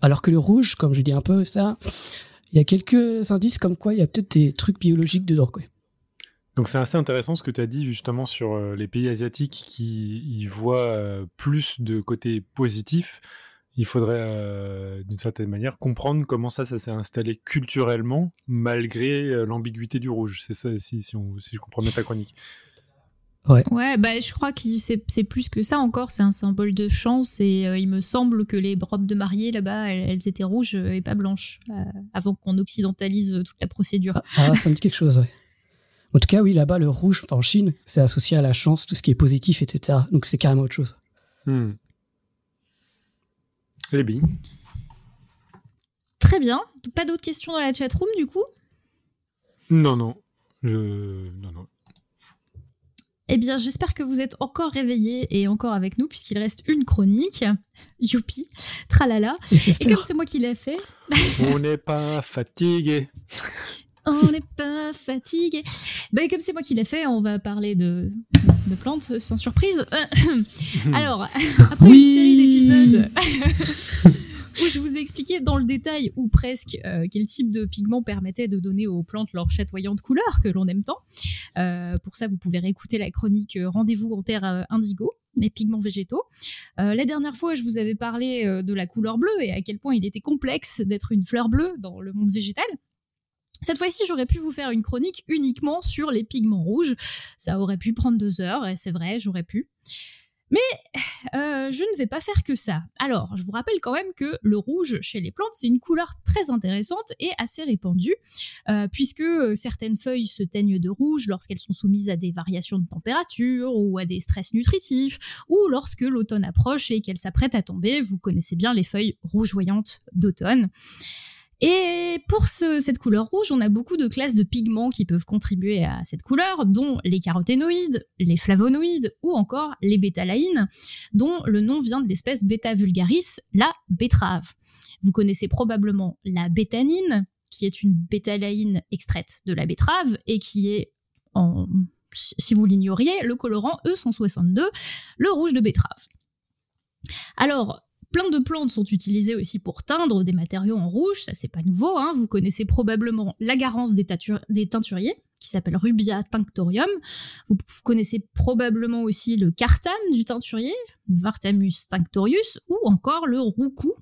Alors que le rouge, comme je dis un peu, ça, il y a quelques indices comme quoi il y a peut-être des trucs biologiques dedans. Donc c'est assez intéressant ce que tu as dit justement sur euh, les pays asiatiques qui y voient euh, plus de côté positif. il faudrait, euh, d'une certaine manière, comprendre comment ça, ça s'est installé culturellement, malgré l'ambiguïté du rouge. C'est ça, si, si, je comprends bien ta chronique. Ouais. ouais, bah, je crois que c'est plus que ça encore, c'est un symbole de chance et euh, il me semble que les robes de mariée là-bas, elles, étaient rouges et pas blanches, avant qu'on occidentalise toute la procédure. Ah, ah, ça me dit quelque chose, ouais. En tout cas, oui, là-bas, le rouge, enfin, en Chine, c'est associé à la chance, tout ce qui est positif, etc. Donc c'est carrément autre chose. Hmm. Les billes. Très bien. Pas d'autres questions dans la chatroom du coup? Non, non. Je... Non, non. Eh bien, j'espère que vous êtes encore réveillés et encore avec nous, puisqu'il reste une chronique. Youpi, tralala. Et, et comme c'est moi qui l'ai fait. On n'est pas fatigué. on n'est pas fatigué. Ben, comme c'est moi qui l'ai fait, on va parler de, de plantes sans surprise. [laughs] Alors, après oui une série d'épisodes [laughs] où je vous ai expliqué dans le détail ou presque euh, quel type de pigments permettait de donner aux plantes leur chatoyante couleur que l'on aime tant. Euh, pour ça, vous pouvez réécouter la chronique euh, Rendez-vous en terre indigo les pigments végétaux. la dernière fois, je vous avais parlé de la couleur bleue et à quel point il était complexe d'être une fleur bleue dans le monde végétal. Cette fois-ci, j'aurais pu vous faire une chronique uniquement sur les pigments rouges. Ça aurait pu prendre deux heures, et c'est vrai, j'aurais pu. Mais euh, je ne vais pas faire que ça. Alors, je vous rappelle quand même que le rouge chez les plantes, c'est une couleur très intéressante et assez répandue, euh, puisque certaines feuilles se teignent de rouge lorsqu'elles sont soumises à des variations de température ou à des stress nutritifs, ou lorsque l'automne approche et qu'elles s'apprêtent à tomber. Vous connaissez bien les feuilles rougeoyantes d'automne. Et pour cette couleur rouge, on a beaucoup de classes de pigments qui peuvent contribuer à cette couleur, dont les caroténoïdes, les flavonoïdes ou encore les bétalaïnes, dont le nom vient de l'espèce Beta vulgaris, la betterave. Vous connaissez probablement la bétanine, qui est une bétalaïne extraite de la betterave et qui est si vous l'ignoriez, le colorant E162, le rouge de betterave. Alors, Plein de plantes sont utilisées aussi pour teindre des matériaux en rouge, ça c'est pas nouveau, hein. vous connaissez probablement la garance des, teinturiers, qui s'appelle Rubia tinctorium. Vous, connaissez probablement aussi le cartame du teinturier, Vartamus tinctorius, ou encore le roucou,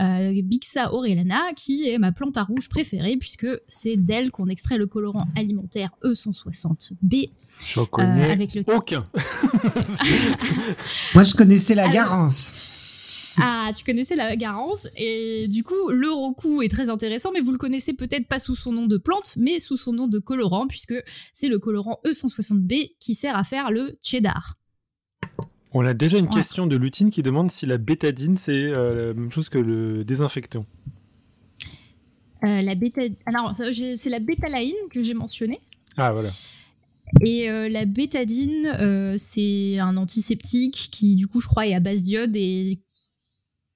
euh, Bixa orellana, qui est ma plante à rouge préférée, puisque c'est d'elle qu'on extrait le colorant alimentaire E160B. J'en connais euh, avec le... aucun. [laughs] Moi, je connaissais la garance. Ah, tu connaissais la garance et du coup le roku est très intéressant, mais vous le connaissez peut-être pas sous son nom de plante, mais sous son nom de colorant puisque c'est le colorant E160B qui sert à faire le cheddar. On a déjà une question de Lutine qui demande si la bétadine c'est euh, la même chose que le désinfectant. Euh, la alors c'est la bétalaïne que j'ai mentionnée. Ah voilà. Et euh, la bétadine, c'est un antiseptique qui, du coup, je crois, est à base d'iode et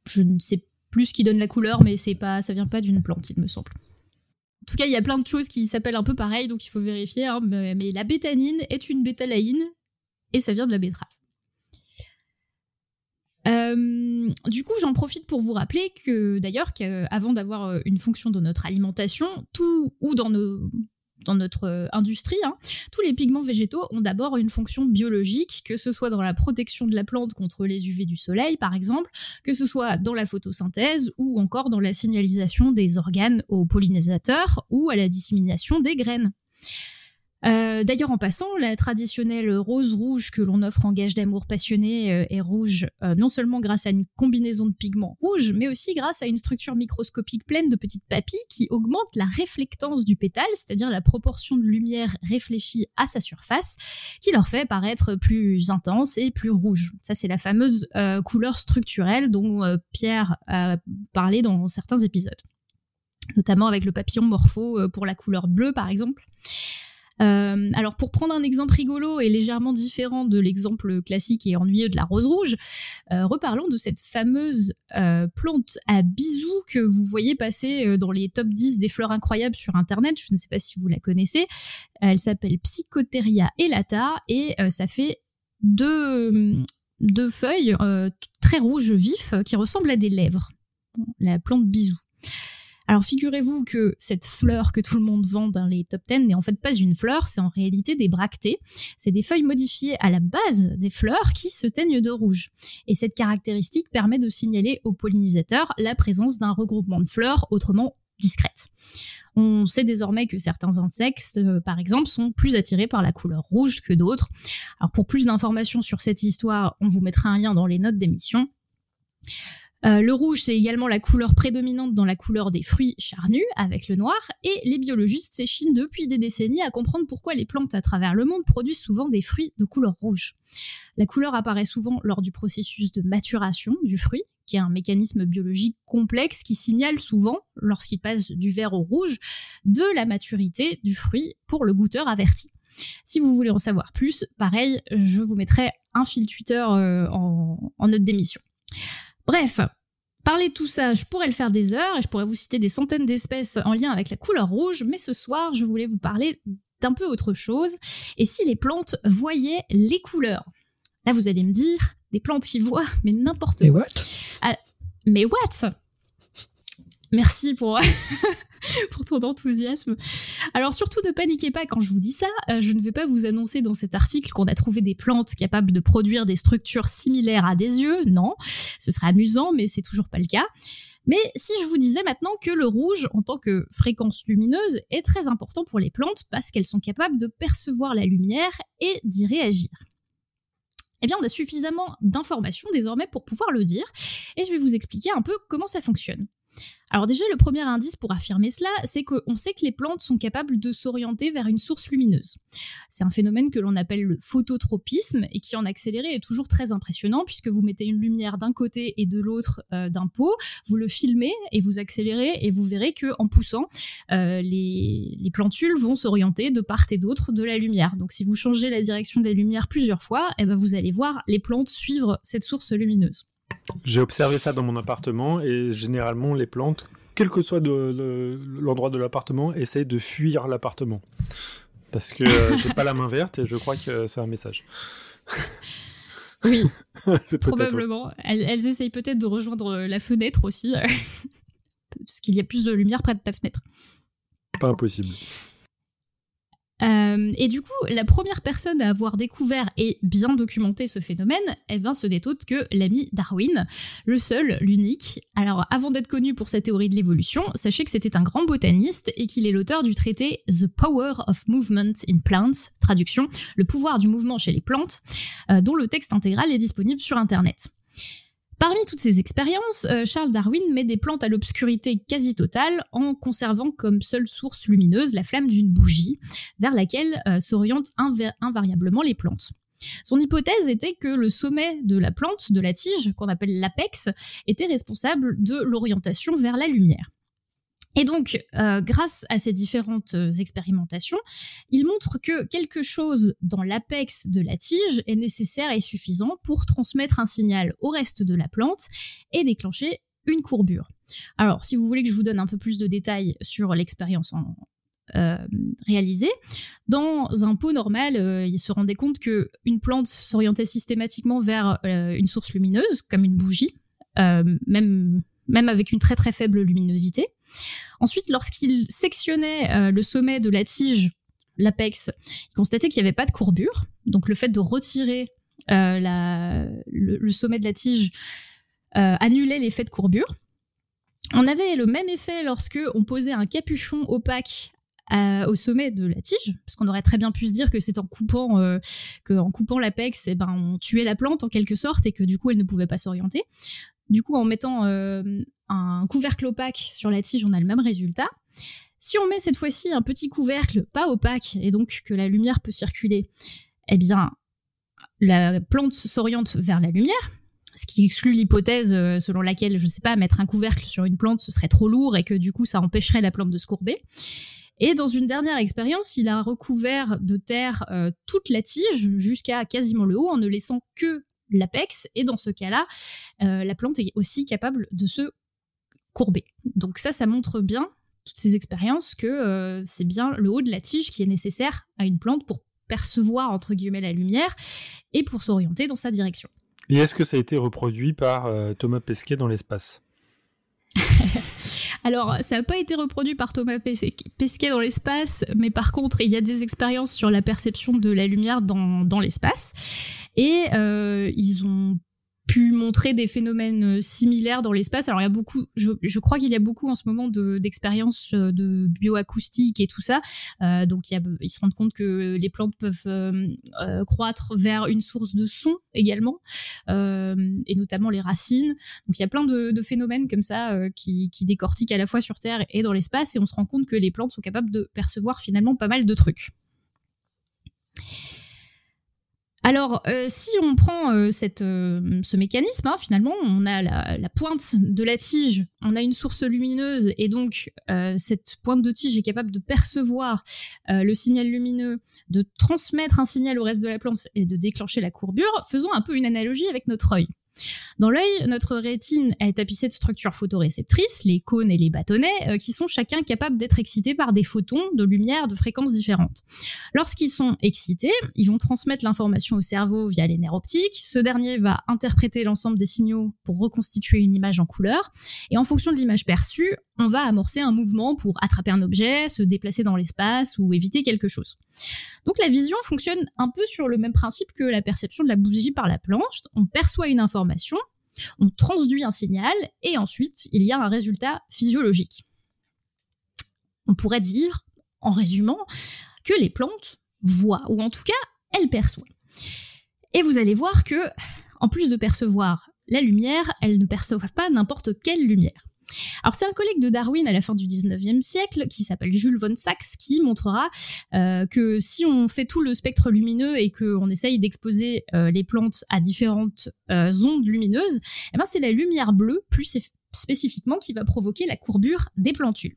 je ne sais plus ce qui donne la couleur, mais c'est pas, ça vient pas d'une plante, il me semble. En tout cas, il y a plein de choses qui s'appellent un peu pareil, donc il faut vérifier. Hein, mais, la bétanine est une bétalaïne et ça vient de la betterave. Euh, du coup, j'en profite pour vous rappeler que d'ailleurs, qu'avant d'avoir euh, une fonction dans notre alimentation, tout ou dans nos dans notre euh, industrie, hein, tous les pigments végétaux ont d'abord une fonction biologique, que ce soit dans la protection de la plante contre les UV du soleil, par exemple, que ce soit dans la photosynthèse ou encore dans la signalisation des organes aux pollinisateurs ou à la dissémination des graines. Euh, d'ailleurs, en passant, la traditionnelle rose rouge que l'on offre en gage d'amour passionné euh, est rouge euh, non seulement grâce à une combinaison de pigments rouges, mais aussi grâce à une structure microscopique pleine de petites papilles qui augmentent la réflectance du pétale, c'est-à-dire la proportion de lumière réfléchie à sa surface, qui leur fait paraître plus intense et plus rouge. Ça, c'est la fameuse couleur structurelle dont Pierre a parlé dans certains épisodes, notamment avec le papillon morpho pour la couleur bleue, par exemple. Euh, alors pour prendre un exemple rigolo et légèrement différent de l'exemple classique et ennuyeux de la rose rouge, euh, reparlons de cette fameuse euh, plante à bisous que vous voyez passer dans les top 10 des fleurs incroyables sur internet. Je ne sais pas si vous la connaissez. Elle s'appelle Psychoteria elata et ça fait deux, deux feuilles très rouges vifs qui ressemblent à des lèvres. La plante bisou. Alors figurez-vous que cette fleur que tout le monde vend dans les top 10 n'est en fait pas une fleur, c'est en réalité des bractées. C'est des feuilles modifiées à la base des fleurs qui se teignent de rouge. Et cette caractéristique permet de signaler aux pollinisateurs la présence d'un regroupement de fleurs autrement discrète. On sait désormais que certains insectes, euh, par exemple, sont plus attirés par la couleur rouge que d'autres. Alors pour plus d'informations sur cette histoire, on vous mettra un lien dans les notes d'émission. Euh, le rouge, c'est également la couleur prédominante dans la couleur des fruits charnus, avec le noir, et les biologistes s'échinent depuis des décennies à comprendre pourquoi les plantes à travers le monde produisent souvent des fruits de couleur rouge. La couleur apparaît souvent lors du processus de maturation du fruit, qui est un mécanisme biologique complexe qui signale souvent, lorsqu'il passe du vert au rouge, de la maturité du fruit pour le goûteur averti. Si vous voulez en savoir plus, pareil, je vous mettrai un fil Twitter euh, en, en note d'émission. Bref, Parler de tout ça, je pourrais le faire des heures et je pourrais vous citer des centaines d'espèces en lien avec la couleur rouge, mais ce soir, je voulais vous parler d'un peu autre chose. Et si les plantes voyaient les couleurs? Là, vous allez me dire, des plantes qui voient, mais n'importe quoi. what? Ah, Mais what? Merci pour, [laughs] pour ton enthousiasme. Alors surtout ne paniquez pas quand je vous dis ça, euh, je ne vais pas vous annoncer dans cet article qu'on a trouvé des plantes capables de produire des structures similaires à des yeux, non, ce serait amusant mais c'est toujours pas le cas. Mais si je vous disais maintenant que le rouge, en tant que fréquence lumineuse, est très important pour les plantes parce qu'elles sont capables de percevoir la lumière et d'y réagir eh bien, on a suffisamment d'informations désormais pour pouvoir le dire, et je vais vous expliquer un peu comment ça fonctionne. Alors déjà, le premier indice pour affirmer cela, c'est qu'on sait que les plantes sont capables de s'orienter vers une source lumineuse. C'est un phénomène que l'on appelle le phototropisme et qui en accéléré est toujours très impressionnant puisque vous mettez une lumière d'un côté et de l'autre euh, d'un pot, vous le filmez et vous accélérez et vous verrez que en poussant, euh, les, les, plantules vont s'orienter de part et d'autre de la lumière. Donc si vous changez la direction de la lumière plusieurs fois, eh ben, vous allez voir les plantes suivre cette source lumineuse. J'ai observé ça dans mon appartement et généralement les plantes, quel que soit l'endroit de, l'appartement, essayent de fuir l'appartement. Parce que euh, j'ai pas la main verte et je crois que c'est un message. [laughs] Oui, [laughs] probablement. Elles, elles, essayent peut-être de rejoindre la fenêtre aussi, [laughs] parce qu'il y a plus de lumière près de ta fenêtre. Pas impossible. Euh, et du coup, la première personne à avoir découvert et bien documenté ce phénomène, eh ben, ce n'est autre que l'ami Darwin, le seul, l'unique. Alors, avant d'être connu pour sa théorie de l'évolution, sachez que c'était un grand botaniste et qu'il est l'auteur du traité The Power of Movement in Plants, traduction, le pouvoir du mouvement chez les plantes, euh, dont le texte intégral est disponible sur Internet. Parmi toutes ces expériences, euh, Charles Darwin met des plantes à l'obscurité quasi totale en conservant comme seule source lumineuse la flamme d'une bougie, vers laquelle euh, s'orientent invariablement les plantes. Son hypothèse était que le sommet de la plante, de la tige, qu'on appelle l'apex, était responsable de l'orientation vers la lumière. Et donc, euh, grâce à ces différentes euh, expérimentations, il montre que quelque chose dans l'apex de la tige est nécessaire et suffisant pour transmettre un signal au reste de la plante et déclencher une courbure. Alors, si vous voulez que je vous donne un peu plus de détails sur l'expérience euh, réalisée, dans un pot normal, il se rendait compte que une plante s'orientait systématiquement vers une source lumineuse, comme une bougie, même même avec une très très faible luminosité. Ensuite, lorsqu'il sectionnait euh, le sommet de la tige, l'apex, il constatait qu'il n'y avait pas de courbure. Donc le fait de retirer euh, le, sommet de la tige euh, annulait l'effet de courbure. On avait le même effet lorsque on posait un capuchon opaque au sommet de la tige, parce qu'on aurait très bien pu se dire que c'est en coupant, que l'apex, eh ben, on tuait la plante en quelque sorte et que du coup elle ne pouvait pas s'orienter. Du coup, en mettant euh, un couvercle opaque sur la tige, on a le même résultat. Si on met cette fois-ci un petit couvercle pas opaque et donc que la lumière peut circuler, eh bien, la plante s'oriente vers la lumière, ce qui exclut l'hypothèse euh, selon laquelle, je ne sais pas, mettre un couvercle sur une plante, ce serait trop lourd et que du coup, ça empêcherait la plante de se courber. Et dans une dernière expérience, il a recouvert de terre euh, toute la tige jusqu'à quasiment le haut en ne laissant que l'apex, et dans ce cas-là, euh, la plante est aussi capable de se courber. Donc ça, ça montre bien, toutes ces expériences, que euh, c'est bien le haut de la tige qui est nécessaire à une plante pour percevoir, entre guillemets, la lumière, et pour s'orienter dans sa direction. Et est-ce que ça a été reproduit par euh, Thomas Pesquet dans l'espace? [laughs] Alors, ça n'a pas été reproduit par Thomas Pesquet dans l'espace, mais par contre, il y a des expériences sur la perception de la lumière dans, dans l'espace. Et euh, ils ont pu montrer des phénomènes euh, similaires dans l'espace. Alors il y a beaucoup, je, crois qu'il y a beaucoup en ce moment d'expériences de, de, bioacoustique et tout ça. Euh, donc il ils se rendent compte que les plantes peuvent euh, euh croître vers une source de son également, euh, et notamment les racines. Donc il y a plein de, phénomènes comme ça euh, qui décortiquent à la fois sur Terre et dans l'espace, et on se rend compte que les plantes sont capables de percevoir finalement pas mal de trucs. Alors, euh, si on prend euh, euh, ce mécanisme, hein, finalement, on a la, la, pointe de la tige, on a une source lumineuse, et donc cette pointe de tige est capable de percevoir le signal lumineux, de transmettre un signal au reste de la plante et de déclencher la courbure. Faisons un peu une analogie avec notre œil. Dans l'œil, notre rétine est tapissée de structures photoréceptrices, les cônes et les bâtonnets, euh, qui sont chacun capables d'être excités par des photons de lumière de fréquences différentes. Lorsqu'ils sont excités, ils vont transmettre l'information au cerveau via les nerfs optiques. Ce dernier va interpréter l'ensemble des signaux pour reconstituer une image en couleur. Et en fonction de l'image perçue, on va amorcer un mouvement pour attraper un objet, se déplacer dans l'espace ou éviter quelque chose. Donc la vision fonctionne un peu sur le même principe que la perception de la bougie par la planche. On perçoit une information, on transduit un signal et ensuite il y a un résultat physiologique. On pourrait dire, en résumant, que les plantes voient, ou en tout cas, elles perçoivent. Et vous allez voir que, en plus de percevoir la lumière, elles ne perçoivent pas n'importe quelle lumière. Alors c'est un collègue de Darwin à la fin du 19e siècle qui s'appelle Jules von Sachs qui montrera euh, que si on fait tout le spectre lumineux et qu'on essaye d'exposer euh, les plantes à différentes euh, ondes lumineuses, eh ben c'est la lumière bleue plus spécifiquement qui va provoquer la courbure des plantules.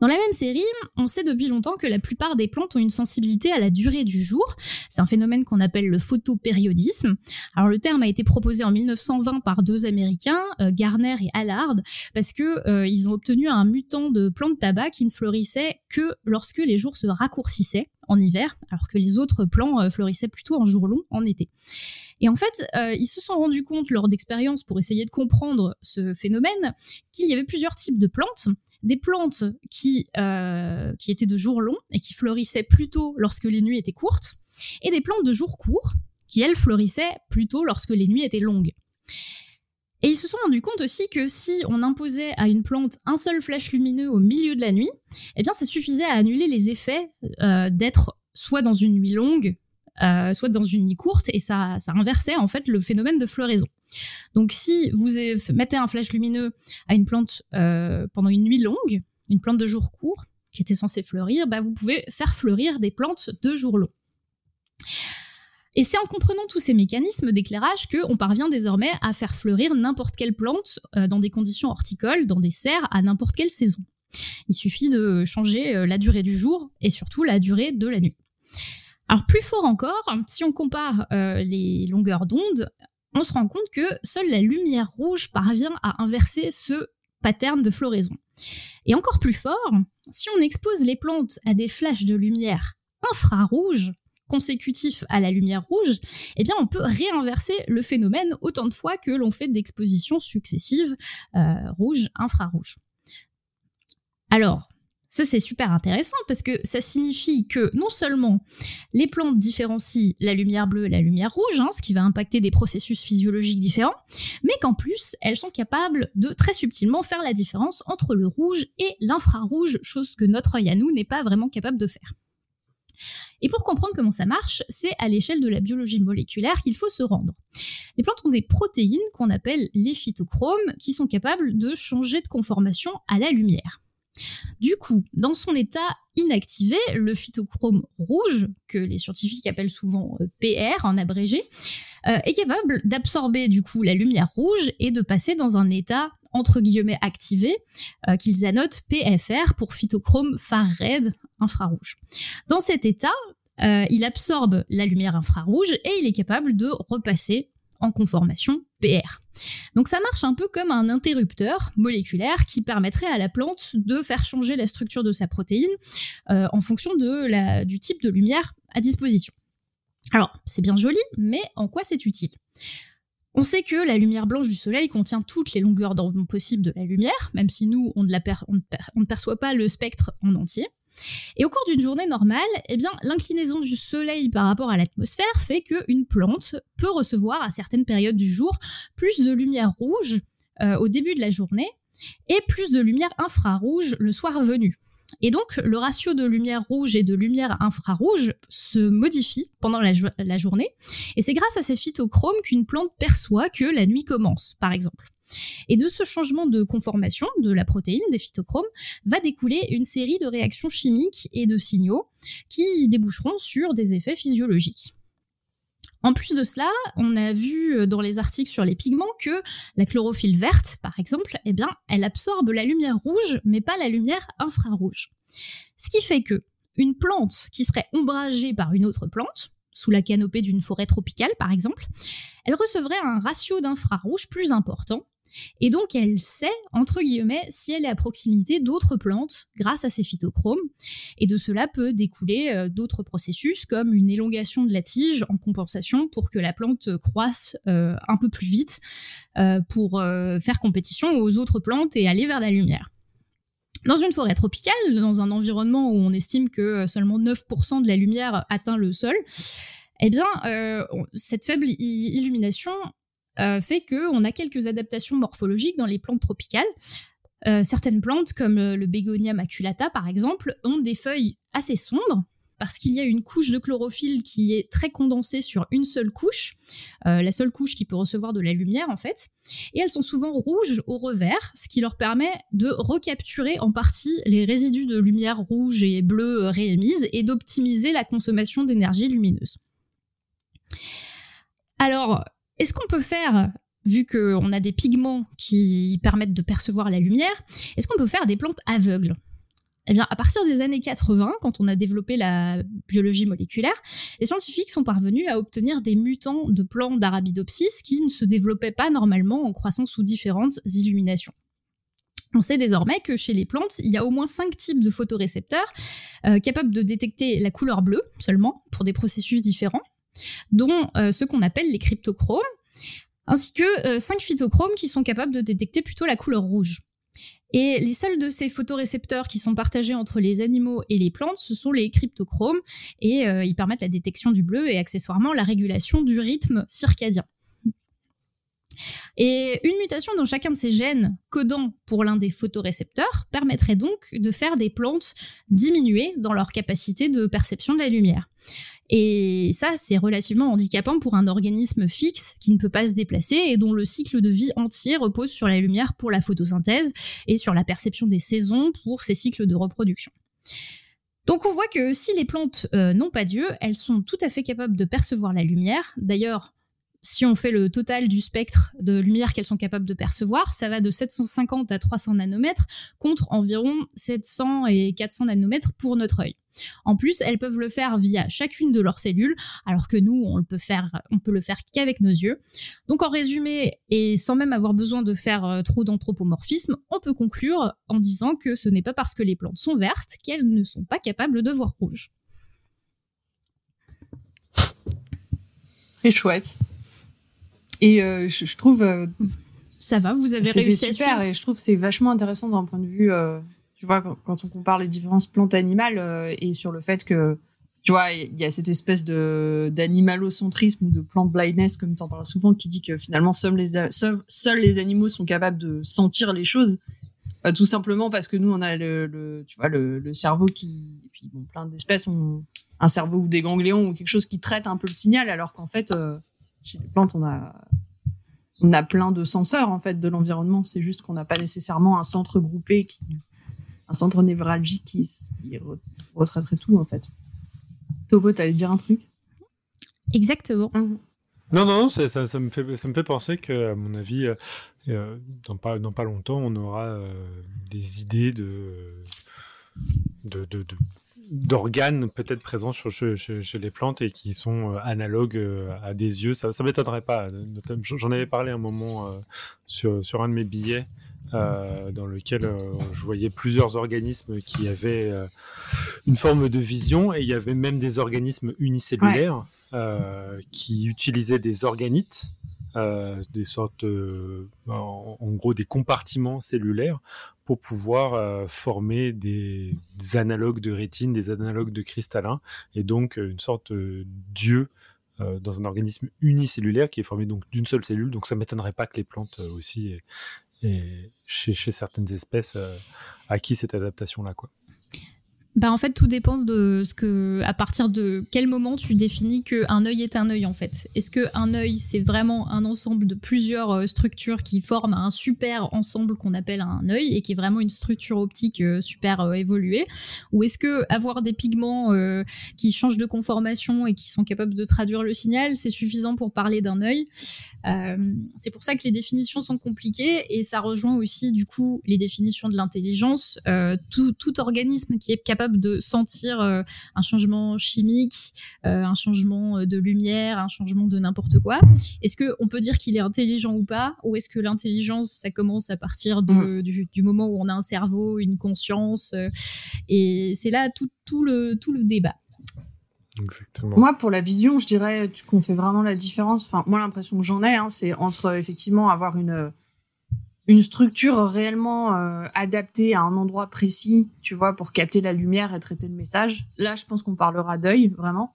Dans la même série, on sait depuis longtemps que la plupart des plantes ont une sensibilité à la durée du jour. C'est un phénomène qu'on appelle le photopériodisme. Alors le terme a été proposé en 1920 par deux Américains, euh, Garner et Allard, parce que euh, ils ont obtenu un mutant de plantes tabac qui ne fleurissait que lorsque les jours se raccourcissaient hiver, alors que les autres plants euh, fleurissaient plutôt en jour long en été. Et en fait, euh, ils se sont rendus compte lors d'expériences pour essayer de comprendre ce phénomène qu'il y avait plusieurs types de plantes. Des plantes qui, euh, qui étaient de jour long et qui fleurissaient plutôt lorsque les nuits étaient courtes, et des plantes de jour court qui, elles, fleurissaient plutôt lorsque les nuits étaient longues. Et ils se sont rendus compte aussi que si on imposait à une plante un seul flash lumineux au milieu de la nuit, eh bien ça suffisait à annuler les effets euh, d'être soit dans une nuit longue, euh, soit dans une nuit courte, et ça, inversait en fait le phénomène de floraison. Donc si vous mettez un flash lumineux à une plante euh, pendant une nuit longue, une plante de jour court qui était censée fleurir, bah vous pouvez faire fleurir des plantes de jour long. Et c'est en comprenant tous ces mécanismes d'éclairage qu'on parvient désormais à faire fleurir n'importe quelle plante euh, dans des conditions horticoles, dans des serres, à n'importe quelle saison. Il suffit de changer euh, la durée du jour et surtout la durée de la nuit. Alors plus fort encore, si on compare euh, les longueurs d'onde, on se rend compte que seule la lumière rouge parvient à inverser ce pattern de floraison. Et encore plus fort, si on expose les plantes à des flashs de lumière infrarouge, consécutif à la lumière rouge, eh bien on peut réinverser le phénomène autant de fois que l'on fait d'expositions successives euh, rouge, infrarouge. Alors, ça c'est super intéressant parce que ça signifie que non seulement les plantes différencient la lumière bleue et la lumière rouge, hein, ce qui va impacter des processus physiologiques différents, mais qu'en plus elles sont capables de très subtilement faire la différence entre le rouge et l'infrarouge, chose que notre œil à nous n'est pas vraiment capable de faire. Et pour comprendre comment ça marche, c'est à l'échelle de la biologie moléculaire qu'il faut se rendre. Les plantes ont des protéines qu'on appelle les phytochromes qui sont capables de changer de conformation à la lumière. Du coup, dans son état inactivé, le phytochrome rouge, que les scientifiques appellent souvent euh, PR en abrégé, euh, est capable d'absorber du coup la lumière rouge et de passer dans un état entre guillemets activé euh, qu'ils annotent PFR pour phytochrome far red infrarouge. Dans cet état, euh, il absorbe la lumière infrarouge et il est capable de repasser en conformation PR. Donc ça marche un peu comme un interrupteur moléculaire qui permettrait à la plante de faire changer la structure de sa protéine euh, en fonction du type de lumière à disposition. Alors, c'est bien joli, mais en quoi c'est utile? On sait que la lumière blanche du soleil contient toutes les longueurs d'onde possibles de la lumière, même si nous, on ne, la on ne perçoit pas le spectre en entier. Et au cours d'une journée normale, eh l'inclinaison du soleil par rapport à l'atmosphère fait qu'une plante peut recevoir à certaines périodes du jour plus de lumière rouge euh, au début de la journée et plus de lumière infrarouge le soir venu. Et donc, le ratio de lumière rouge et de lumière infrarouge se modifie pendant la journée. Et c'est grâce à ces phytochromes qu'une plante perçoit que la nuit commence, par exemple. Et de ce changement de conformation de la protéine des phytochromes va découler une série de réactions chimiques et de signaux qui déboucheront sur des effets physiologiques. En plus de cela, on a vu dans les articles sur les pigments que la chlorophylle verte, par exemple, eh bien, elle absorbe la lumière rouge, mais pas la lumière infrarouge. Ce qui fait que une plante qui serait ombragée par une autre plante, sous la canopée d'une forêt tropicale par exemple, elle recevrait un ratio d'infrarouge plus important, et donc, elle sait, entre guillemets, si elle est à proximité d'autres plantes grâce à ses phytochromes. Et de cela peut découler euh, d'autres processus comme une élongation de la tige en compensation pour que la plante croisse euh, un peu plus vite euh, pour faire compétition aux autres plantes et aller vers la lumière. Dans une forêt tropicale, dans un environnement où on estime que seulement 9% de la lumière atteint le sol, eh bien, cette faible illumination fait qu'on a quelques adaptations morphologiques dans les plantes tropicales. Euh, certaines plantes, comme le Begonia maculata par exemple, ont des feuilles assez sombres parce qu'il y a une couche de chlorophylle qui est très condensée sur une seule couche, euh, la seule couche qui peut recevoir de la lumière en fait, et elles sont souvent rouges au revers, ce qui leur permet de recapturer en partie les résidus de lumière rouge et bleue réémise et d'optimiser la consommation d'énergie lumineuse. Alors, est-ce qu'on peut faire, vu qu'on a des pigments qui permettent de percevoir la lumière, est-ce qu'on peut faire des plantes aveugles? Eh bien, à partir des années 80, quand on a développé la biologie moléculaire, les scientifiques sont parvenus à obtenir des mutants de plantes d'Arabidopsis qui ne se développaient pas normalement en croissant sous différentes illuminations. On sait désormais que chez les plantes, il y a au moins cinq types de photorécepteurs euh, capables de détecter la couleur bleue seulement pour des processus différents dont euh, ce qu'on appelle les cryptochromes, ainsi que euh, cinq phytochromes qui sont capables de détecter plutôt la couleur rouge. Et les seuls de ces photorécepteurs qui sont partagés entre les animaux et les plantes, ce sont les cryptochromes, et euh, ils permettent la détection du bleu et accessoirement la régulation du rythme circadien. Et une mutation dans chacun de ces gènes codant pour l'un des photorécepteurs permettrait donc de faire des plantes diminuer dans leur capacité de perception de la lumière. Et ça, c'est relativement handicapant pour un organisme fixe qui ne peut pas se déplacer et dont le cycle de vie entier repose sur la lumière pour la photosynthèse et sur la perception des saisons pour ses cycles de reproduction. Donc on voit que si les plantes euh, n'ont pas d'yeux, elles sont tout à fait capables de percevoir la lumière. D'ailleurs, si on fait le total du spectre de lumière qu'elles sont capables de percevoir, ça va de 750 à 300 nanomètres contre environ 700 et 400 nanomètres pour notre œil. En plus, elles peuvent le faire via chacune de leurs cellules, alors que nous, on peut on peut le faire qu'avec nos yeux. Donc, en résumé, et sans même avoir besoin de faire euh, trop d'anthropomorphisme, on peut conclure en disant que ce n'est pas parce que les plantes sont vertes qu'elles ne sont pas capables de voir rouge. C'est chouette. Et euh, je, trouve. Euh, ça va, vous avez réussi. C'était super et je trouve c'est vachement intéressant d'un point de vue. Euh, tu vois, quand, on compare les différences plantes animales et sur le fait que, tu vois, il y a cette espèce de d'animalocentrisme ou de plant blindness, comme tu en parles souvent, qui dit que finalement seuls les, seuls, les animaux sont capables de sentir les choses. tout simplement parce que nous, on a le, tu vois, le, le, cerveau qui. Et puis, bon, plein d'espèces ont un cerveau ou des ganglions ou quelque chose qui traite un peu le signal, alors qu'en fait chez les plantes, on a, on a plein de senseurs en fait de l'environnement. C'est juste qu'on n'a pas nécessairement un centre groupé, qui, un centre névralgique qui, retraiterait tout en fait. Tobo, allais dire un truc? Exactement. Mmh. Non, non, ça, ça, me fait, ça me fait penser que, à mon avis, euh, euh, dans, pas, dans pas longtemps, on aura euh, des idées de, de, de, d'organes peut-être présents chez, les plantes et qui sont euh, analogues euh, à des yeux. Ça ne m'étonnerait pas. J'en avais parlé un moment euh, sur, sur un de mes billets dans lequel je voyais plusieurs organismes qui avaient une forme de vision et il y avait même des organismes unicellulaires qui utilisaient des organites des sortes, en, gros, des compartiments cellulaires pour pouvoir former des, analogues de rétine, des analogues de cristallin, et donc une sorte d'yeux dans un organisme unicellulaire qui est formé donc d'une seule cellule. Donc ça m'étonnerait pas que les plantes aussi chez, certaines espèces acquis cette adaptation-là. Bah en fait tout dépend de ce que à partir de quel moment tu définis que un œil est un œil en fait. Est-ce que un œil c'est vraiment un ensemble de plusieurs euh, structures qui forment un super ensemble qu'on appelle un œil et qui est vraiment une structure optique euh, super euh, évoluée? Ou est-ce que avoir des pigments qui changent de conformation et qui sont capables de traduire le signal, c'est suffisant pour parler d'un œil? C'est pour ça que les définitions sont compliquées et ça rejoint aussi du coup les définitions de l'intelligence. tout organisme qui est capable de sentir euh, un changement chimique, euh, un changement euh, de lumière, un changement de n'importe quoi. Est-ce que on peut dire qu'il est intelligent ou pas, ou est-ce que l'intelligence ça commence à partir mm. du, moment où on a un cerveau, une conscience, et c'est là tout, tout le tout le débat. Exactement. Moi, pour la vision, je dirais qu'on fait vraiment la différence. Enfin, moi, l'impression que j'en ai, hein, c'est entre effectivement avoir une une structure réellement euh, adaptée à un endroit précis, tu vois, pour capter la lumière et traiter le message. Là, je pense qu'on parlera d'œil, vraiment.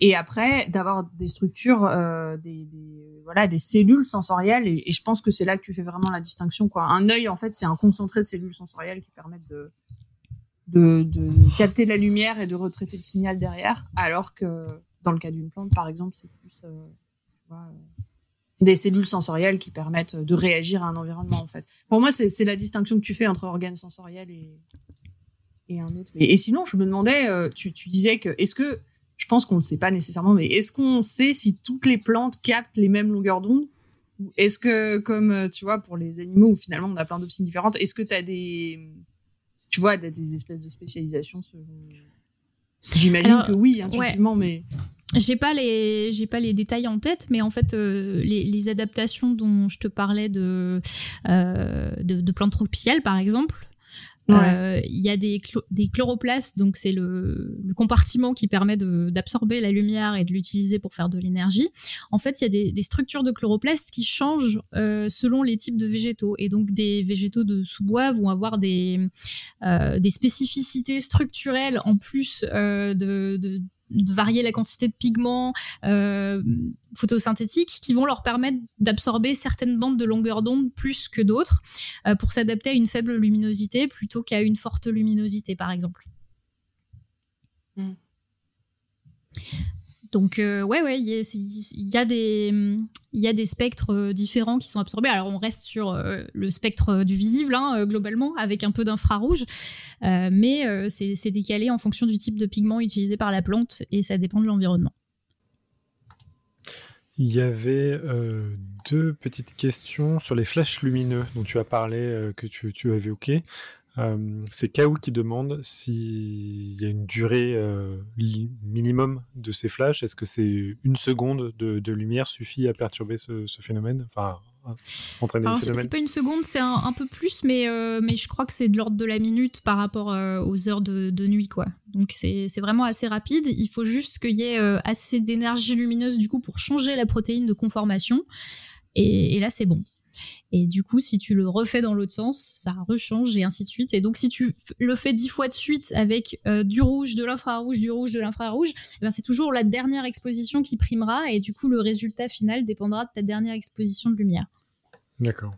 Et après, d'avoir des structures, euh, des, voilà, des cellules sensorielles. Et, je pense que c'est là que tu fais vraiment la distinction, quoi. Un œil, en fait, c'est un concentré de cellules sensorielles qui permettent de, de, de capter la lumière et de retraiter le signal derrière. Alors que dans le cas d'une plante, par exemple, c'est plus, euh, tu vois, des cellules sensorielles qui permettent de réagir à un environnement en fait. Pour moi, c'est la distinction que tu fais entre organes sensoriels et, et un autre. Et, sinon, je me demandais, euh, tu, tu, disais que est-ce que, je pense qu'on ne sait pas nécessairement, mais est-ce qu'on sait si toutes les plantes captent les mêmes longueurs d'onde? Ou est-ce que, comme euh, tu vois, pour les animaux où finalement on a plein d'options différentes, est-ce que tu as des, tu vois, des, des espèces de spécialisation J'imagine que oui, intuitivement, mais j'ai pas les j'ai pas les détails en tête, mais en fait euh, les, les, adaptations dont je te parlais de euh, de, de, plantes tropicales par exemple, euh, il y a des, chloroplastes, donc c'est le, compartiment qui permet d'absorber la lumière et de l'utiliser pour faire de l'énergie. En fait, il y a des, structures de chloroplastes qui changent euh, selon les types de végétaux. Et donc, des végétaux de sous-bois vont avoir des, euh, spécificités structurelles en plus de varier la quantité de pigments euh, photosynthétiques qui vont leur permettre d'absorber certaines bandes de longueur d'onde plus que d'autres euh, pour s'adapter à une faible luminosité plutôt qu'à une forte luminosité par exemple. Mm. Donc euh, ouais ouais, il y, a des y a des spectres euh, différents qui sont absorbés. Alors on reste sur euh, le spectre du visible hein, globalement avec un peu d'infrarouge, mais c'est décalé en fonction du type de pigment utilisé par la plante et ça dépend de l'environnement. Il y avait deux petites questions sur les flashs lumineux dont tu as parlé, que tu, tu avais évoqué. Euh, c'est Kaou qui demande s'il y a une durée euh, minimum de ces flashs. Est-ce que c'est une seconde de, lumière suffit à perturber ce, phénomène? Enfin, entraîner le phénomène C'est pas une seconde, c'est un, peu plus, mais, euh, mais je crois que c'est de l'ordre de la minute par rapport aux heures de, nuit. quoi. Donc c'est vraiment assez rapide. Il faut juste qu'il y ait assez d'énergie lumineuse du coup pour changer la protéine de conformation. et là, c'est bon. Et du coup, si tu le refais dans l'autre sens, ça rechange et ainsi de suite. Et donc, si tu le fais dix fois de suite avec euh, du rouge, de l'infrarouge, du rouge, de l'infrarouge, eh ben c'est toujours la dernière exposition qui primera. Et du coup, le résultat final dépendra de ta dernière exposition de lumière. D'accord.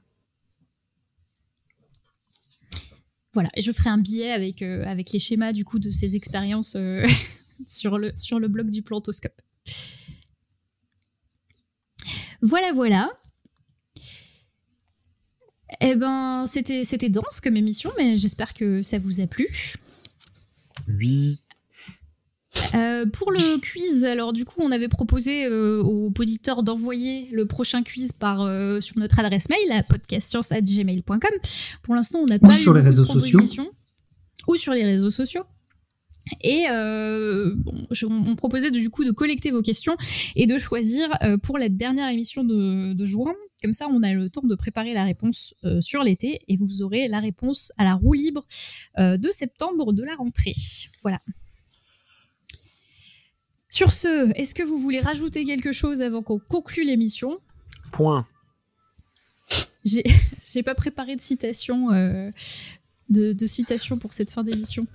Voilà, et je ferai un billet avec, euh, avec les schémas du coup de ces expériences euh, [laughs] sur, le, sur le blog du plantoscope. Voilà, voilà. Eh ben, c'était c'était dense comme émission, mais j'espère que ça vous a plu. Oui. Euh, pour le quiz, alors du coup, on avait proposé euh, aux auditeurs d'envoyer le prochain quiz par euh, sur notre adresse mail à podcastscience@gmail.com. Pour l'instant, on n'a pas sur les réseaux sociaux ou sur les réseaux sociaux. Et bon, on proposait du coup de collecter vos questions et de choisir pour la dernière émission de, de juin comme ça, on a le temps de préparer la réponse euh, sur l'été et vous aurez la réponse à la roue libre euh, de septembre de la rentrée. Voilà. Sur ce, est-ce que vous voulez rajouter quelque chose avant qu'on conclue l'émission? Point. [laughs] J'ai pas préparé de citation, euh, de, de citation pour cette fin d'émission.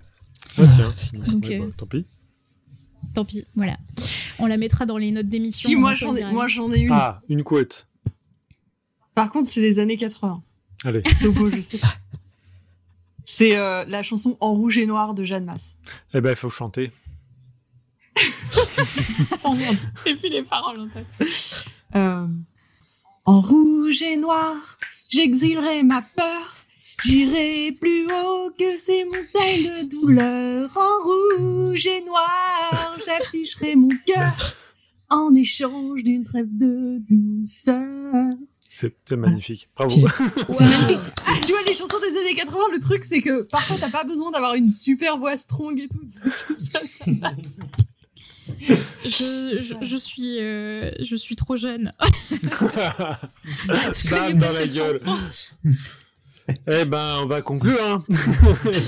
Ah, tiens. Donc, euh, bah, tant pis. Tant pis, voilà. On la mettra dans les notes d'émission. Si, moi j'en ai, moi j'en ai une. Ah, une couette. Par contre, c'est les années 80. Allez. [laughs] Topo, je sais pas. C'est euh, la chanson En rouge et noir de Jeanne Masse. Eh ben, il faut chanter. [laughs] Oh merde, j'ai plus les paroles en tête. Euh, en rouge et noir, j'exilerai ma peur. J'irai plus haut que ces montagnes de douleur. En rouge et noir, j'afficherai mon cœur en échange d'une trêve de douceur. C'est magnifique. Bravo. [laughs] Ah, tu vois, les chansons des années 80, le truc, c'est que parfois, t'as pas besoin d'avoir une super voix strong et tout. Ça, ça passe. Je, je, je suis, euh, je suis trop jeune. [laughs] Bam dans la gueule. [laughs] Eh ben, on va conclure. Hein. [laughs]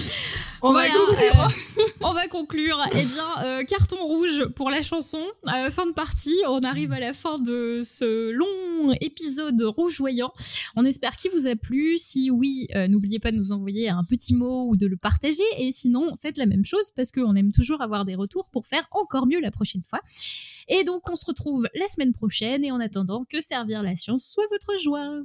On va conclure. euh, on va conclure. Eh bien, euh, carton rouge pour la chanson. Euh, fin de partie. On arrive à la fin de ce long épisode rougeoyant. On espère qu'il vous a plu. Si oui, euh, n'oubliez pas de nous envoyer un petit mot ou de le partager. Et sinon, faites la même chose parce qu'on aime toujours avoir des retours pour faire encore mieux la prochaine fois. Et donc, on se retrouve la semaine prochaine. Et en attendant, que servir la science soit votre joie.